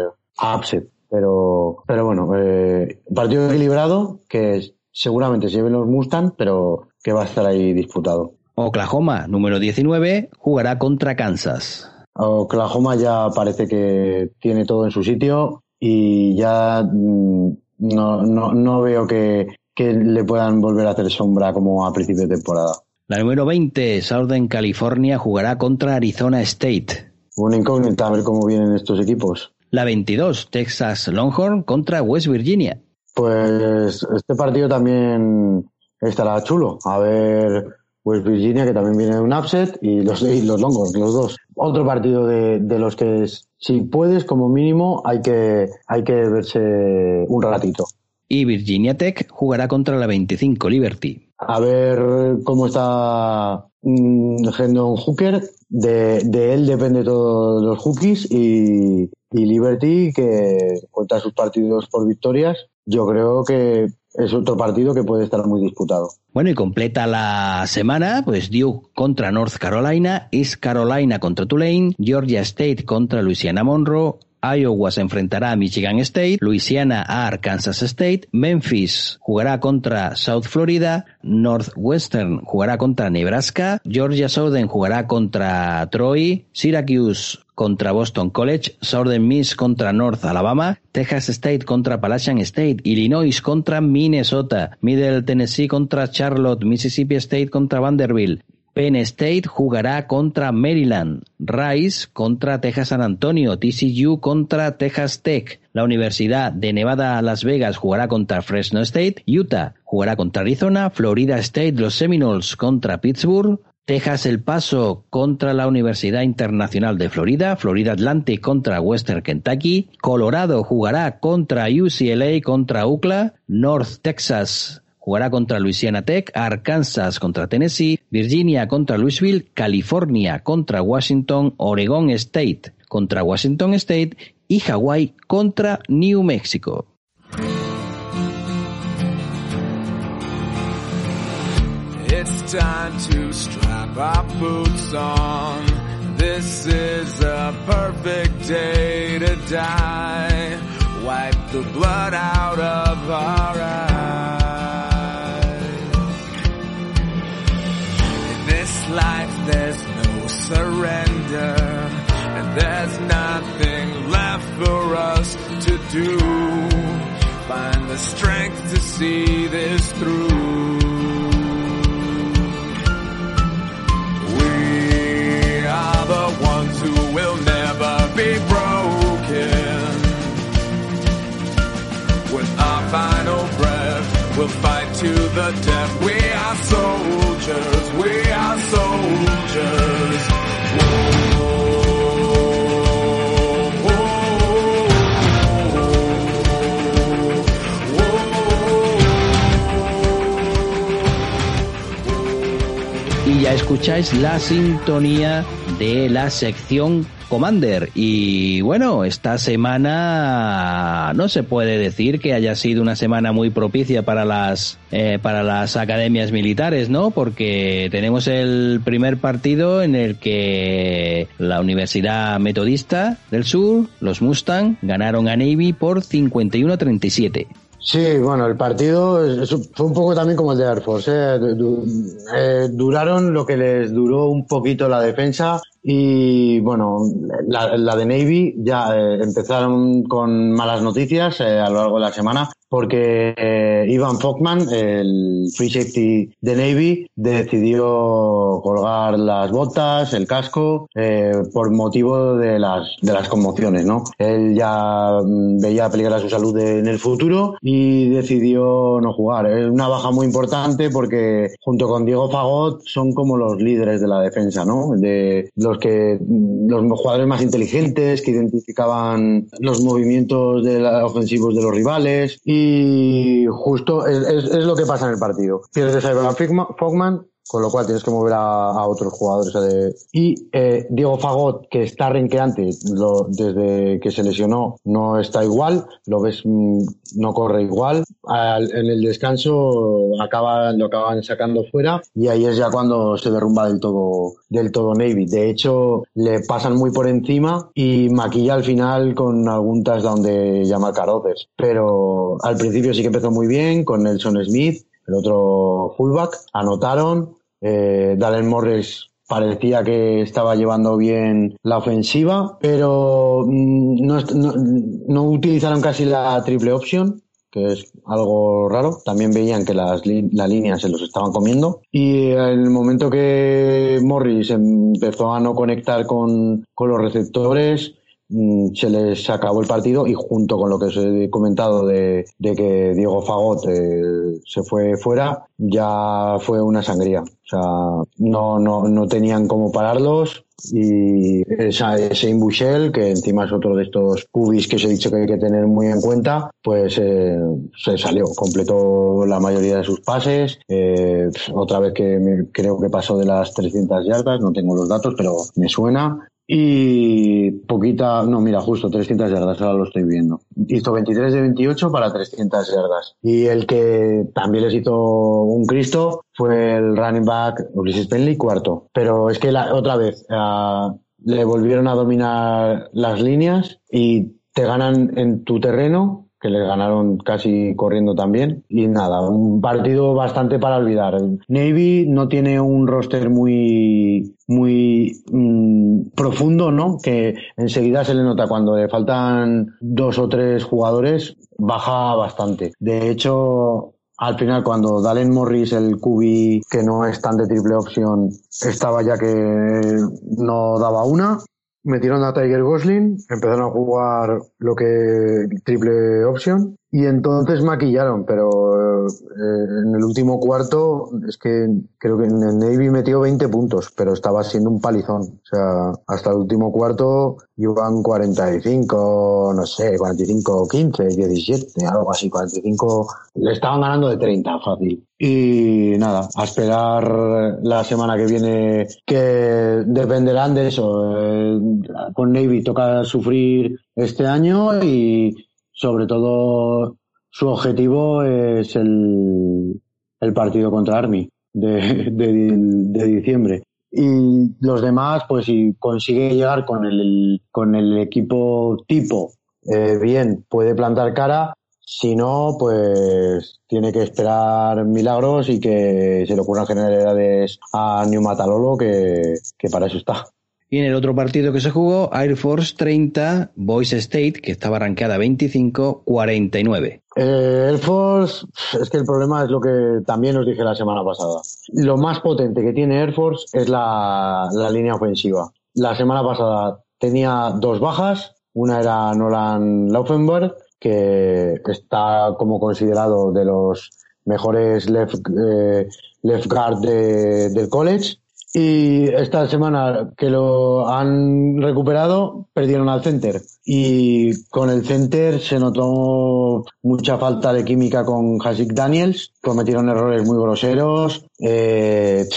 upset. Pero, pero bueno, eh, partido equilibrado que seguramente se lleven los Mustang, pero que va a estar ahí disputado. Oklahoma, número 19, jugará contra Kansas. Oklahoma ya parece que tiene todo en su sitio y ya mmm, no, no, no veo que, que le puedan volver a hacer sombra como a principio de temporada. La número 20, Southern California, jugará contra Arizona State. Una incógnita a ver cómo vienen estos equipos. La 22, Texas Longhorn contra West Virginia. Pues este partido también estará chulo. A ver, West Virginia, que también viene de un upset, y los, y los Longhorns, los dos. Otro partido de, de los que, es, si puedes, como mínimo, hay que, hay que verse un ratito y Virginia Tech jugará contra la 25 Liberty. A ver cómo está mmm, Hendon Hooker. De, de, él depende todos los hookies y, y Liberty, que cuenta sus partidos por victorias, yo creo que es otro partido que puede estar muy disputado. Bueno, y completa la semana, pues Duke contra North Carolina, East Carolina contra Tulane, Georgia State contra Louisiana Monroe, Iowa se enfrentará a Michigan State, Louisiana a Arkansas State, Memphis jugará contra South Florida, Northwestern jugará contra Nebraska, Georgia Southern jugará contra Troy, Syracuse contra Boston College, Southern Miss contra North Alabama, Texas State contra Appalachian State, Illinois contra Minnesota, Middle Tennessee contra Charlotte, Mississippi State contra Vanderbilt, Penn State jugará contra Maryland, Rice contra Texas San Antonio, TCU contra Texas Tech, la Universidad de Nevada Las Vegas jugará contra Fresno State, Utah jugará contra Arizona, Florida State, los Seminoles contra Pittsburgh, Texas El Paso contra la Universidad Internacional de Florida, Florida Atlantic contra Western Kentucky, Colorado jugará contra UCLA contra UCLA, North Texas jugará contra Louisiana Tech, Arkansas contra Tennessee, Virginia contra Louisville, California contra Washington, Oregon State contra Washington State y Hawaii contra New Mexico. Time to strap our boots on. This is a perfect day to die. Wipe the blood out of our eyes. In this life, there's no surrender. And there's nothing left for us to do. Find the strength to see this through. We'll fight to the death. We are soldiers, we are soldiers. Y ya escucháis la sintonía de la sección Commander. Y bueno, esta semana no se puede decir que haya sido una semana muy propicia para las eh, para las academias militares, ¿no? Porque tenemos el primer partido en el que la Universidad Metodista del Sur, los Mustang, ganaron a Navy por 51 a 37. Sí, bueno, el partido fue un poco también como el de Air Force. ¿eh? Eh, duraron lo que les duró un poquito la defensa y bueno, la, la de Navy ya eh, empezaron con malas noticias eh, a lo largo de la semana porque eh, Ivan Fogman, el free safety de Navy, decidió colgar las botas, el casco, eh, por motivo de las, de las conmociones, ¿no? Él ya mm, veía peligrar su salud en el futuro y decidió no jugar. Es una baja muy importante porque junto con Diego Fagot son como los líderes de la defensa, ¿no? De los que, los jugadores más inteligentes que identificaban los movimientos de la- ofensivos de los rivales y justo es, es- es lo que pasa en el partido. Pierdes a Figma- Fogman, con lo cual tienes que mover a, a otros jugadores. eh, Y eh, Diego Fagot, que está renqueante lo- desde que se lesionó, no está igual, lo ves, mm, no corre igual. Al- en el descanso acaba, lo acaban sacando fuera y ahí es ya cuando se derrumba del todo, del todo Navy. De hecho, le pasan muy por encima y maquilla al final con algún touchdown de Jamal Carothers. Pero al principio sí que empezó muy bien con Nelson Smith, el otro fullback, anotaron, eh, Morris parecía que estaba llevando bien la ofensiva, pero mm, no, no, no utilizaron casi la triple option, que es algo raro. También veían que las, li- la línea se los estaban comiendo. Y el momento que Morris empezó a no conectar con, con los receptores, se les acabó el partido y junto con lo que os he comentado de, que Diego Fagot eh, se fue fuera, ya fue una sangría. O sea, no, no, no tenían cómo pararlos y esa, ese Imbushel, que encima es otro de estos cubis que os he dicho que hay que tener muy en cuenta, pues eh, se salió, completó la mayoría de sus pases, eh, otra vez que creo que pasó de las 300 yardas, no tengo los datos, pero me suena, y poquita, no, mira, justo 300 yardas, ahora lo estoy viendo. Hizo 23 de 28 para 300 yardas. Y el que también les hizo un Cristo fue el running back Ulysses Penley, cuarto. Pero es que la, otra vez, ah, le volvieron a dominar las líneas y te ganan en tu terreno que les ganaron casi corriendo también. Y nada, un partido bastante para olvidar. Navy no tiene un roster muy, muy mm, profundo, ¿no? Que enseguida se le nota cuando le faltan dos o tres jugadores, baja bastante. De hecho, al final, cuando Dalen Morris, el QB que no es tan de triple opción, estaba ya que no daba una, metieron a Tiger Gosling, empezaron a jugar lo que triple option y entonces maquillaron, pero eh, en el último cuarto es que creo que en el Navy metió 20 puntos, pero estaba siendo un palizón. O sea, hasta el último cuarto iban 45, no sé, 45, 15, 17, algo así, 45. Le estaban ganando de 30, fácil. Y nada, a esperar la semana que viene, que dependerán de eso. Eh, con Navy toca sufrir este año y sobre todo su objetivo es el, el partido contra Army de, de, diciembre. Y los demás, pues si consigue llegar con el, con el equipo tipo eh, bien, puede plantar cara. Si no, pues tiene que esperar milagros y que se le ocurran generalidades a New Matalolo, que, que para eso está. Y en el otro partido que se jugó, Air Force 30, Boise State, que estaba arrancada 25-49. Eh, Air Force, es que el problema es lo que también os dije la semana pasada. Lo más potente que tiene Air Force es la, la línea ofensiva. La semana pasada tenía dos bajas, una era Nolan Laufenberg, que está como considerado de los mejores left, eh, left guard de, del college y esta semana que lo han recuperado, perdieron al center. Y con el center se notó mucha falta de química con Hasik Daniels. Cometieron errores muy groseros. Eh,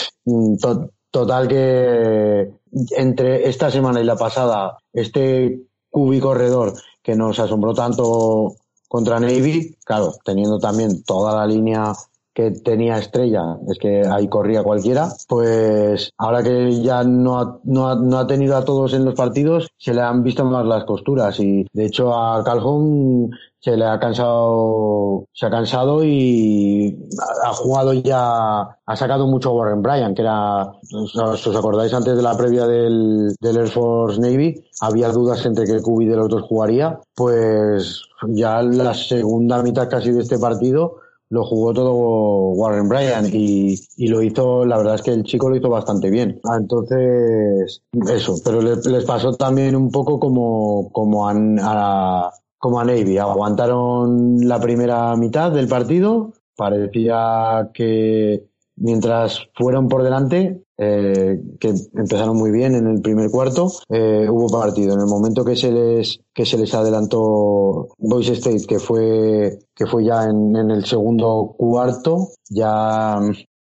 total que entre esta semana y la pasada, este cubi corredor que nos asombró tanto contra Navy, claro, teniendo también toda la línea que tenía estrella, es que ahí corría cualquiera, pues ahora que ya no ha, no, ha, no ha tenido a todos en los partidos, se le han visto más las costuras y de hecho a Calhoun se le ha cansado, se ha cansado y ha jugado ya, ha sacado mucho Warren Bryan, que era, os, os acordáis antes de la previa del, del Air Force Navy, había dudas entre que Cubi de los dos jugaría, pues ya la segunda mitad casi de este partido lo jugó todo Warren Bryan y, y, lo hizo, la verdad es que el chico lo hizo bastante bien. Ah, entonces, eso, pero les, les pasó también un poco como, como a, a, como a Navy. Aguantaron la primera mitad del partido, parecía que mientras fueron por delante, eh, que empezaron muy bien en el primer cuarto, eh, hubo partido. En el momento que se les que se les adelantó Boise State, que fue que fue ya en, en el segundo cuarto, ya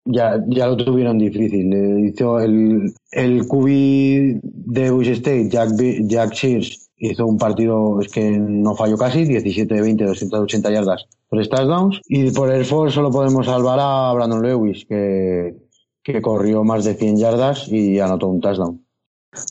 ya, ya lo tuvieron difícil. Le hizo el, el QB de Boise State, Jack, Jack Shears, hizo un partido es que no falló casi, 17 de 20, 280 yardas, tres touchdowns. Y por Air Force solo podemos salvar a Brandon Lewis, que, que corrió más de 100 yardas y anotó un touchdown.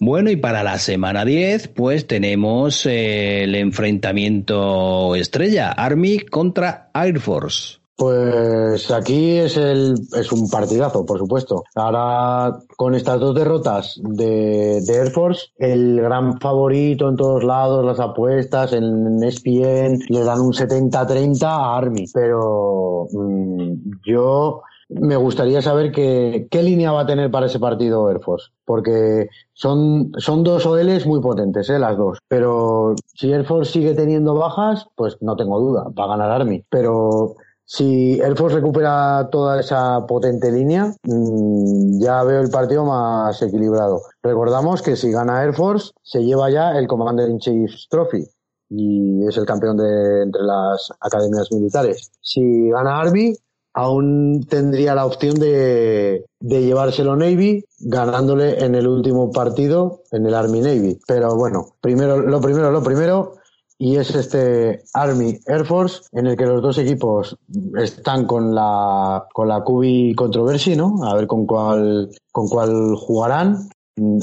Bueno, y para la semana 10, pues tenemos eh, el enfrentamiento estrella, Army contra Air Force. Pues aquí es el es un partidazo, por supuesto. Ahora con estas dos derrotas de, de, Air Force, el gran favorito en todos lados, las apuestas en ESPN le dan un 70-30 a Army, pero mmm, yo me gustaría saber qué línea va a tener para ese partido Air Force, porque son, son dos OLs muy potentes, ¿eh? las dos. Pero si Air Force sigue teniendo bajas, pues no tengo duda, va a ganar Army. Pero si Air Force recupera toda esa potente línea, mmm, ya veo el partido más equilibrado. Recordamos que si gana Air Force, se lleva ya el Commander in Chief Trophy y es el campeón de entre las academias militares. Si gana Army, aún tendría la opción de, de llevárselo Navy ganándole en el último partido en el Army Navy. Pero bueno, primero, lo primero, lo primero, y es este Army Air Force en el que los dos equipos están con la con la QB controversia, ¿no? A ver con cuál con cuál jugarán.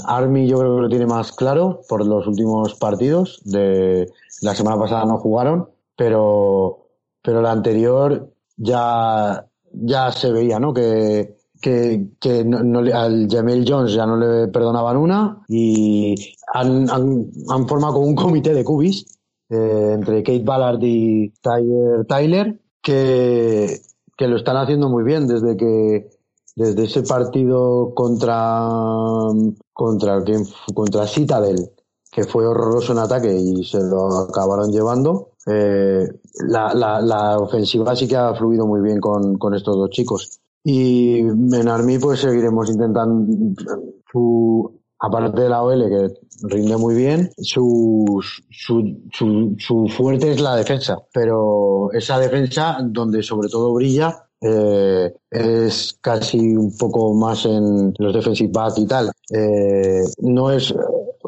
Army yo creo que lo tiene más claro por los últimos partidos de la semana pasada no jugaron, pero pero la anterior ya ya se veía, ¿no? Que que, que no, no, al Jamel Jones ya no le perdonaban una y han, han, han formado como un comité de cubis eh, entre Kate Ballard y Tyler, Tyler, que, que lo están haciendo muy bien desde que desde ese partido contra contra contra Citadel que fue horroroso en ataque y se lo acabaron llevando eh, la, la, la, ofensiva sí que ha fluido muy bien con, con estos dos chicos. Y en Army pues seguiremos intentando su, aparte de la OL que rinde muy bien, su, su, su, su, fuerte es la defensa, pero esa defensa donde sobre todo brilla eh, es casi un poco más en los defensive back y tal. Eh, no es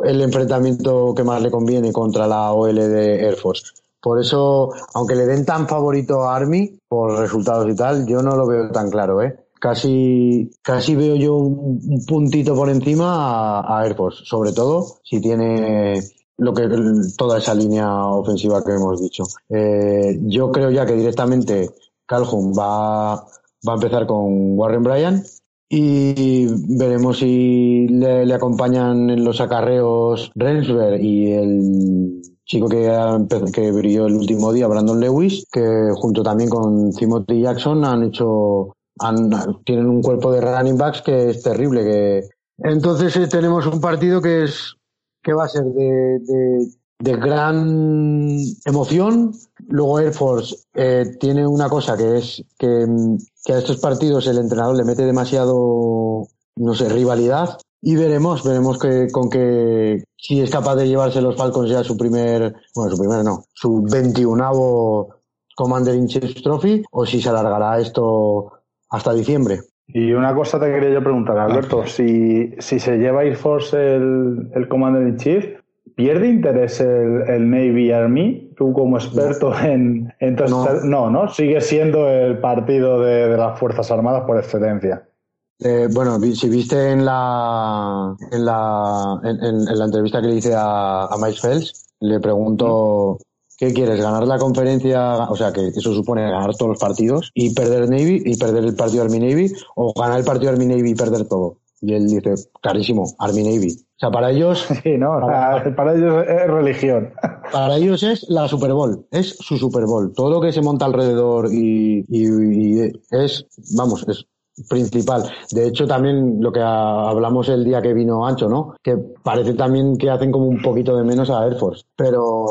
el enfrentamiento que más le conviene contra la OL de Air Force. Por eso, aunque le den tan favorito a Army por resultados y tal, yo no lo veo tan claro, ¿eh? Casi, casi veo yo un, un puntito por encima a, a, Air Force, sobre todo si tiene lo que toda esa línea ofensiva que hemos dicho. Eh, yo creo ya que directamente Calhoun va, va a empezar con Warren Bryan y veremos si le, le acompañan en los acarreos Rensberg y el chico que, que brilló el último día, Brandon Lewis, que junto también con Timothy Jackson han hecho, han, tienen un cuerpo de running backs que es terrible. Que... Entonces eh, tenemos un partido que es que va a ser de, de, de gran emoción. Luego Air Force eh, tiene una cosa que es que, que a estos partidos el entrenador le mete demasiado, no sé, rivalidad y veremos, veremos que, con que si es capaz de llevarse los Falcons ya su primer, bueno, su primer no, su 21 Commander in Chief Trophy o si se alargará esto hasta diciembre. Y una cosa te quería yo preguntar, Alberto, si, si se lleva Air Force el, el Commander in Chief, ¿pierde interés el, el, Navy Army? Tú como experto no. en... Entonces, no. no, no, sigue siendo el partido de, de las Fuerzas Armadas por excelencia. Eh, bueno, si viste en la en la en, en, la entrevista que le hice a, a Miles Phelps, le pregunto ¿qué quieres? ¿Ganar la conferencia? O sea, que eso supone ganar todos los partidos y perder Navy y perder el partido Army Navy o ganar el partido Army Navy y perder todo. Y él dice, clarísimo, Army Navy. O sea, para ellos. Sí, no, para, para, ellos es religión. Para ellos es la Super Bowl, es su Super Bowl. Todo lo que se monta alrededor y, y, y es, vamos, es principal. De hecho, también lo que hablamos el día que vino Ancho, ¿no? Que parece también que hacen como un poquito de menos a Air Force. Pero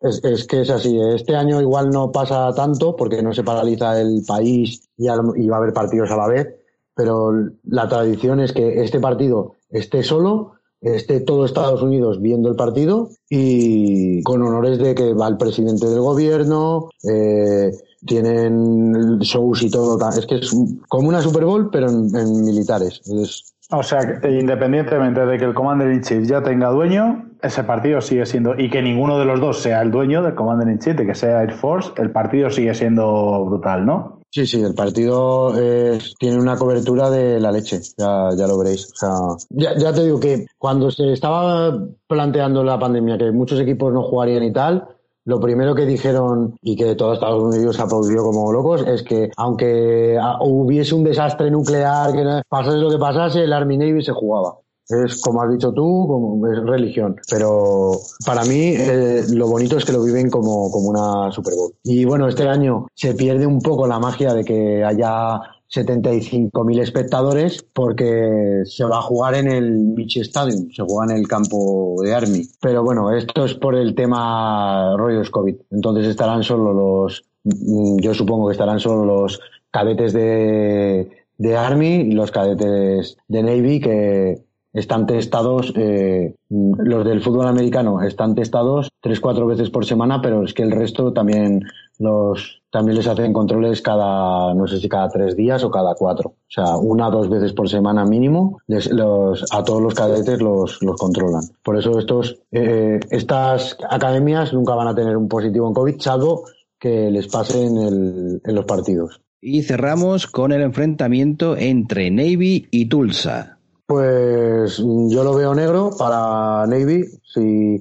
es, que es así. Este año igual no pasa tanto porque no se paraliza el país y, y va a haber partidos a la vez. Pero la tradición es que este partido esté solo esté todo Estados Unidos viendo el partido y con honores de que va el presidente del gobierno, eh, tienen shows y todo. Es que es como una Super Bowl, pero en, en militares. Es... O sea, independientemente de que el Commander in Chief ya tenga dueño, ese partido sigue siendo, y que ninguno de los dos sea el dueño del Commander in Chief, de que sea Air Force, el partido sigue siendo brutal, ¿no? Sí, sí, el partido eh, tiene una cobertura de la leche, ya, ya lo veréis. O sea, ya, ya te digo que cuando se estaba planteando la pandemia, que muchos equipos no jugarían y tal, lo primero que dijeron y que todo Estados Unidos aplaudió como locos es que aunque hubiese un desastre nuclear, que pasase lo que pasase, el Army Navy se jugaba. Es como has dicho tú, como es religión. Pero para mí eh, lo bonito es que lo viven como, como una Super Bowl. Y bueno, este año se pierde un poco la magia de que haya 75.000 espectadores porque se va a jugar en el Beach Stadium, se juega en el campo de Army. Pero bueno, esto es por el tema rollos COVID. Entonces estarán solo los, mm, yo supongo que estarán solo los cadetes de, de Army y los cadetes de Navy que están testados, eh, los del fútbol americano están testados tres, cuatro veces por semana, pero es que el resto también los también les hacen controles cada, no sé si cada tres días o cada cuatro. O sea, una o dos veces por semana mínimo, les, los, a todos los cadetes los, los controlan. Por eso estos, eh, estas academias nunca van a tener un positivo en COVID, salvo que les pase en, el, en los partidos. Y cerramos con el enfrentamiento entre Navy y Tulsa. Pues yo lo veo negro para Navy. Si,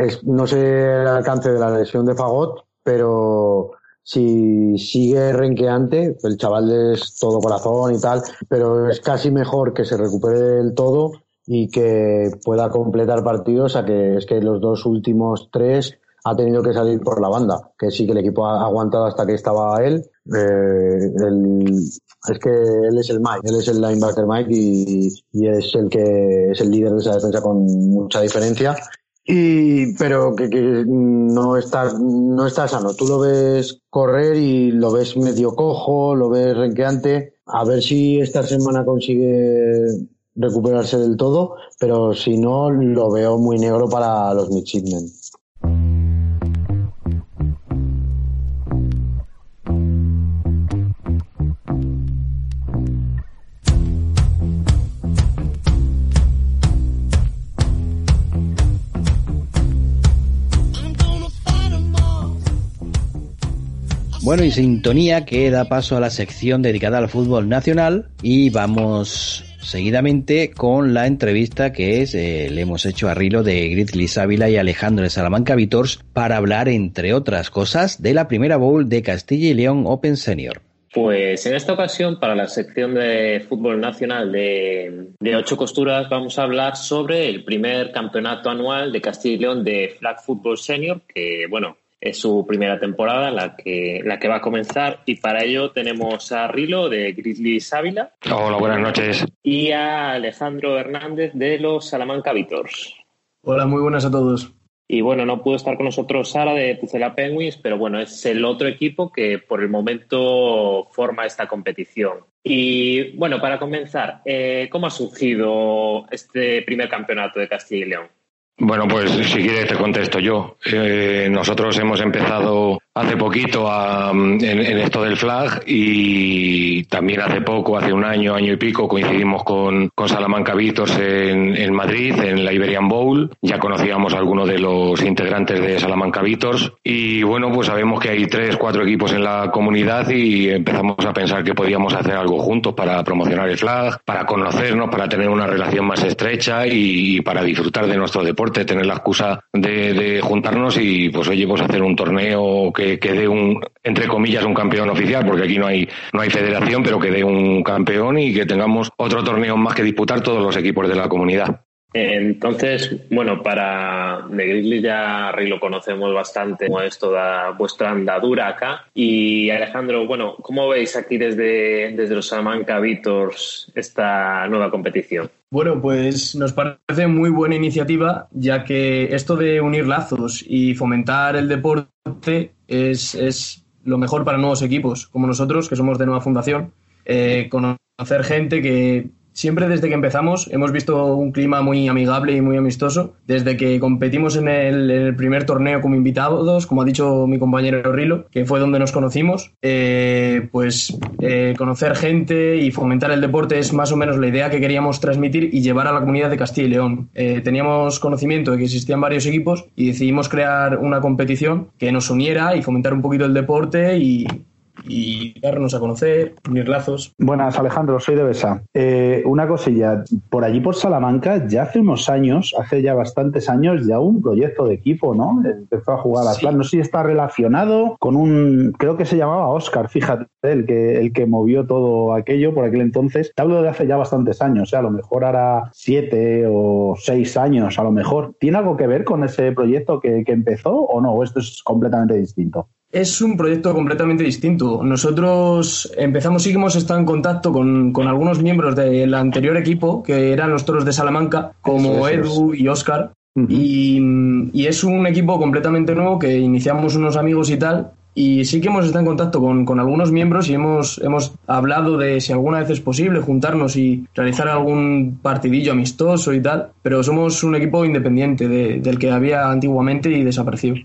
es, no sé el alcance de la lesión de Fagot, pero si sigue renqueante, el chaval es todo corazón y tal, pero es casi mejor que se recupere del todo y que pueda completar partidos a que es que los dos últimos tres ha tenido que salir por la banda, que sí que el equipo ha aguantado hasta que estaba él. Eh, es que él es el Mike, él es el linebacker Mike y, y, es el que es el líder de esa defensa con mucha diferencia. Y, pero que, que no está, no está sano. Tú lo ves correr y lo ves medio cojo, lo ves renqueante. A ver si esta semana consigue recuperarse del todo, pero si no, lo veo muy negro para los midshipmen. Bueno, y sintonía que da paso a la sección dedicada al fútbol nacional y vamos seguidamente con la entrevista que es, eh, le hemos hecho a Rilo de Grizzly Ávila y Alejandro de Salamanca Vitors para hablar, entre otras cosas, de la primera bowl de Castilla y León Open Senior. Pues en esta ocasión, para la sección de fútbol nacional de, de, ocho costuras, vamos a hablar sobre el primer campeonato anual de Castilla y León de Flag Football Senior, que, bueno, es su primera temporada, la que, la que va a comenzar. Y para ello tenemos a Rilo de Grizzly Ávila. Hola, buenas noches. Y a Alejandro Hernández de los Salamanca Vitors. Hola, muy buenas a todos. Y bueno, no pudo estar con nosotros Sara de Pucela Penguins, pero bueno, es el otro equipo que por el momento forma esta competición. Y bueno, para comenzar, eh, ¿cómo ha surgido este primer campeonato de Castilla y León? Bueno, pues si quieres te contesto yo. Eh, nosotros hemos empezado hace poquito a, en, en, esto del flag y también hace poco, hace un año, año y pico, coincidimos con, con Salamanca Vitors en, Madrid, en la Iberian Bowl. Ya conocíamos a algunos de los integrantes de Salamanca Vitors y bueno, pues sabemos que hay tres, cuatro equipos en la comunidad y empezamos a pensar que podíamos hacer algo juntos para promocionar el flag, para conocernos, para tener una relación más estrecha y, para disfrutar de nuestro deporte, tener la excusa de, de juntarnos y pues oye, pues hacer un torneo que que, dé un, entre comillas, un campeón oficial, porque aquí no hay, no hay federación, pero que dé un campeón y que tengamos otro torneo más que disputar todos los equipos de la comunidad. Entonces, bueno, para Grizzly ya lo conocemos bastante, como es toda vuestra andadura acá. Y Alejandro, bueno, ¿cómo veis aquí desde, desde los Salamanca Vitors esta nueva competición? Bueno, pues nos parece muy buena iniciativa, ya que esto de unir lazos y fomentar el deporte es, es lo mejor para nuevos equipos, como nosotros, que somos de nueva fundación. Eh, conocer gente que Siempre desde que empezamos hemos visto un clima muy amigable y muy amistoso. Desde que competimos en el, primer torneo como invitados, como ha dicho mi compañero Rilo, que fue donde nos conocimos, eh, pues eh, conocer gente y fomentar el deporte es más o menos la idea que queríamos transmitir y llevar a la comunidad de Castilla y León. Eh, teníamos conocimiento de que existían varios equipos y decidimos crear una competición que nos uniera y fomentar un poquito el deporte y, y darnos a conocer, unir lazos. Buenas, Alejandro, soy de Besa. Eh, una cosilla, por allí por Salamanca, ya hace unos años, hace ya bastantes años, ya un proyecto de equipo, ¿no? Empezó a jugar a sí. No sé si está relacionado con un, creo que se llamaba Oscar, fíjate, el que, el que movió todo aquello por aquel entonces. Te hablo de hace ya bastantes años, o sea, a lo mejor hará siete o seis años, a lo mejor. ¿Tiene algo que ver con ese proyecto que, que empezó o no? ¿O esto es completamente distinto? Es un proyecto completamente distinto. Nosotros empezamos, que hemos estado en contacto con, con algunos miembros del anterior equipo, que eran los toros de Salamanca, como Edu y Oscar. Uh -huh. y, y, es un equipo completamente nuevo que iniciamos unos amigos y tal. Y sí que hemos estado en contacto con, con, algunos miembros y hemos, hemos hablado de si alguna vez es posible juntarnos y realizar algún partidillo amistoso y tal. Pero somos un equipo independiente de, del que había antiguamente y desapareció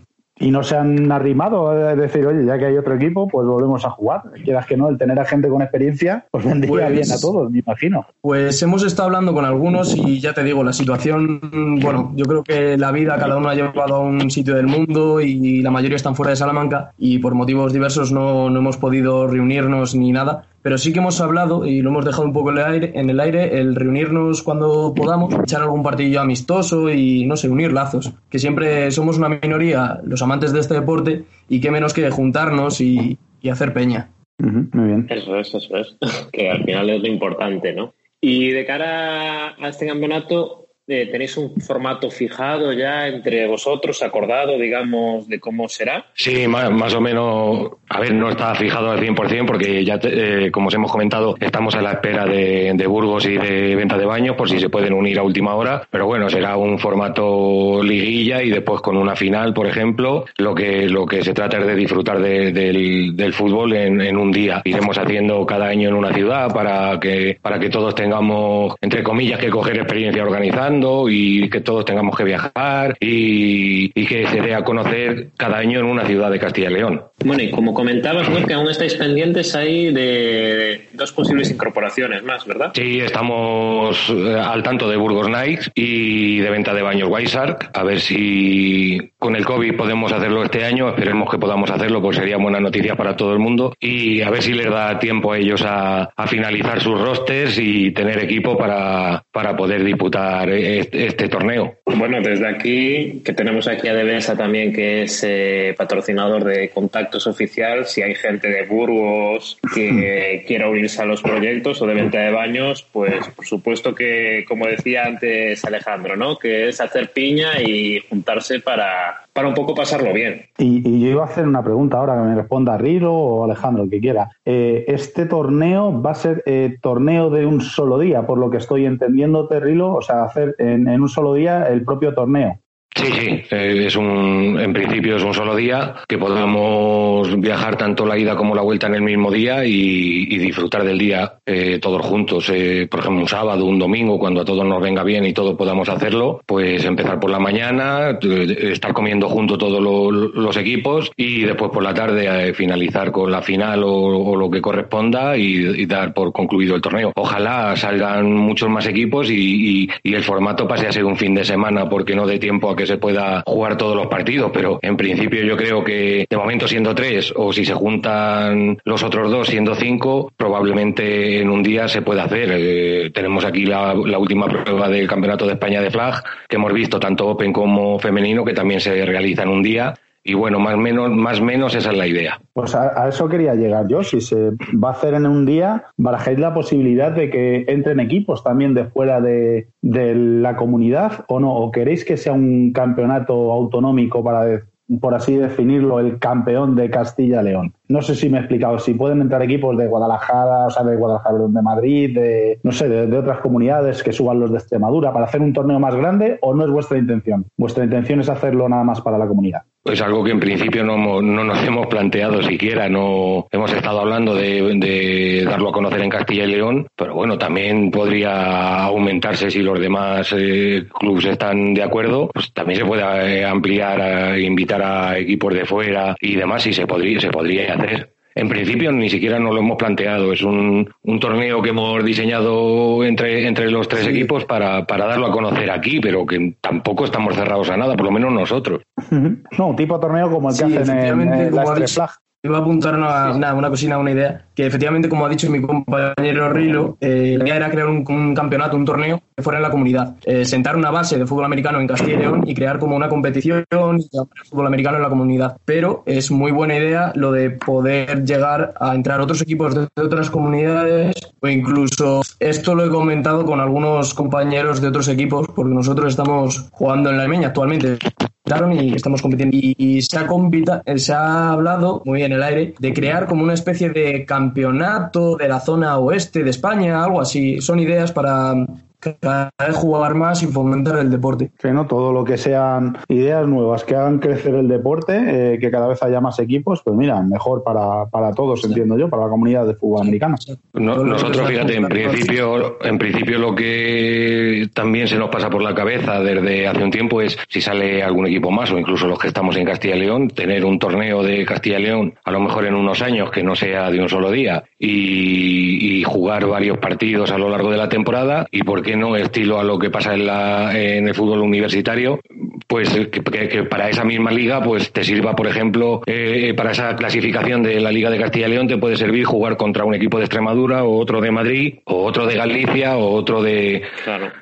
y no se han arrimado a decir, oye, ya que hay otro equipo, pues volvemos a jugar. Quieras que no, el tener a gente con experiencia, pues vendría pues, bien a todos, me imagino. Pues hemos estado hablando con algunos y ya te digo, la situación, bueno, yo creo que la vida cada uno ha llevado a un sitio del mundo y la mayoría están fuera de Salamanca y por motivos diversos no, no hemos podido reunirnos ni nada pero sí que hemos hablado y lo hemos dejado un poco en el aire, en el, aire, el reunirnos cuando podamos, echar algún partidillo amistoso y, no sé, unir lazos. Que siempre somos una minoría, los amantes de este deporte, y qué menos que juntarnos y, y hacer peña. Uh -huh, muy bien. Eso es, eso es. Que al final es lo importante, ¿no? Y de cara a este campeonato, eh, ¿tenéis un formato fijado ya entre vosotros, acordado, digamos, de cómo será? Sí, más, o menos, a ver, no está fijado al 100% porque ya, eh, como os hemos comentado, estamos a la espera de, de, Burgos y de venta de baños por si se pueden unir a última hora, pero bueno, será un formato liguilla y después con una final, por ejemplo, lo que, lo que se trata es de disfrutar del, del, fútbol en, en un día. Iremos haciendo cada año en una ciudad para que, para que todos tengamos, entre comillas, que coger experiencia organizando y que todos tengamos que viajar y, y que se dé a conocer cada año en una ciudad de Castilla y León. Bueno, y como comentabas, ¿no? que aún estáis pendientes ahí de dos posibles incorporaciones más, ¿verdad? Sí, estamos eh, al tanto de Burgos Nights y de venta de baños Shark. A ver si con el COVID podemos hacerlo este año. Esperemos que podamos hacerlo, pues sería buena noticia para todo el mundo. Y a ver si les da tiempo a ellos a, a finalizar sus rosters y tener equipo para, para poder disputar este, este, torneo. Bueno, desde aquí, que tenemos aquí a Devesa también, que es eh, patrocinador de Contactos Oficial, si hay gente de Burgos que quiera unirse a los proyectos o de venta de baños, pues por supuesto que, como decía antes Alejandro, ¿no? Que es hacer piña y juntarse para, para un poco pasarlo bien. Y, yo iba a hacer una pregunta ahora que me responda Rilo o Alejandro, el que quiera. Eh, este torneo va a ser eh, torneo de un solo día, por lo que estoy entendiendo, Rilo, o sea, hacer en un solo día el propio torneo. Sí, sí, eh, es un, en principio es un solo día, que podamos viajar tanto la ida como la vuelta en el mismo día y, disfrutar del día eh, todos juntos. Eh, por ejemplo, un sábado, un domingo, cuando a todos nos venga bien y todos podamos hacerlo, pues empezar por la mañana, estar comiendo junto todos los, equipos y después por la tarde finalizar con la final o, lo que corresponda y, dar por concluido el torneo. Ojalá salgan muchos más equipos y, y el formato pase a ser un fin de semana porque no dé tiempo a que se pueda jugar todos los partidos, pero en principio yo creo que de momento siendo tres o si se juntan los otros dos siendo cinco, probablemente en un día se pueda hacer. Eh, tenemos aquí la, última prueba del Campeonato de España de Flag que hemos visto tanto Open como femenino que también se realiza en un día y bueno, más menos, más menos esa es la idea. Pues a, eso quería llegar yo. Si se va a hacer en un día, barajéis la posibilidad de que entren equipos también de fuera de, de la comunidad o no, o queréis que sea un campeonato autonómico para, por así definirlo, el campeón de Castilla-León. No sé si me he explicado, si pueden entrar equipos de Guadalajara, o sea, de Guadalajara, de Madrid, de, no sé, de, otras comunidades que suban los de Extremadura para hacer un torneo más grande o no es vuestra intención. Vuestra intención es hacerlo nada más para la comunidad. Es algo que en principio no, no, nos hemos planteado siquiera. No hemos estado hablando de, darlo a conocer en Castilla y León, pero bueno, también podría aumentarse si los demás eh, clubes están de acuerdo. Pues también se puede eh, ampliar, invitar a equipos de fuera y demás, y se podría, se podría hacer. En principio ni siquiera nos lo hemos planteado. Es un, un torneo que hemos diseñado entre, entre los tres equipos para, para, darlo a conocer aquí, pero que tampoco estamos cerrados a nada, por lo menos nosotros. No, un tipo de torneo como el que hacen en, en la Iba a apuntar una, una cocina, una idea, que efectivamente, como ha dicho mi compañero Rilo, eh, la idea era crear un, campeonato, un torneo que fuera en la comunidad. Eh, sentar una base de fútbol americano en Castilla y León y crear como una competición de fútbol americano en la comunidad. Pero es muy buena idea lo de poder llegar a entrar otros equipos de otras comunidades o incluso esto lo he comentado con algunos compañeros de otros equipos porque nosotros estamos jugando en la Emeña actualmente y estamos compitiendo. Y, se, ha eh, se ha hablado, muy en el aire, de crear como una especie de campeonato de la zona oeste de España, algo así. Son ideas para cada vez jugar más y fomentar el deporte. Que no, todo lo que sean ideas nuevas que hagan crecer el deporte, eh, que cada vez haya más equipos, pues mira, mejor para, para todos, entiendo yo, para la comunidad de fútbol americano. nosotros, fíjate, en principio, en principio lo que también se nos pasa por la cabeza desde hace un tiempo es si sale algún equipo más o incluso los que estamos en Castilla y León, tener un torneo de Castilla y León a lo mejor en unos años que no sea de un solo día y, y jugar varios partidos a lo largo de la temporada y porque no, estilo a lo que pasa en, la, en el fútbol universitario, pues que, para esa misma liga pues te sirva, por ejemplo, eh, para esa clasificación de la Liga de Castilla y León te puede servir jugar contra un equipo de Extremadura o otro de Madrid o otro de Galicia o otro de,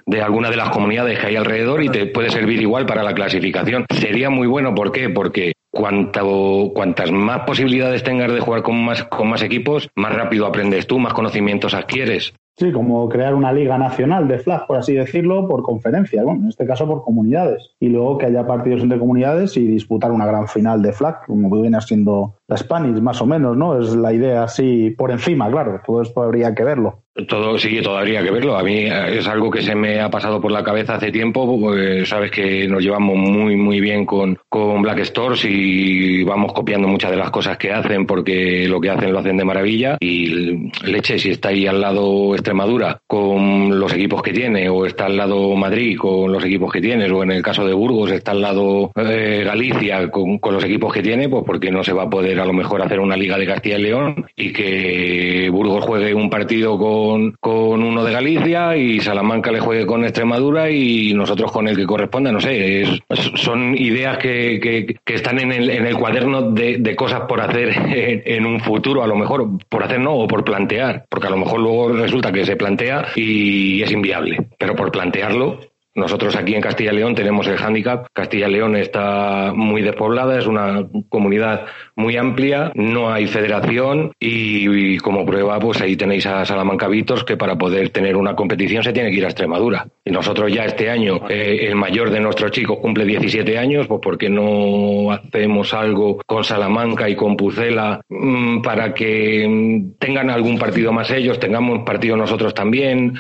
de alguna de las comunidades que hay alrededor y te puede servir igual para la clasificación. Sería muy bueno, ¿por qué? Porque cuanto, cuantas más posibilidades tengas de jugar con más, con más equipos, más rápido aprendes tú, más conocimientos adquieres Sí, como crear una liga nacional de flag, por así decirlo, por conferencias, bueno, en este caso por comunidades. Y luego que haya partidos entre comunidades y disputar una gran final de flag, como viene siendo la Spanish, más o menos, ¿no? Es la idea así por encima, claro. Todo esto habría que verlo. Todo sí, todavía que verlo. A mí es algo que se me ha pasado por la cabeza hace tiempo. Sabes que nos llevamos muy, muy bien con, con Black Stores y vamos copiando muchas de las cosas que hacen porque lo que hacen lo hacen de maravilla. Y leche, si está ahí al lado Extremadura con los equipos que tiene, o está al lado Madrid con los equipos que tiene, o en el caso de Burgos está al lado eh, Galicia con, con los equipos que tiene, pues porque no se va a poder a lo mejor hacer una liga de Castilla y León y que Burgos juegue un partido con, con uno de Galicia y Salamanca le juegue con Extremadura y nosotros con el que corresponda, no sé, es- son ideas que, que, que están en el, en el cuaderno de, de cosas por hacer en, en un futuro, a lo mejor por hacer no, o por plantear, porque a lo mejor luego resulta que se plantea y es inviable, pero por plantearlo nosotros aquí en Castilla y León tenemos el hándicap. Castilla y León está muy despoblada, es una comunidad muy amplia, no hay federación y, como prueba pues ahí tenéis a Salamanca Vitos que para poder tener una competición se tiene que ir a Extremadura. Y nosotros ya este año, eh, el mayor de nuestros chicos cumple 17 años, pues ¿por qué no hacemos algo con Salamanca y con Pucela mm, para que tengan algún partido más ellos, tengamos partido nosotros también?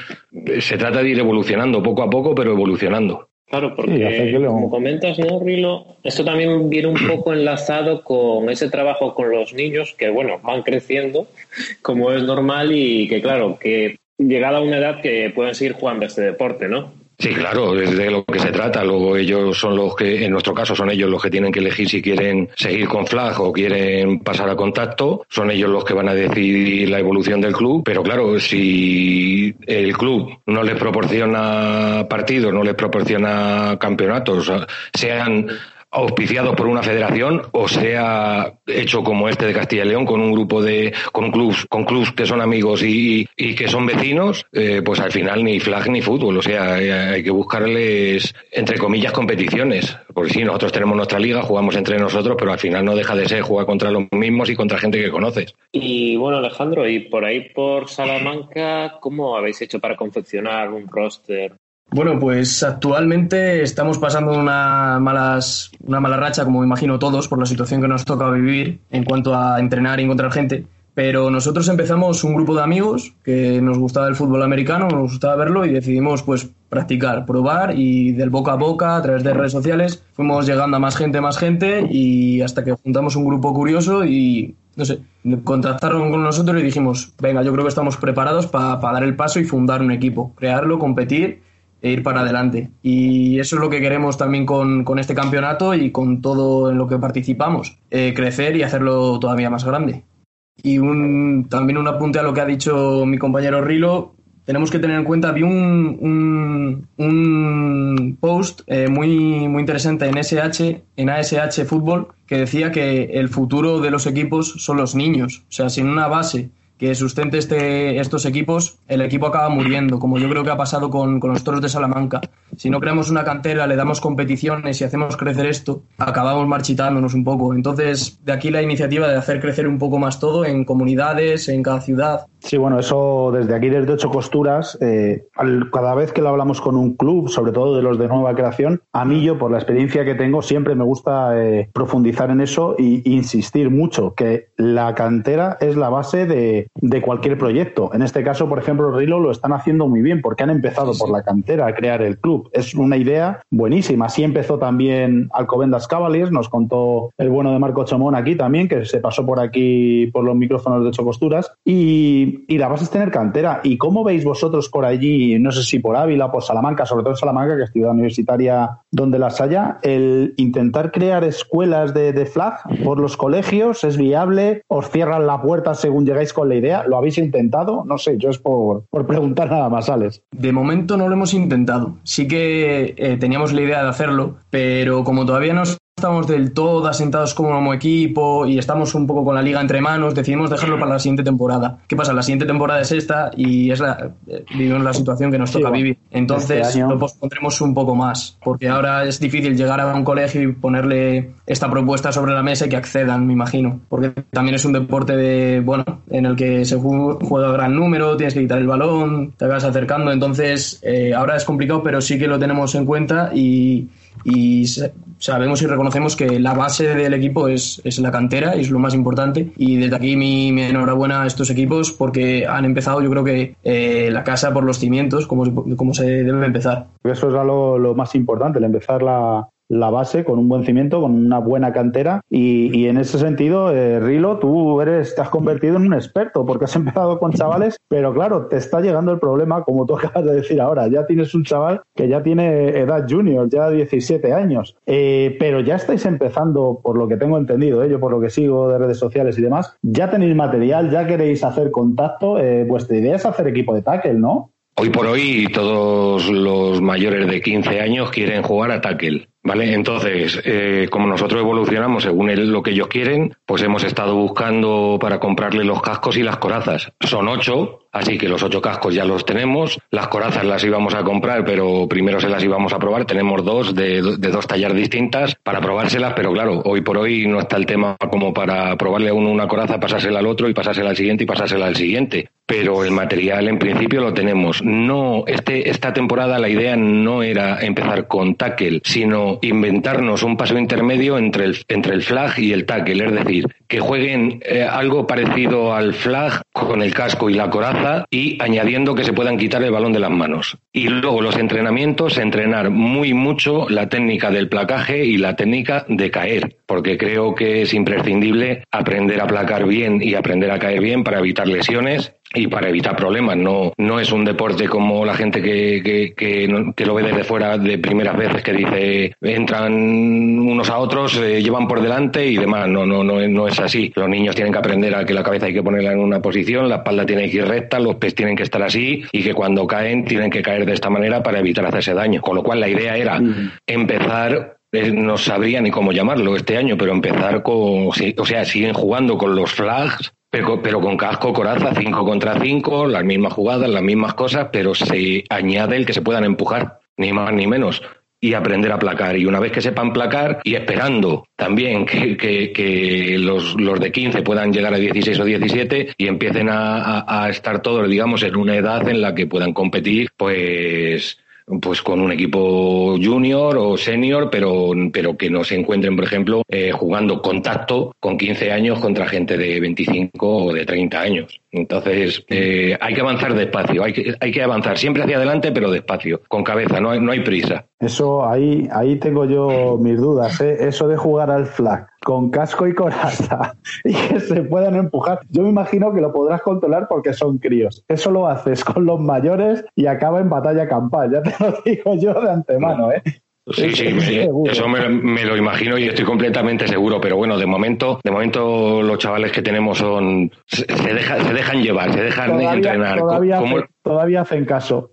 Se trata de ir evolucionando poco a poco, pero evolucionando. Claro, porque lo- como comentas, ¿no, Rilo? Esto también viene un poco enlazado con ese trabajo con los niños que, bueno, van creciendo, como es normal, y que, claro, que llegada a una edad que pueden seguir jugando este deporte, ¿no? Sí, claro, es de lo que se trata. Luego ellos son los que, en nuestro caso, son ellos los que tienen que elegir si quieren seguir con flag o quieren pasar a contacto. Son ellos los que van a decidir la evolución del club. Pero claro, si el club no les proporciona partidos, no les proporciona campeonatos, sean auspiciados por una federación o sea hecho como este de Castilla y León con un grupo de con clubs con clubs que son amigos y, y que son vecinos eh, pues al final ni flag ni fútbol. O sea eh, hay que buscarles entre comillas competiciones. Porque sí nosotros tenemos nuestra liga jugamos entre nosotros pero al final no deja de ser jugar contra los mismos y contra gente que conoces. Y bueno, Alejandro, y por ahí por Salamanca, ¿cómo habéis hecho para confeccionar un roster? Bueno, pues actualmente estamos pasando una, malas, una mala racha, como imagino todos, por la situación que nos toca vivir en cuanto a entrenar y encontrar gente. Pero nosotros empezamos un grupo de amigos que nos gustaba el fútbol americano, nos gustaba verlo y decidimos pues practicar, probar y del boca a boca, a través de redes sociales, fuimos llegando a más gente, más gente y hasta que juntamos un grupo curioso y, no sé, contactaron con nosotros y dijimos, venga, yo creo que estamos preparados para dar el paso y fundar un equipo, crearlo, competir e ir para adelante. Y eso es lo que queremos también con, con este campeonato y con todo en lo que participamos, eh, crecer y hacerlo todavía más grande. Y un, también un apunte a lo que ha dicho mi compañero Rilo, tenemos que tener en cuenta, vi un, un, post eh, muy, muy interesante en SH, en ASH Fútbol, que decía que el futuro de los equipos son los niños. O sea, sin una base que sustente este, estos equipos, el equipo acaba muriendo, como yo creo que ha pasado con, con los toros de Salamanca. Si no creamos una cantera, le damos competiciones y hacemos crecer esto, acabamos marchitándonos un poco. Entonces, de aquí la iniciativa de hacer crecer un poco más todo en comunidades, en cada ciudad. Sí, bueno, eso desde aquí, desde Ocho Costuras, eh, cada vez que lo hablamos con un club, sobre todo de los de nueva creación, a mí yo, por la experiencia que tengo, siempre me gusta eh, profundizar en eso e insistir mucho, que la cantera es la base de, de cualquier proyecto. En este caso, por ejemplo, Rilo lo están haciendo muy bien porque han empezado por la cantera a crear el club. Es una idea buenísima. Así empezó también Alcobendas Cavaliers, nos contó el bueno de Marco Chomón aquí también, que se pasó por aquí por los micrófonos de Ocho Costuras. Y, y la base es tener cantera. ¿Y cómo veis vosotros por allí, no sé si por Ávila, por Salamanca, sobre todo en Salamanca, que es ciudad universitaria donde las haya, el intentar crear escuelas de, de flag por los colegios es viable? ¿Os cierran la puerta según llegáis con la idea? ¿Lo habéis intentado? No sé, yo es por, por preguntar nada más, Alex. De momento no lo hemos intentado. Sí que eh, teníamos la idea de hacerlo, pero como todavía no estamos del todo asentados como equipo y estamos un poco con la liga entre manos, decidimos dejarlo para la siguiente temporada. ¿Qué pasa? La siguiente temporada es esta y es la, eh, vivimos la situación que nos toca vivir. Entonces este año- lo pospondremos un poco más, porque ahora es difícil llegar a un colegio y ponerle esta propuesta sobre la mesa y que accedan, me imagino. Porque también es un deporte de, bueno, en el que se ju- juega a gran número, tienes que quitar el balón, te vas acercando. Entonces, eh, ahora es complicado, pero sí que lo tenemos en cuenta y, y sa- sabemos y reconocemos que la base del equipo es, es la cantera y es lo más importante. Y desde aquí mi, mi enhorabuena a estos equipos porque han empezado, yo creo que eh, la casa por los cimientos, como, como se debe empezar. Eso es lo, lo más importante, el empezar la, la base con un buen cimiento, con una buena cantera. Y, y en ese sentido, eh, Rilo, tú eres, te has convertido en un experto porque has empezado con chavales, pero claro, te está llegando el problema, como tú acabas de decir ahora. Ya tienes un chaval que ya tiene edad junior, ya 17 años, Eh, pero ya estáis empezando, por lo que tengo entendido, eh, yo por lo que sigo de redes sociales y demás, ya tenéis material, ya queréis hacer contacto. eh, vuestra idea es hacer equipo de tackle, ¿no? Hoy por hoy todos los mayores de 15 años quieren jugar a tackle. ¿Vale? Entonces, eh, como nosotros evolucionamos según lo que ellos quieren, pues hemos estado buscando para comprarle los cascos y las corazas. Son ocho, así que los ocho cascos ya los tenemos. Las corazas las íbamos a comprar, pero primero se las íbamos a probar. Tenemos dos de, de dos tallas distintas para probárselas, pero claro, hoy por hoy no está el tema como para probarle a uno una coraza, pasársela al otro y pasársela al siguiente y pasársela al siguiente. Pero el material en principio lo tenemos. No, este, esta temporada la idea no era empezar con tackle, sino inventarnos un paso intermedio entre el, entre el flag y el tackle. Es decir, que jueguen eh, algo parecido al flag con el casco y la coraza y añadiendo que se puedan quitar el balón de las manos. Y luego los entrenamientos, entrenar muy mucho la técnica del placaje y la técnica de caer, porque creo que es imprescindible aprender a placar bien y aprender a caer bien para evitar lesiones y para evitar problemas. No, no es un deporte como la gente que, que, que, que lo ve desde fuera de primeras veces que dice entran unos a otros, eh, llevan por delante y demás. No, no, no, no es así. Los niños tienen que aprender a que la cabeza hay que ponerla en una posición, la espalda tiene que ir recta, los pies tienen que estar así y que cuando caen tienen que caer de esta manera para evitar hacerse daño. Con lo cual la idea era empezar eh, no sabría ni cómo llamarlo este año, pero empezar con, o sea, siguen jugando con los flags, pero, pero con casco, coraza, 5 contra 5, las mismas jugadas, las mismas cosas, pero se añade el que se puedan empujar, ni más ni menos, y aprender a placar. Y una vez que sepan placar, y esperando también que, que, que los, los de 15 puedan llegar a 16 o 17 y empiecen a, a, a estar todos, digamos, en una edad en la que puedan competir, pues pues con un equipo junior o senior, pero, pero que no se encuentren, por ejemplo, eh, jugando contacto con 15 años contra gente de 25 o de 30 años. Entonces, eh, hay que avanzar despacio, hay que, hay que avanzar siempre hacia adelante, pero despacio, con cabeza, no hay, no hay prisa. Eso, ahí, ahí tengo yo mis dudas, ¿eh? Eso de jugar al flag con casco y coraza y que se puedan empujar. Yo me imagino que lo podrás controlar porque son críos. Eso lo haces con los mayores y acaba en batalla campal. Ya te lo digo yo de antemano, ¿eh? Sí, sí, me- eso me, me lo imagino y estoy completamente seguro, pero bueno, de momento, de momento los chavales que tenemos son se, se deja- se dejan llevar, se dejan Todavía, entrenar. todavía, ¿Cómo- hace- todavía hacen caso.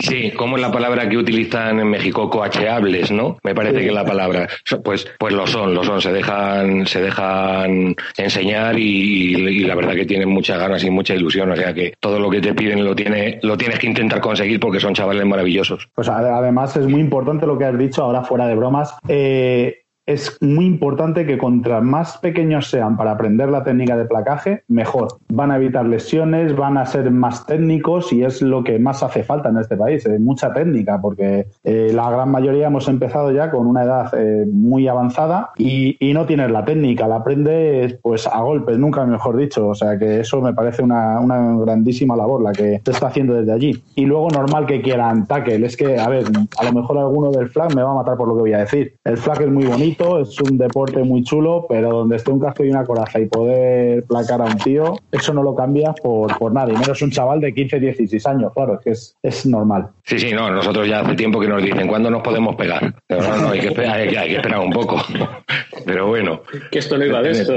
Sí, ¿cómo es la palabra que utilizan en México? Coacheables, ¿no? Me parece Sí. que la palabra. Pues, pues lo son, lo son. Se dejan, se dejan enseñar y, y la verdad que tienen muchas ganas y mucha ilusión. O sea que todo lo que te piden lo tiene, lo tienes que intentar conseguir porque son chavales maravillosos. Pues ade- además es muy importante lo que has dicho ahora fuera de bromas. Eh, es muy importante que contra más pequeños sean para aprender la técnica de placaje, mejor. Van a evitar lesiones, van a ser más técnicos y es lo que más hace falta en este país, eh, mucha técnica, porque eh, la gran mayoría hemos empezado ya con una edad eh, muy avanzada y, y no tienes la técnica, la aprendes pues a golpes, nunca mejor dicho. O sea que eso me parece una, una grandísima labor la que se está haciendo desde allí. Y luego normal que quieran tackle. Es que, a ver, a lo mejor alguno del flag me va a matar por lo que voy a decir. El flag es muy bonito, es un deporte muy chulo, pero donde esté un casco y una coraza y poder placar a un tío, eso no lo cambias por, por nada. Y menos un chaval de 15, 16 años, claro, es que es, es normal. Sí, sí, no, nosotros ya hace tiempo que nos dicen cuándo nos podemos pegar. Pero no, no, hay que esperar, hay que, hay que esperar un poco. Pero bueno. Que esto no iba de esto.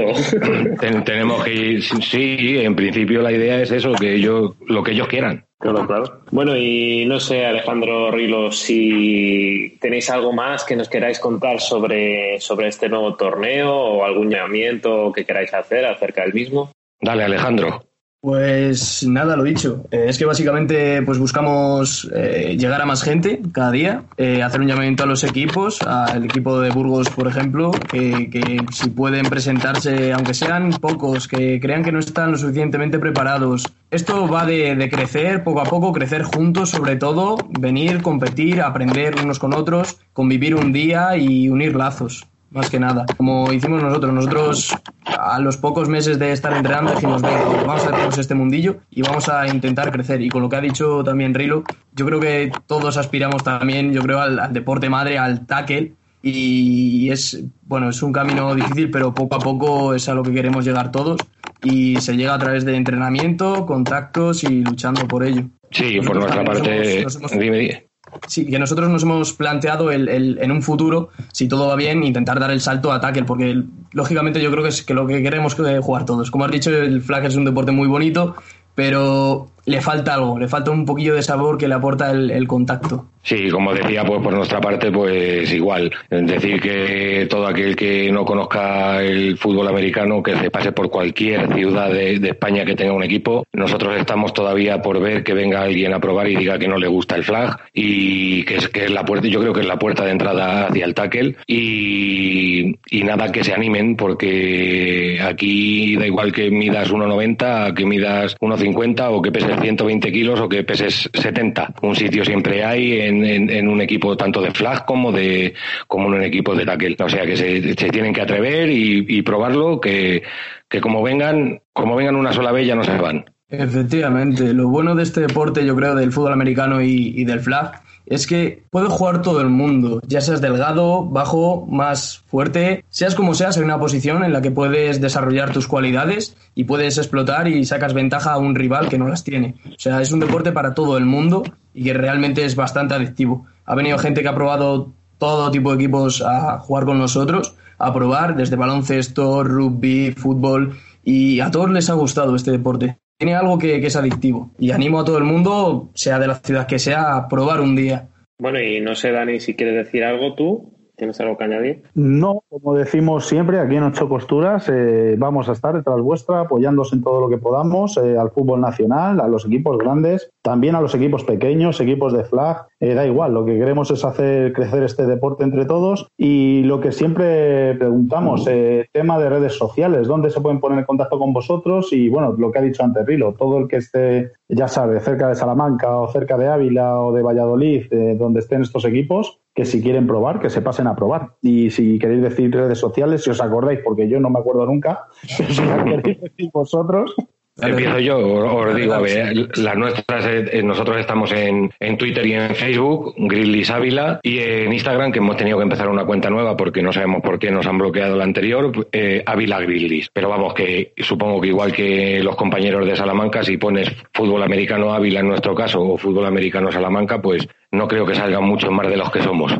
Ten- tenemos que ir, sí, en principio la idea es eso, que ellos, lo que ellos quieran. Claro, claro. Bueno, y no sé, Alejandro Rilo, si tenéis algo más que nos queráis contar sobre, sobre este nuevo torneo o algún llamamiento que queráis hacer acerca del mismo. Dale, Alejandro. Pues nada, lo dicho. Eh, es que básicamente pues buscamos eh, llegar a más gente cada día, eh, hacer un llamamiento a los equipos, al equipo de Burgos, por ejemplo, que, si pueden presentarse, aunque sean pocos, que crean que no están lo suficientemente preparados. Esto va de crecer poco a poco, crecer juntos sobre todo, venir, competir, aprender unos con otros, convivir un día y unir lazos más que nada. Como hicimos nosotros, nosotros a los pocos meses de estar entrenando dijimos, venga, vamos a hacernos este mundillo y vamos a intentar crecer. Y con lo que ha dicho también Rilo, yo creo que todos aspiramos también, yo creo, al, al deporte madre, al tackle. Y es, bueno, es un camino difícil, pero poco a poco es a lo que queremos llegar todos. Y se llega a través de entrenamiento, contactos y luchando por ello. Sí, por nuestra parte, hemos- dime, dime. Sí, que nosotros nos hemos planteado el, el- en un futuro, si todo va bien, intentar dar el salto a tackle, porque lógicamente yo creo que es que lo que queremos que jugar todos. Como has dicho, el flag es un deporte muy bonito, pero le falta algo, le falta un poquillo de sabor que le aporta el, contacto. Sí, como decía, pues por nuestra parte, pues igual. Decir, que todo aquel que no conozca el fútbol americano, que se pase por cualquier ciudad de, España que tenga un equipo. Nosotros estamos todavía por ver que venga alguien a probar y diga que no le gusta el flag y que es, que es la puerta, yo creo que es la puerta de entrada hacia el tackle y, y nada, que se animen porque aquí da igual que midas 1,90, que midas 1,50 o que peses 120 kilos o que peses 70. Un sitio siempre hay en, un equipo tanto de flag como de como en un equipo de tackle. O sea que se, tienen que atrever y, probarlo, que, que como vengan, como vengan una sola vez ya no se van. Efectivamente, lo bueno de este deporte, yo creo, del fútbol americano y del flag, es que puede jugar todo el mundo, ya seas delgado, bajo, más fuerte, seas como seas, hay una posición en la que puedes desarrollar tus cualidades y puedes explotar y sacas ventaja a un rival que no las tiene. O sea, es un deporte para todo el mundo y que realmente es bastante adictivo. Ha venido gente que ha probado todo tipo de equipos a jugar con nosotros, a probar desde baloncesto, rugby, fútbol y a todos les ha gustado este deporte. Tiene algo que, que es adictivo y animo a todo el mundo, sea de la ciudad que sea, a probar un día. Bueno, y no sé, Dani, si quieres decir algo tú. ¿Tienes algo que añadir? No, como decimos siempre, aquí en Ocho Costuras eh, vamos a estar detrás vuestra, apoyándoos en todo lo que podamos, eh, al fútbol nacional, a los equipos grandes, también a los equipos pequeños, equipos de flag, eh, da igual, lo que queremos es hacer crecer este deporte entre todos y lo que siempre preguntamos, eh, tema de redes sociales, ¿dónde se pueden poner en contacto con vosotros? Y bueno, lo que ha dicho antes Rilo, todo el que esté, ya sabe, cerca de Salamanca o cerca de Ávila o de Valladolid, eh, donde estén estos equipos, que si quieren probar, que se pasen a probar. Y si queréis decir redes sociales, si os acordáis, porque yo no me acuerdo nunca, si la queréis decir vosotros. Empiezo yo, os digo, a ver, las nuestras, eh, nosotros estamos en, en Twitter y en Facebook, Grizzlies Ávila, y en Instagram, que hemos tenido que empezar una cuenta nueva porque no sabemos por qué nos han bloqueado la anterior, eh, Ávila Grizzlies. Pero vamos, que supongo que igual que los compañeros de Salamanca, si pones fútbol americano Ávila en nuestro caso, o fútbol americano Salamanca, pues no creo que salgan muchos más de los que somos.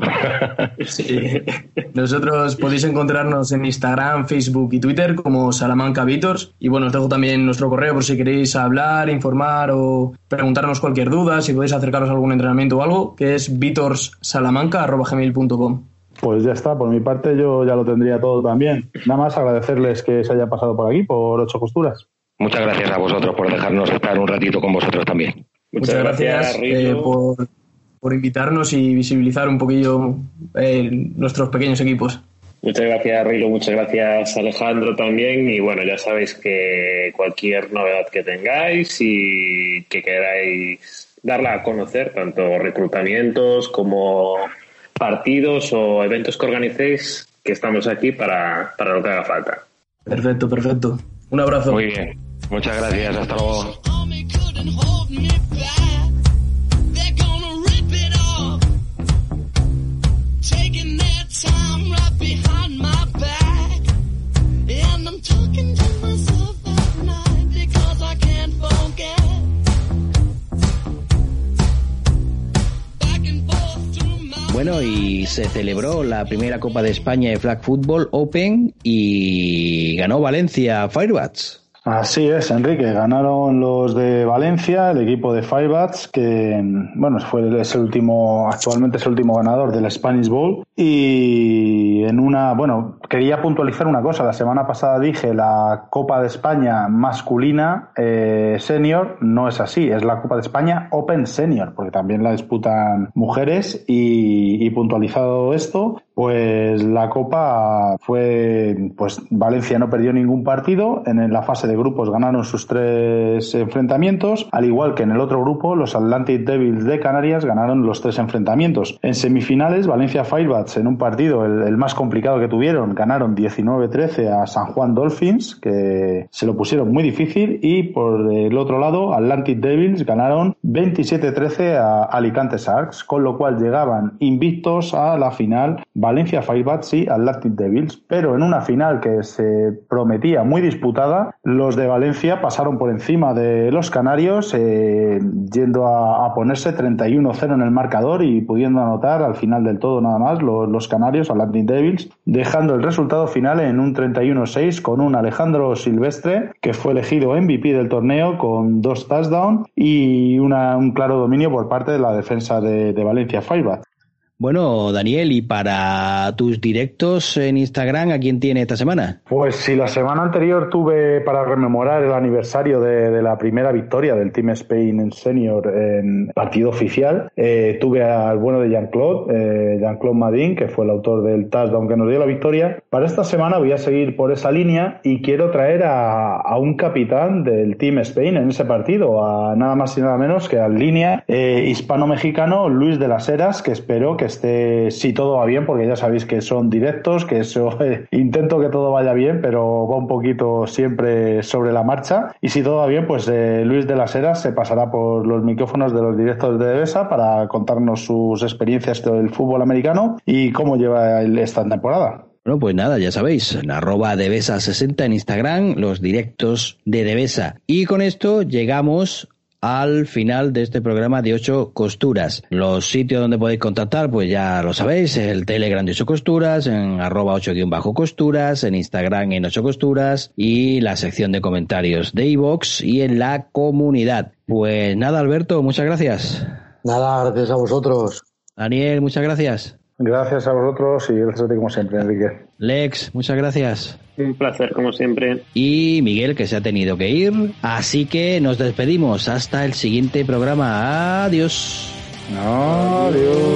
Sí. Nosotros podéis encontrarnos en Instagram, Facebook y Twitter como Salamanca Vitors. Y bueno, os dejo también nuestro correo por si queréis hablar, informar o preguntarnos cualquier duda, si podéis acercaros a algún entrenamiento o algo, que es vitorsalamanca.gmail.com. Pues ya está, por mi parte yo ya lo tendría todo también. Nada más agradecerles que se haya pasado por aquí, por ocho costuras. Muchas gracias a vosotros por dejarnos estar un ratito con vosotros también. Muchas, gracias, eh, por, por invitarnos y visibilizar un poquillo eh, nuestros pequeños equipos. Muchas gracias, Rilo. Muchas gracias, Alejandro, también. Y bueno, ya sabéis que cualquier novedad que tengáis y que queráis darla a conocer, tanto reclutamientos como partidos o eventos que organicéis, que estamos aquí para, para lo que haga falta. Perfecto, perfecto. Un abrazo. Muy bien. Muchas gracias. Hasta luego. Bueno, y se celebró la primera Copa de España de Flag Football Open y ganó Valencia Firebats. Así es, Enrique. Ganaron los de Valencia, el equipo de Firebats, que bueno, fue es el último, actualmente es el último ganador del Spanish Bowl. Y en una, bueno, quería puntualizar una cosa. La semana pasada dije la Copa de España masculina eh, senior, no es así, es la Copa de España Open Senior, porque también la disputan mujeres y puntualizado esto, pues la Copa fue, pues Valencia no perdió ningún partido, en la fase de grupos ganaron sus tres enfrentamientos, al igual que en el otro grupo, los Atlantic Devils de Canarias ganaron los tres enfrentamientos. En semifinales, Valencia Firebats en un partido, el, más complicado que tuvieron, ganaron 19-13 a San Juan Dolphins, que se lo pusieron muy difícil, y por el otro lado, Atlantic Devils ganaron 27-13 a Alicante Sharks, con lo cual llegaban invictos a la final Valencia Firebats y Atlantic Devils, pero en una final que se prometía muy disputada, los de Valencia pasaron por encima de los canarios, eh, yendo a, ponerse 31-0 en el marcador y pudiendo anotar al final del todo nada más los, los canarios, Atlantic Devils, dejando el resultado final en un 31-6 con un Alejandro Silvestre que fue elegido MVP del torneo con dos touchdowns y un claro dominio por parte de la defensa de, de Valencia Firebats. Bueno, Daniel, y para tus directos en Instagram, ¿a quién tiene esta semana? Pues si la semana anterior tuve para rememorar el aniversario de, la primera victoria del Team Spain en Senior en partido oficial, eh, tuve al bueno de Jean-Claude, eh, Jean-Claude Madin, que fue el autor del touchdown que nos dio la victoria. Para esta semana voy a seguir por esa línea y quiero traer a, un capitán del Team Spain en ese partido, a nada más y nada menos que al línea eh, hispano-mexicano Luis de las Heras, que espero que si todo va bien, porque ya sabéis que son directos, que eso intento que todo vaya bien, pero va un poquito siempre sobre la marcha. Y si todo va bien, pues eh, Luis de las Heras se pasará por los micrófonos de los directos de Devesa para contarnos sus experiencias del fútbol americano y cómo lleva esta temporada. Bueno, pues nada, ya sabéis, en arroba Devesa60 en Instagram, los directos de Devesa. Y con esto llegamos al final de este programa de ocho costuras. Los sitios donde podéis contactar, pues ya lo sabéis, el Telegram de ocho costuras, en arroba ocho guion bajo costuras, en Instagram en ocho costuras y la sección de comentarios de iVoox y en la comunidad. Pues nada, Alberto, muchas gracias. Nada, gracias a vosotros. Daniel, muchas gracias. Gracias a vosotros y gracias a ti como siempre, Enrique. Lex, muchas gracias. Un placer, como siempre. Y Miguel, que se ha tenido que ir. Así que nos despedimos. Hasta el siguiente programa. Adiós. Adiós.